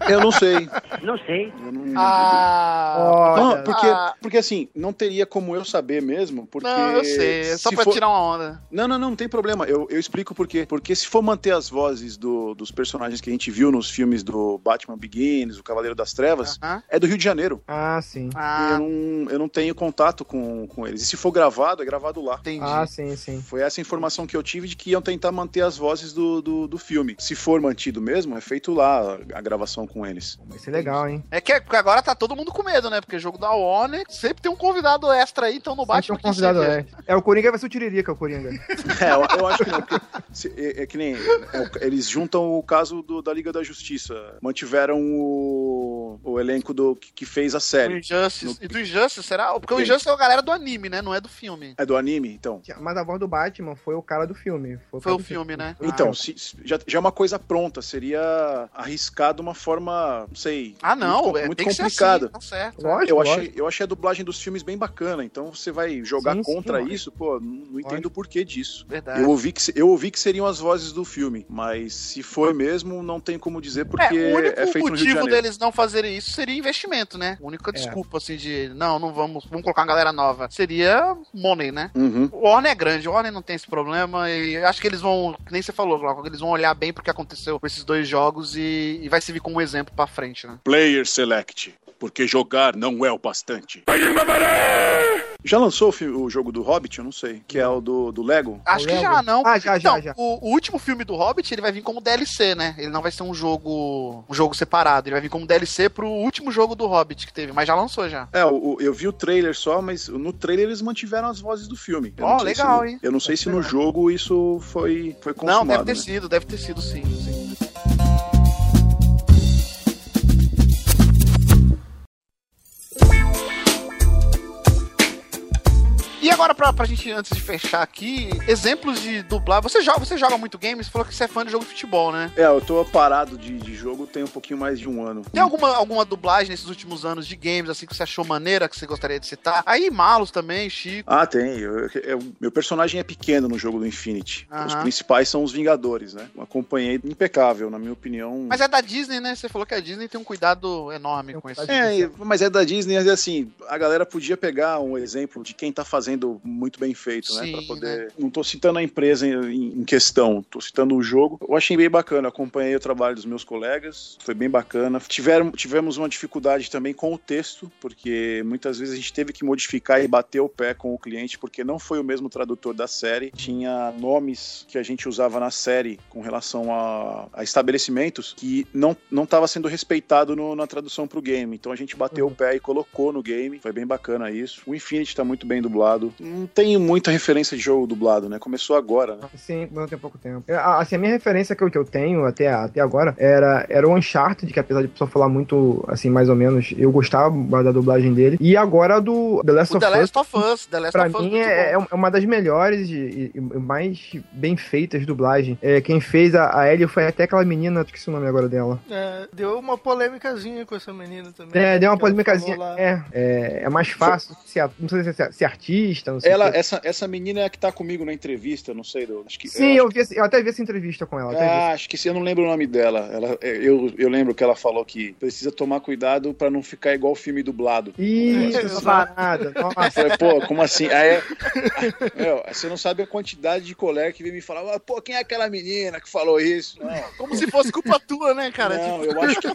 Eu não sei. Não sei. Não, Ah, não, porque, ah. porque assim, não teria como eu saber mesmo, porque... Não, eu sei, é só se pra for- tirar uma onda. Não, não, não, não tem problema. Eu, eu explico por quê. Porque se for manter as vozes do- dos personagens que a gente viu nos filmes do Batman Begins, o Cavaleiro das Trevas, Aham. é do Rio de Janeiro. Ah, sim. Ah, Eu, não, eu não tenho contato com, com eles. E se for gravado, é gravado lá. entendi. Ah, sim, sim. Foi essa informação que eu tive de que iam tentar manter as vozes do, do, do filme. Se for mantido mesmo, é feito lá a gravação com eles. Vai ser legal, hein? É que agora tá todo mundo com medo, né? Porque jogo da Warner sempre tem um convidado extra aí, então no Sempre Batman um convidado que é. É, o Coringa vai ser o Tiririca, o Coringa. É, eu, eu acho que não, porque se- é, é que nem é, o- eles juntam o caso do- da Liga da Justiça. Mantiveram o o, o elenco do, que, que fez a Do série. Injustice. E do Injustice, será? Porque o? Injustice é a galera do anime, né? Não é do filme. É do anime, então? Mas a voz do Batman foi o cara do filme. Foi o, Foi o do filme, né? Então, Ah, se- já, já é uma coisa pronta, seria arriscado uma forma, não sei. Ah, não, muito, é, muito tem que ser complicada. assim, tá certo. Lógico, Eu achei, eu achei a dublagem dos filmes bem bacana, então você vai jogar Sim, sim, contra lógico. isso, pô, não, não entendo o porquê disso. Verdade. Eu ouvi, que, se- eu ouvi que seriam as vozes do filme, mas se foi mesmo, não tem como dizer porque é, o único é feito no Rio de motivo Janeiro. deles não fazerem isso seria investimento, né? A única desculpa, assim, de não, não vamos, vamos colocar uma galera nova. Seria money, né? Uhum. O Warner é grande, o Warner não tem esse problema e acho que eles vão, que nem você falou, Glauco, eles vão olhar bem pro que aconteceu com esses dois jogos e, e vai servir como exemplo pra frente, né? Player Select, porque jogar não é o bastante. Já lançou o, o jogo do Hobbit? Eu não sei. Que é o do, do Lego? Acho que já, não. Ah, já, já, Não, já. O, o último filme do Hobbit, ele vai vir como DLC, né? Ele não vai ser um jogo um jogo separado, ele vai vir como DLC pro último jogo do Hobbit que teve, mas já lançou já. É, o- o- eu vi o trailer só, mas no trailer eles mantiveram as vozes do filme. Eu Ó, não sei legal, se no- hein? Eu não sei se no jogo isso foi, foi não, consumado. deve ter né? sido, deve ter sido sim, sim. E agora, pra, pra gente, antes de fechar aqui, exemplos de dublar. Você joga, você joga muito game? Você falou que você é fã de jogo de futebol, né? É, eu tô parado de, de jogo tem um pouquinho mais de um ano. Tem alguma, alguma dublagem nesses últimos anos de games, assim, que você achou maneira, que você gostaria de citar? Aí, Malos também, Chico. Ah, tem. Eu- eu- meu personagem é pequeno no jogo do Infinity. Os Aham. principais são os Vingadores, né? Acompanhei impecável, na minha opinião. Mas é da Disney, né? Você falou que a Disney tem um cuidado enorme com isso. É, mas é da Disney, mas assim, a galera podia pegar um exemplo de quem tá fazendo muito bem feito, né? Sim, Pra poder. Não tô citando a empresa em, em questão, tô citando o jogo. Eu achei bem bacana, acompanhei o trabalho dos meus colegas, foi bem bacana. Tiveram, tivemos uma dificuldade também com o texto, porque muitas vezes a gente teve que modificar e bater o pé com o cliente, porque não foi o mesmo tradutor da série. Tinha nomes que a gente usava na série com relação a, a estabelecimentos que não não estava sendo respeitado no- na tradução pro game. Então a gente bateu o pé e colocou no game. Foi bem bacana isso. O Infinity tá muito bem dublado. Não tem muita referência de jogo dublado, né? Começou agora, né? Sim, não tem pouco tempo. Eu, a- Assim, a minha referência que eu, que eu tenho até, até agora era, era o Uncharted, que apesar de pessoa falar muito, assim, mais ou menos, eu gostava da dublagem dele. E agora do The Last O of The Us. Last of Us. The Last Pra of Us mim é, bom. é uma das melhores e, e- e mais bem feitas dublagem. É, quem fez a, a Ellie foi até aquela menina, esqueci o nome agora dela. É, deu uma polêmicazinha com essa menina também. É, deu uma polêmicazinha. É, é, é mais fácil ser, a- não sei se é ser artista, não sei Ela, essa, essa menina é a que tá comigo na entrevista, não sei. do- Acho que, Sim, eu, vi, esse- eu até vi essa entrevista com ela. até vi. Ah, acho que eu não lembro o nome dela. Ela, é, eu, eu lembro que ela falou que precisa tomar cuidado pra não ficar igual o filme dublado. Isso, parada. Eu Nossa. falei, pô, como assim? Aí, é- meu, você não sabe a quantidade de colega que vem me falar, "Ah, pô, quem é aquela menina que falou isso? Não, Como se fosse culpa tua, né, cara? não Tipo, eu acho que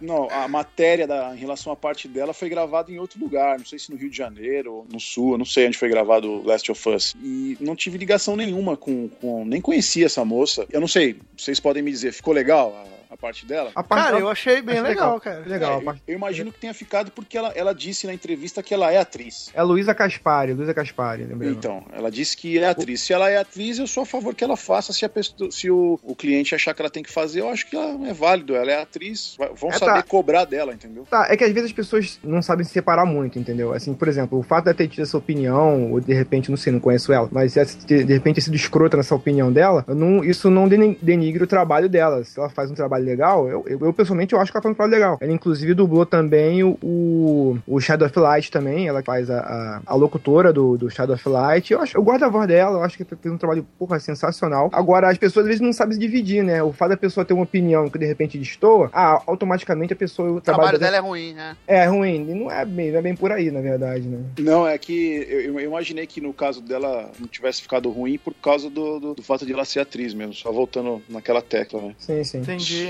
não, a matéria da, em relação à parte dela foi gravada em outro lugar, não sei se no Rio de Janeiro no Sul, não sei onde foi gravado Last of Us. E não tive ligação nenhuma com, com nem conhecia essa moça. Eu não sei, vocês podem me dizer, ficou legal a, a parte dela? A parte Cara, dela- eu achei bem Acho legal, legal. cara. Legal, É, eu, eu imagino que tenha ficado porque ela, ela disse na entrevista que ela é atriz. É Luísa Caspari, Luísa Caspari, lembrei. Então, ela disse que é atriz. Se ela é atriz, eu sou a favor que ela faça. Se, a pessoa- se o, o cliente achar que ela tem que fazer, eu acho que ela é válido. Ela é atriz, vão É, saber tá. cobrar dela, entendeu? Tá, é que às vezes as pessoas não sabem se separar muito, entendeu? Assim, por exemplo, o fato de ela ter tido essa opinião, ou de repente, não sei, não conheço ela, mas de de repente ter sido escrota nessa opinião dela, não- isso não deni- denigre o trabalho dela. Se ela faz um trabalho legal, eu, eu, eu, pessoalmente eu acho que ela faz um trabalho legal. Ela inclusive dublou também o, o, Shadow of Light também, ela faz a, a, a locutora do, do Shadow of Light. Eu, acho, eu gosto da voz dela, eu acho que fez um trabalho, porra, sensacional. Agora, as pessoas às vezes não sabem se dividir, né? O fato da pessoa ter uma opinião que de repente destoa, ah, automaticamente a pessoa... o trabalho dela é ruim, né? É ruim, e não é bem, não é bem por aí, na verdade, né? Não, é que eu, eu imaginei que no caso dela não tivesse ficado ruim por causa do, do, do fato de ela ser atriz mesmo. Só voltando naquela tecla, né? Sim, sim. Entendi.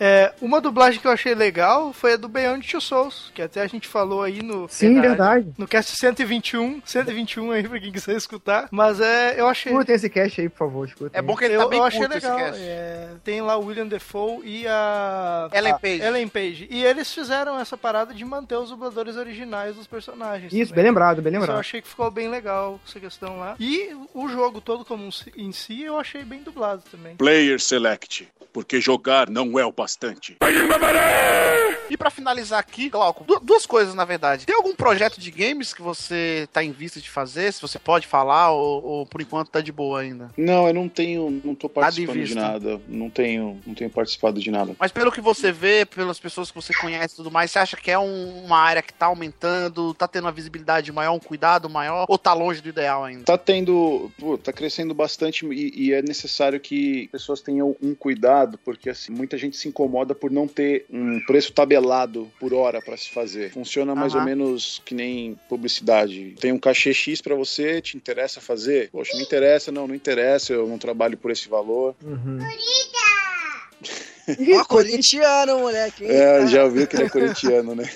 É, uma dublagem que eu achei legal foi a do Beyond Two Souls, que até a gente falou aí no. Sim, verdade. No cast 121, 121 aí pra quem quiser escutar. Mas é, eu achei. Escutem esse cast aí, por favor, escutem. É bom que ele eu, tá bem eu achei curto esse legal. cast. é, tem lá o William Defoe e a. Ellen a Page. Ellen Page. E eles fizeram essa parada de manter os dubladores originais dos personagens. Isso, também. bem lembrado, bem Isso eu lembrado. achei que ficou bem legal essa questão lá. E o jogo todo como em si eu achei bem dublado também. Player Select, porque jogar não é o bastante. E pra finalizar aqui, Glauco, du- duas coisas na verdade. Tem algum projeto de games que você tá em vista de fazer? Se você pode falar ou, ou por enquanto tá de boa ainda? Não, eu não tenho, não tô participando de vista. nada. Não tenho, não tenho participado de nada. Mas pelo que você vê, pelas pessoas que você conhece e tudo mais, você acha que é um- uma área que tá aumentando, tá tendo uma visibilidade maior, um cuidado maior, ou tá longe do ideal ainda? Tá tendo, pô, tá crescendo bastante e, e é necessário que pessoas tenham um cuidado, porque assim, muita gente se incomoda por não ter um preço tabelado por hora pra se fazer. Funciona mais Aham. ou menos que nem publicidade. Tem um cachê X pra você, te interessa fazer? Poxa, não interessa, não, não interessa, eu não trabalho por esse valor. Uhum. Ó, corintiano, moleque. hein? É, já ouviu que ele é corintiano, né?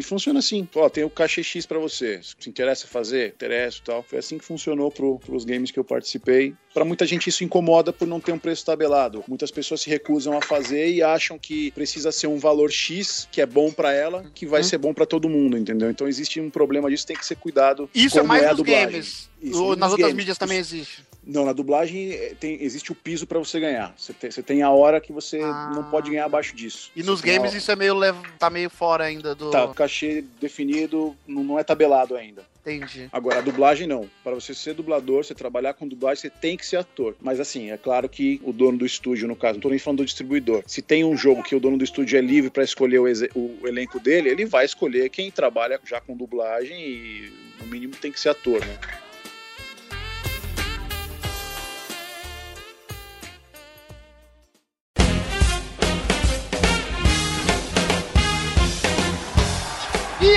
E funciona assim, ó, tem o cachê X pra você. Se interessa fazer, interessa e tal. Foi assim que funcionou pro, pros games que eu participei. Pra muita gente isso incomoda por não ter um preço tabelado. Muitas pessoas se recusam a fazer e acham que precisa ser um valor X, que é bom pra ela, que vai ser bom pra todo mundo, entendeu? Então existe um problema disso, tem que ser cuidado. Isso é mais a nos games. Isso, nas outras games. mídias também existe. Não, na dublagem eh, tem, existe o piso pra você ganhar. Você tem, você tem a hora que você não pode ganhar abaixo disso. E Você nos games isso é meio tá meio fora ainda do. Tá, o cachê definido, não, não é tabelado ainda. Entendi. Agora, a dublagem não. Para você ser dublador, você trabalhar com dublagem, você tem que ser ator. Mas assim, é claro que o dono do estúdio, no caso, não tô nem falando do distribuidor. Se tem um jogo que o dono do estúdio é livre para escolher o, o elenco dele, ele vai escolher quem trabalha já com dublagem e no mínimo tem que ser ator, né?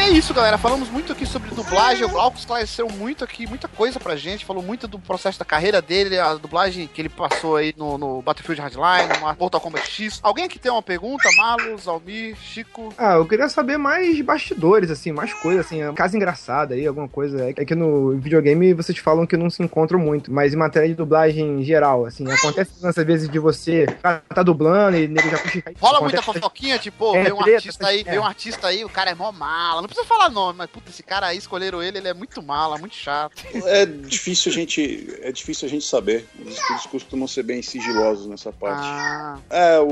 É isso, galera. Falamos muito aqui sobre dublagem. O Glauco esclareceu muito aqui, muita coisa pra gente. Falou muito do processo da carreira dele, a dublagem que ele passou aí no, no Battlefield Hardline, no Mortal Kombat X. Alguém aqui tem uma pergunta? Marlos, Almir, Chico? Ah, eu queria saber mais bastidores, assim, mais coisas, assim, caso engraçada aí, alguma coisa. É que no videogame vocês falam que não se encontram muito, mas em matéria de dublagem geral, assim, acontece às vezes de você tá, dublando e nego já puxa. Rola acontece- muita fofoquinha, tipo, É, veio um artista aí, é. veio um artista aí, o cara é mó mala. Não precisa falar nome, mas puta, esse cara aí escolheram ele, ele é muito mala, muito chato. É difícil a gente, é difícil a gente saber. Os estúdios costumam ser bem sigilosos nessa parte. Ah, É, o,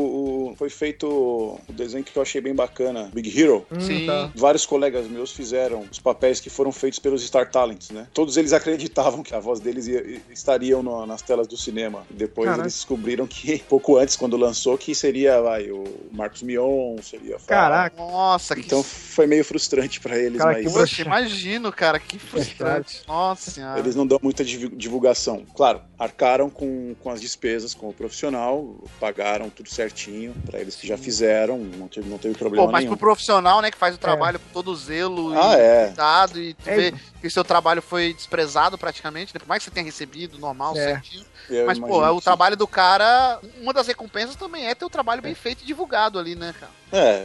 o- foi feito o desenho que eu achei bem bacana, Big Hero. Hum, sim. tá. Vários colegas meus fizeram os papéis que foram feitos pelos Star Talents, né? Todos eles acreditavam que a voz deles ia- estariam no- nas telas do cinema. Depois Caraca. eles descobriram que, pouco antes, quando lançou, que seria vai, o Marcos Mion, seria Fábio. Caraca. Nossa, que Então foi meio frustrante pra eles, Cara, que mas Poxa, imagino, cara, que frustrante. Nossa senhora. eles não dão muita divulgação. Claro, arcaram com, com as despesas com o profissional, pagaram tudo certinho pra eles que já fizeram, não teve, não teve problema Pô, mas nenhum. pro profissional, né, que faz o trabalho com todo zelo Ah, e é. cuidado, e tu É. vê que o seu trabalho foi desprezado praticamente, né? Por mais que você tenha recebido, normal, É. certinho. Eu mas, pô, é o trabalho do cara. Uma das recompensas também é ter o trabalho bem feito e divulgado ali, né, cara? É,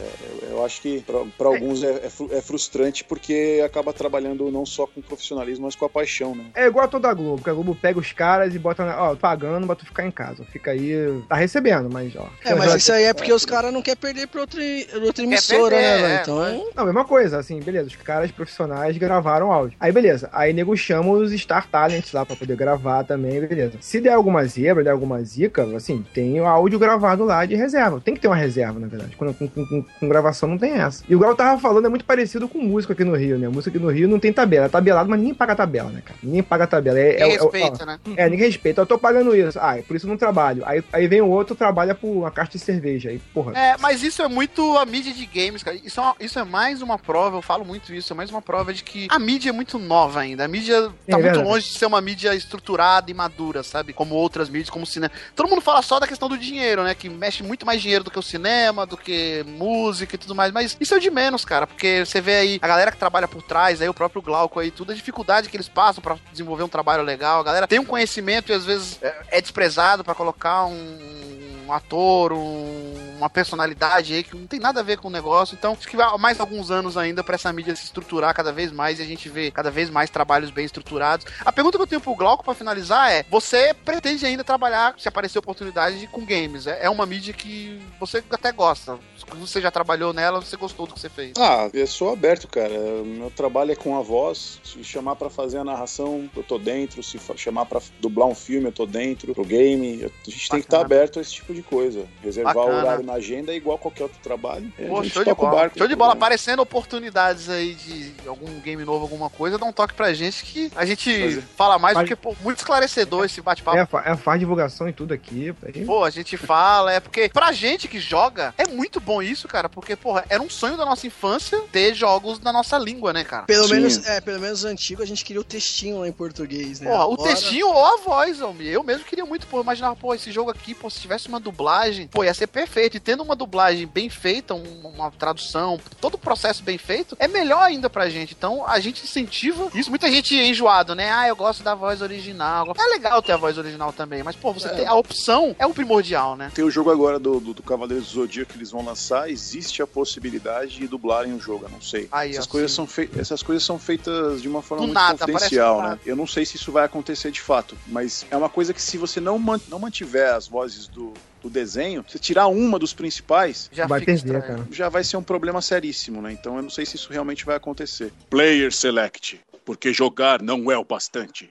eu- acho que pra pra alguns é, é é frustrante porque acaba trabalhando não só com profissionalismo, mas com a paixão, né? É igual a toda a Globo, que a Globo pega os caras e bota, na- ó, pagando pra tu ficar em casa. Fica aí, tá recebendo, mas ó. É, mas isso aí é porque os caras não querem perder pra outra, outra emissora, perder, né, é, Então, Não, mesma coisa, assim, beleza, os caras profissionais gravaram áudio. Aí, beleza, aí nego chama os Star Talents lá pra poder gravar também, beleza. Se der alguma zebra, der alguma zica, assim, tem o áudio gravado lá de reserva. Tem que ter uma reserva, na verdade. Quando, com, com- com- com gravação não tem essa. E igual eu tava falando, é muito parecido com música aqui no Rio, né? Música aqui no Rio não tem tabela. É tabelado, mas ninguém paga tabela, né, cara? Ninguém paga tabela. É, é- é- respeita, né? É, ninguém respeita. Eu tô pagando isso. Ah, é por isso eu não trabalho. Aí, aí vem o outro, trabalha por uma caixa de cerveja. Aí, porra. É, mas isso é muito a mídia de games, cara. Isso é, uma- isso é mais uma prova, eu falo muito isso, é mais uma prova de que a mídia é muito nova ainda. A mídia tá É muito longe de ser uma mídia estruturada e madura, sabe? Como outras mídias, como o cinema. Todo mundo fala só da questão do dinheiro, né? Que mexe muito mais dinheiro do que o cinema, do que música e tudo mais. Mas isso é de menos, cara. Porque você vê aí a galera que trabalha por trás, aí o próprio Glauco aí, tudo a dificuldade que eles passam pra desenvolver um trabalho legal. A galera tem um conhecimento e às vezes é, é desprezado pra colocar um, um ator, um- uma personalidade aí que não tem nada a ver com o negócio. Então, acho que vai mais alguns anos ainda pra essa mídia se estruturar cada vez mais e a gente ver cada vez mais trabalhos bem estruturados. A pergunta que eu tenho pro Glauco pra finalizar é: você pretende ainda trabalhar, se aparecer oportunidade, de- com games? É é uma mídia que você até gosta. Você já trabalhou nela, você gostou do que você fez. Ah, eu sou aberto, cara. Meu trabalho é com a voz. Se chamar pra fazer a narração, eu tô dentro. Se chamar pra dublar um filme, eu tô dentro. Pro game, a gente tem que estar Bacana. aberto a esse tipo de coisa. Reservar Bacana. o horário na agenda é igual qualquer outro trabalho. É, Pô, show de o bola. barco. Show de bola. né? Aparecendo oportunidades aí de algum game novo, alguma coisa, dá um toque pra gente que a gente fala mais, Faz- porque, pô, muito esclarecedor esse bate-papo. É, é, faz divulgação e tudo aqui. aí- Pô, a gente fala, é porque pra gente que joga, é muito bom isso, cara, porque, porra, era um sonho da nossa infância ter jogos na nossa língua, né, cara? Pelo Sim. menos, é, pelo menos antigo a gente queria o textinho lá em português, né? Porra, o Agora- textinho ou a voz, homem. Eu mesmo queria muito, pô, imaginava, pô, esse jogo aqui, pô, se tivesse uma dublagem, pô, ia ser perfeito. E tendo uma dublagem bem feita, um- uma tradução, todo o processo bem feito, é melhor ainda pra gente. Então, a gente incentiva isso. Muita gente é enjoado, né? Ah, eu gosto da voz original. É legal ter a voz original também, mas, pô, você É. ter a opção é o primordial, né? Tem o jogo agora do, do, do Cavaleiros do Zodíaco que eles vão lançar, existe a possibilidade de dublarem o jogo, eu não sei. Aí, essas, ó, coisas sim. são fei- essas coisas são feitas de uma forma Do muito nada, confidencial, né? nada. Eu não sei se isso vai acontecer de fato, mas é uma coisa que se você não, man- não mantiver as vozes do, do desenho, você tirar uma dos principais, Já Vai fica perder, cara. já vai ser um problema seríssimo, né? Então eu não sei se isso realmente vai acontecer. Player Select, porque jogar não é o bastante.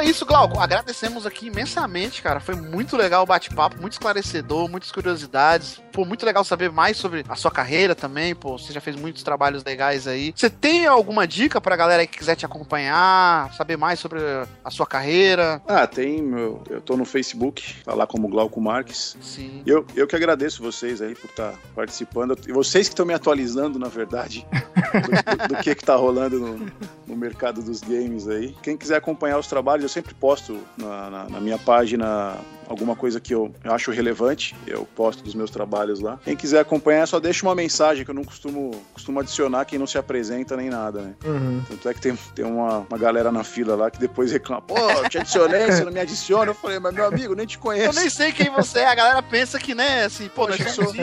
É isso, Glauco. Agradecemos aqui imensamente, cara. Foi muito legal o bate-papo, muito esclarecedor, muitas curiosidades. Pô, muito legal saber mais sobre a sua carreira também. Pô, você já fez muitos trabalhos legais aí. Você tem alguma dica pra galera que quiser te acompanhar, saber mais sobre a sua carreira? Ah, tem meu. Eu tô no Facebook, tá lá como Glauco Marques. Sim. Eu, eu que agradeço vocês aí por estar participando. E vocês que estão me atualizando, na verdade, do, do- do que que tá rolando no, no mercado dos games aí. Quem quiser acompanhar os trabalhos, sempre posto na, na- na minha página alguma coisa que eu, eu acho relevante. Eu posto dos meus trabalhos lá. Quem quiser acompanhar, só deixa uma mensagem que eu não costumo, costumo adicionar quem não se apresenta nem nada, né? Uhum. Tanto é que tem, tem uma, uma galera na fila lá que depois reclama: pô, eu te adicionei, você não me adiciona. Eu falei, mas meu amigo, nem te Eu conheço. nem sei quem você é. A galera pensa que, né, assim, pô, nós eu sou-.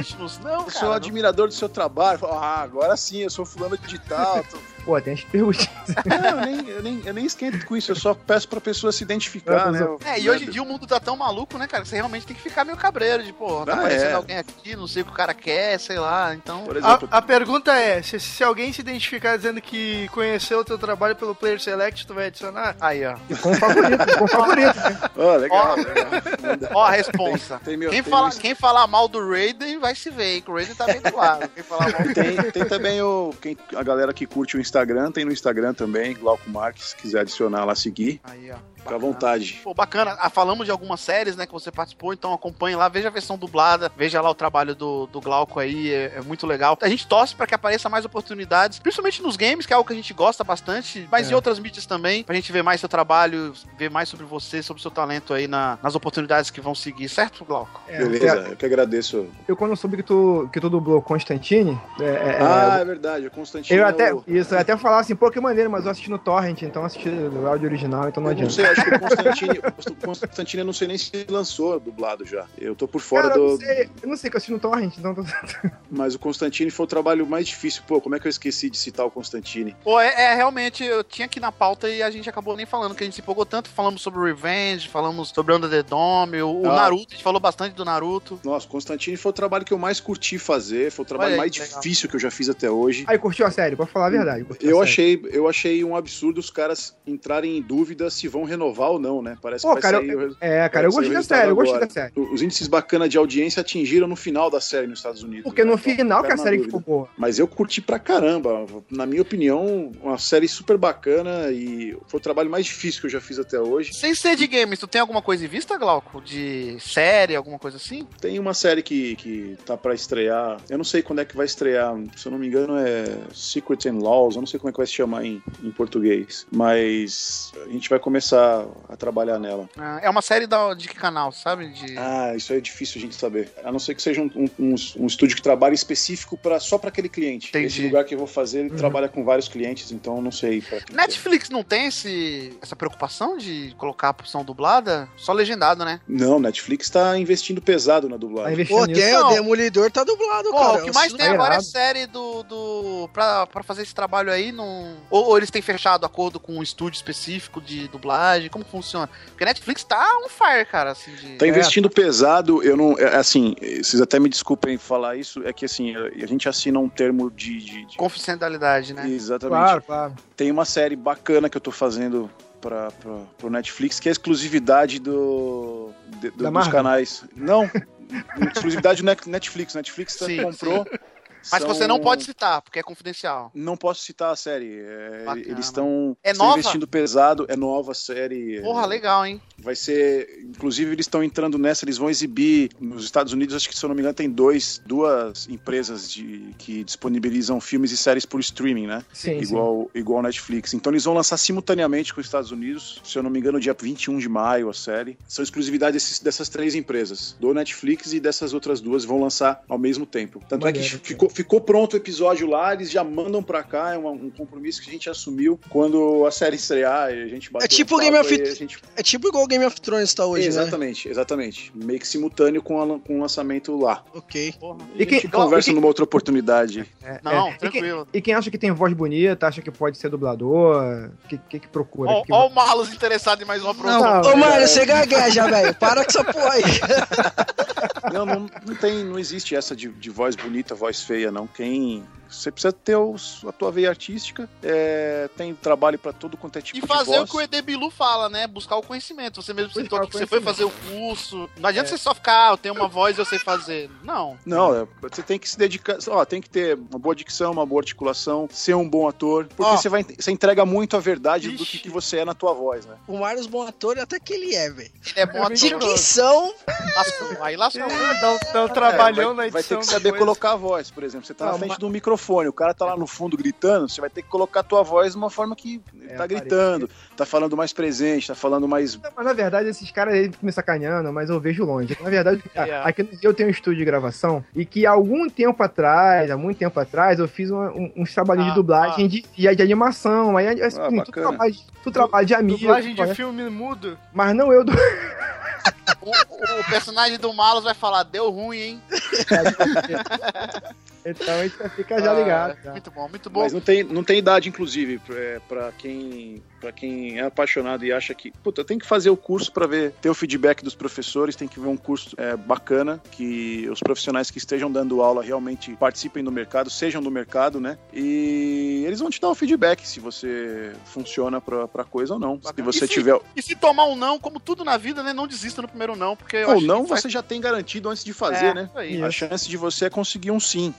Não, Eu sou admirador do seu trabalho. Eu falo, Ah, agora sim, eu sou fulano de tal. Tô- Pô, tem as perguntinhas. Não, eu nem, eu, nem, eu nem esquento com isso, eu só peço pra pessoa se identificar, né? Eu- É, e hoje em dia o mundo tá tão maluco, né, cara, você realmente tem que ficar meio cabreiro, de, pô, tá Ah, aparecendo é. alguém aqui, não sei o que o cara quer, sei lá, então... Por A, exemplo, a pergunta é: se, se alguém se identificar dizendo que conheceu o teu trabalho pelo Player Select, tu vai adicionar? Aí, ó. Com favorito, com favorito. ó, legal, Ó. legal. Ó a responsa. Tem meu- quem, tem fala, meu- quem falar mal do Raiden vai se ver, hein, que o Raiden tá bem do lado. Quem falar mal Tem, tem também o, quem, a galera que curte o Instagram, tem no Instagram também, Glauco Marques, se quiser adicionar lá, seguir, Aí, ó. Fica à vontade. Pô, bacana. Ah, falamos de algumas séries, né, que você participou, então acompanhe lá, veja a versão dublada, veja lá o trabalho do, do Glauco aí, é, é muito legal. A gente torce pra que apareça mais oportunidades, principalmente nos games, que é algo que a gente gosta bastante, mas É. em outras mídias também, pra gente ver mais seu trabalho, ver mais sobre você, sobre o seu talento aí na- nas oportunidades que vão seguir, certo, Glauco? É, Beleza, eu que agradeço. Eu quando soube que tu, que tu dublou Constantine, é, é, Ah, é verdade, o Constantino. eu é até, o- isso, eu até falar assim, pô, que maneiro, mas eu assisti no Torrent, então eu assisti o áudio original, então não Eu não adianta. Acho que o Constantine, o Constantine eu não sei nem se lançou dublado já. Eu tô por fora Cara, eu do. não sei, eu não sei que eu assisti no Torrent, então tô... Mas o Constantine foi o trabalho mais difícil. Pô, como é que eu esqueci de citar o Constantine? Pô, é, é, realmente, eu tinha aqui na pauta e a gente acabou nem falando, que a gente se empolgou tanto, falamos sobre Revenge, falamos sobre Under the Dome, o, o Ah. Naruto, a gente falou bastante do Naruto. Nossa, o Constantine foi o trabalho que eu mais curti fazer, foi o trabalho aí, mais legal. difícil que eu já fiz até hoje. Aí, curtiu a série, pode falar a verdade. Eu achei, eu achei um absurdo os caras entrarem em dúvida se vão renovar ou não, né? Parece Pô, que vai cara, sair eu- o- é, cara, eu gostei da série, eu gostei agora. da série. Os índices bacanas de audiência atingiram no final da série nos Estados Unidos. Porque né? no Então, final que a série dúvida. ficou boa. Mas eu curti pra caramba. Na minha opinião, uma série super bacana e foi o trabalho mais difícil que eu já fiz até hoje. Sem ser de games, tu tem alguma coisa em vista, Glauco? De série, alguma coisa assim? Tem uma série que, que tá pra estrear. Eu não sei quando é que vai estrear. Se eu não me engano, é Secrets and Laws. Eu não sei como é que vai se chamar em, em português. Mas a gente vai começar a trabalhar nela. Ah, é uma série da, de que canal, sabe? De... Ah, isso aí é difícil a gente saber. A não ser que seja um, um- um- um estúdio que trabalhe específico pra, só pra aquele cliente. Entendi. Esse lugar que eu vou fazer, ele trabalha com vários clientes, então eu não sei. É. Netflix não tem esse, essa preocupação de colocar a opção dublada? Só legendado, né? Não, Netflix tá investindo pesado na Tá dublagem. investindo Pô, tem Não. o Demolidor tá dublado, Porra, cara. o que mais tem tá agora é série do. do pra, pra fazer esse trabalho aí. Num... Ou, ou eles têm fechado acordo com um estúdio específico de dublagem? Como funciona? Porque Netflix tá on fire, cara. assim de. Tá investindo pesado, eu não. é, Assim, vocês até me desculpem falar isso, é que assim, a gente assina um termo de. de- de- Confidencialidade, né? Exatamente. Claro, claro. Tem uma série bacana que eu tô fazendo para pro Netflix, que é a exclusividade do, de- do- dos Marvel? canais. Não, exclusividade do Net- Netflix. Netflix Sim, comprou. Mas São- você não pode citar, porque é confidencial. Não posso citar a série. é, eles estão É investindo pesado, é nova a série. é, Porra, legal, hein? Vai ser. Inclusive, eles estão entrando nessa, eles vão exibir. Nos Estados Unidos, acho que se eu não me engano, tem dois, duas empresas de, que disponibilizam filmes e séries por streaming, né? Sim, igual, igual Netflix. Então eles vão lançar simultaneamente com os Estados Unidos, se eu não me engano, dia 21 de maio a série. São exclusividade desses- dessas três empresas, do Netflix e dessas outras duas, vão lançar ao mesmo tempo. Tanto é que Maneiro, ficou, ficou pronto o episódio lá, eles já mandam pra cá, é uma- um compromisso que a gente assumiu quando a série estrear e a gente bateu É tipo um Game of e a gente É tipo igual o Game of Thrones tá hoje, né? exatamente, exatamente. Meio que simultâneo com, a- com o lançamento lá. Ok. E a gente conversa numa outra oportunidade. Não, É. E tranquilo. quem, e quem acha que tem voz bonita, acha que pode ser dublador, o que, que, que procura? Ó, Que- ó o Malus interessado em mais uma Não, produção. ô mano, você gagueja, velho. Para com essa porra aí. Não, não, não tem, não existe essa de, de voz bonita, voz feia, não. Quem. Você precisa ter os- a tua veia artística, é, tem trabalho pra todo quanto é tipo E de fazer voz. o que o Edebilu fala, né? Buscar o conhecimento. Você mesmo citou que você foi fazer o curso. Não adianta você só ficar, ah, eu tenho uma voz e eu sei fazer. Não. Não, é, você tem que se dedicar. Ó, tem que ter uma boa dicção, uma boa articulação, ser um bom ator. Porque Ó. você, vai, você entrega muito a verdade do que, que você é na tua voz, né? O Marlos bom ator até que ele é, velho. É bom ator. Dicção. Aí lascou. Dá um, dá um trabalhão É, vai, na vai ter edição que saber colocar a voz, por exemplo. Você tá Ah, na frente uma- do microfone, o cara tá lá no fundo gritando, você vai ter que colocar a tua voz de uma forma que ele É, tá gritando, tá falando mais presente, tá falando mais. Mas na verdade, esses caras aí ficam me sacaneando, mas eu vejo longe. Na verdade, É. aqui eu tenho um estúdio de gravação e que há algum tempo atrás, há muito tempo atrás, eu fiz um- um- uns trabalhos Ah, de dublagem de, de, de animação. Aí, assim, Ah, tudo, bacana. trabalho, tudo trabalho de amigo. Dublagem de né? filme mudo. Mas não eu do. O, o personagem do Malus vai falar, deu ruim, hein? Então a gente fica já Ah, ligado. já. Muito bom, muito bom. Mas não tem, não tem idade, inclusive, pra quem, pra quem é apaixonado e acha que. Puta, tem que fazer o curso pra ver, ter o feedback dos professores, tem que ver um curso é, bacana, que os profissionais que estejam dando aula realmente participem do mercado, sejam do mercado, né? E eles vão te dar o feedback se você funciona pra, pra coisa ou não. Se Bacana. você E se- tiver. E se tomar um não, como tudo na vida, né? Não desista no primeiro não, porque Ou não, faz- você já tem garantido antes de fazer, É, né? A chance de você é conseguir um sim.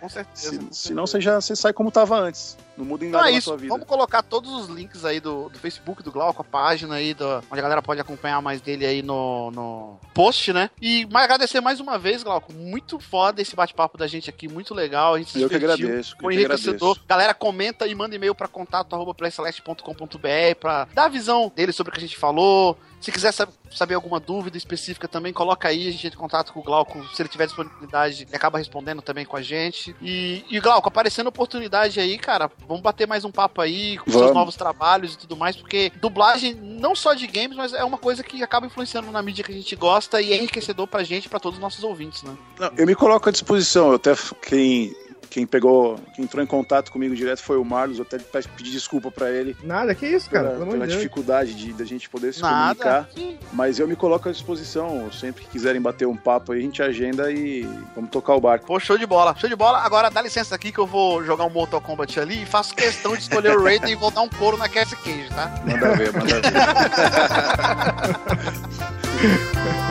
Com certeza. Se, senão você já você sai como tava antes. Não muda em Então nada é na sua vida. vamos colocar todos os links aí do, do Facebook do Glauco, a página aí, do, onde a galera pode acompanhar mais dele aí no, no post, né? E mais agradecer mais uma vez, Glauco, muito foda esse bate-papo da gente aqui, muito legal, a gente se Eu que agradeço, Foi que enriquecedor. Galera, comenta e manda e-mail pra contato arroba playceleste.com.br pra dar a visão dele sobre o que a gente falou. Se quiser sab- saber alguma dúvida específica também, coloca aí, a gente entra em contato com o Glauco. Se ele tiver disponibilidade, ele acaba respondendo também com a gente. E, e Glauco, aparecendo oportunidade aí, cara, vamos bater mais um papo aí com seus novos trabalhos e tudo mais, porque dublagem, não só de games, mas é uma coisa que acaba influenciando na mídia que a gente gosta e é enriquecedor pra gente pra todos os nossos ouvintes, né? Não, eu me coloco à disposição. Eu até quem quem pegou, quem entrou em contato comigo direto foi o Marlos. Eu até pedi desculpa pra ele Nada, que isso, cara? pela, pela de dificuldade de da gente poder se Nada. comunicar. Mas eu me coloco à disposição. Sempre que quiserem bater um papo aí, a gente agenda e vamos tocar o barco. Pô, show de bola, show de bola. Agora dá licença aqui que eu vou jogar um Mortal Kombat ali e faço questão de escolher o Raiden e vou dar um couro na Cassie Cage, tá? Manda ver, manda ver.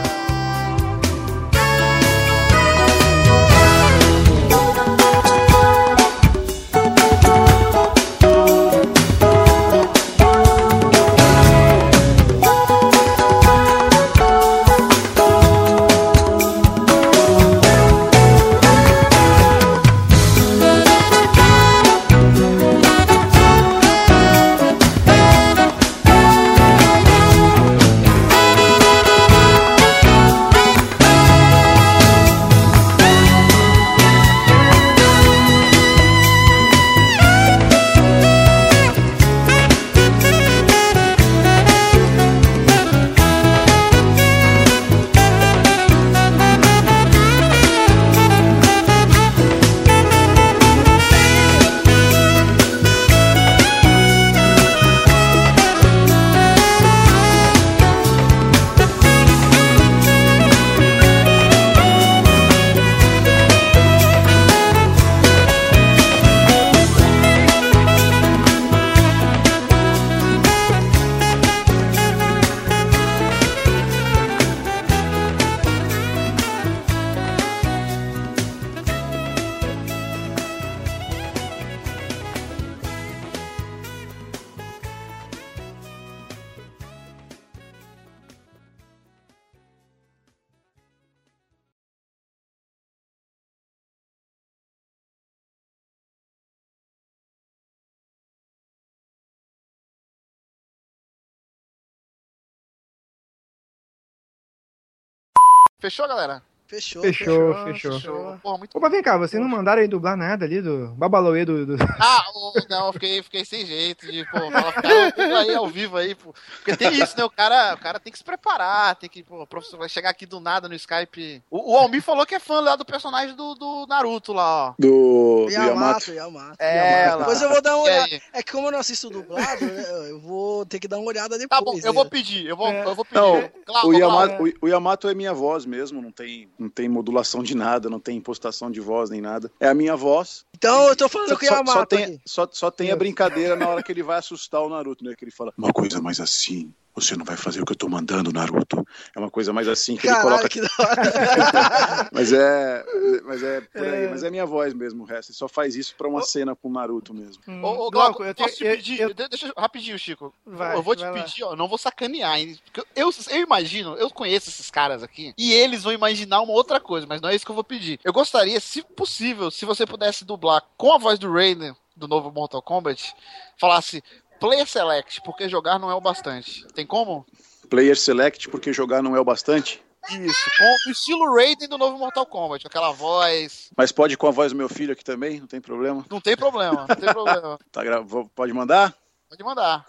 Fechou, galera? Fechou. Fechou, fechou. Porra, muito Opa, vem cá, vocês não mandaram aí dublar nada ali do Babaloê do. do... Ah, não, eu fiquei, fiquei sem jeito de, pô, falar, cara, aí ao vivo aí, pô. Porque tem isso, né? O cara, o cara tem que se preparar, tem que, pô, o professor vai chegar aqui do nada no Skype. O, o Almir falou que é fã lá do personagem do, do Naruto lá, ó. Do, do Yamato, Yamato. Yamato. É. Depois eu vou dar uma olhada. É que como eu não assisto dublado, né, eu vou ter que dar uma olhada depois. Tá bom, eu né? vou pedir, eu vou, eu vou pedir. Não, Clau- o, Yamato, o, o Yamato é minha voz mesmo, não tem, não tem modulação de nada, não tem impostação de voz nem nada. É a minha voz. Então eu tô falando Só, com o só- tem, só, só tem a brincadeira na hora que ele vai assustar o Naruto, né? Que ele fala, uma coisa mais assim, você não vai fazer o que eu tô mandando, Naruto. É uma coisa mais assim que ele Caralho, coloca. que da hora. Mas é, mas é por aí, mas é minha voz mesmo, o resto. Ele só faz isso pra uma cena com o Naruto mesmo. Hum, Ô, ô, Glauco, Glauco, eu posso tenho- te pedir? eu- de- Deixa eu- rapidinho, Chico. Vai, eu vou te vai lá. pedir, ó, não vou sacanear, hein? Porque eu, eu imagino, eu conheço esses caras aqui, e eles vão imaginar uma outra coisa, mas não é isso que eu vou pedir. Eu gostaria, se possível, se você pudesse dublar com a voz do Raiden, do novo Mortal Kombat, falasse Player Select, porque jogar não é o bastante. Tem como? Player Select, porque jogar não é o bastante. Isso, com o estilo Raiden do novo Mortal Kombat, aquela voz. Mas pode com a voz do meu filho aqui também, não tem problema. Não tem problema, não tem problema. Tá gra... Pode mandar? Pode mandar.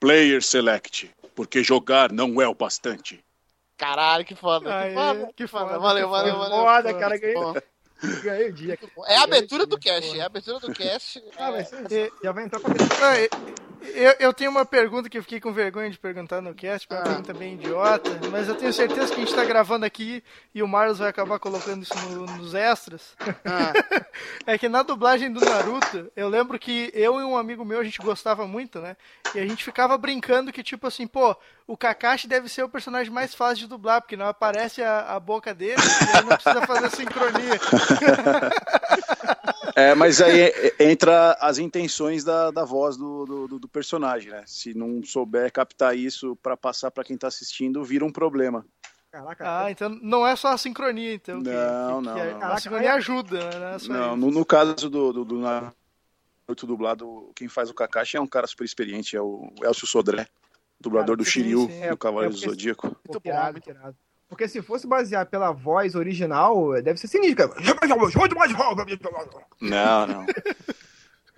Player Select, porque jogar não é o bastante. Caralho, que foda, Aê, que foda, que foda. foda, Valeu, que valeu, foda. valeu. Foda, cara, ganhei. Ganhei o dia. É a abertura do cast, é a abertura do cast. Ah, vai ser. Já vai entrar pra Eu, eu tenho uma pergunta que eu fiquei com vergonha de perguntar no cast, Ah. pra pergunta bem idiota, mas eu tenho certeza que a gente tá gravando aqui e o Marlos vai acabar colocando isso no- nos extras. Ah. é que na dublagem do Naruto, eu lembro que eu e um amigo meu a gente gostava muito, né? E a gente ficava brincando que, tipo assim, pô, o Kakashi deve ser o personagem mais fácil de dublar, porque não aparece a, a boca dele e aí não precisa fazer sincronia. É, mas aí é- é- entra as intenções da, da voz do, do, do- personagem, né? Se não souber captar isso pra passar pra quem tá assistindo, vira um problema. Caraca, Ah, então não é só a sincronia, então. que- Não, que- não, que a- não. A sincronia ajuda, né? Não, é só Não, isso. no, no caso do, do, do Naruto dublado, quem faz o Kakashi é um cara super experiente, é o Elcio Sodré, dublador Cara, do sim, Shiryu, sim. É, do Cavaleiro é do Zodíaco. Muito bom, muito muito irado. Porque se fosse basear pela voz original, deve ser sinistro. Não, não.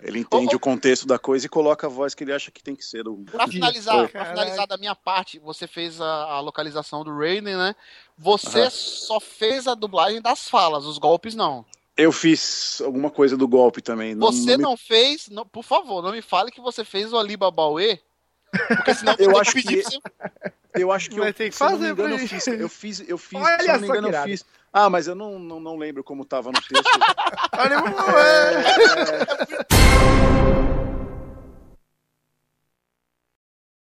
Ele entende o contexto da coisa e coloca a voz que ele acha que tem que ser. Do... Pra finalizar, pra finalizar da minha parte, você fez a, a localização do Raiden, né? Você Aham. só fez a dublagem das falas, os golpes não. Eu fiz alguma coisa do golpe também. Você me- não fez, não- por favor, não me fale que você fez o Alibabauê, porque senão Eu acho pedir que- pra você. Eu acho que Vai eu, ter que se eu não me fazer engano, eu fiz, eu fiz, eu fiz, Olha se eu não me engano, que eu fiz. Ah, mas eu não, não, não lembro como tava no texto. Olha, É,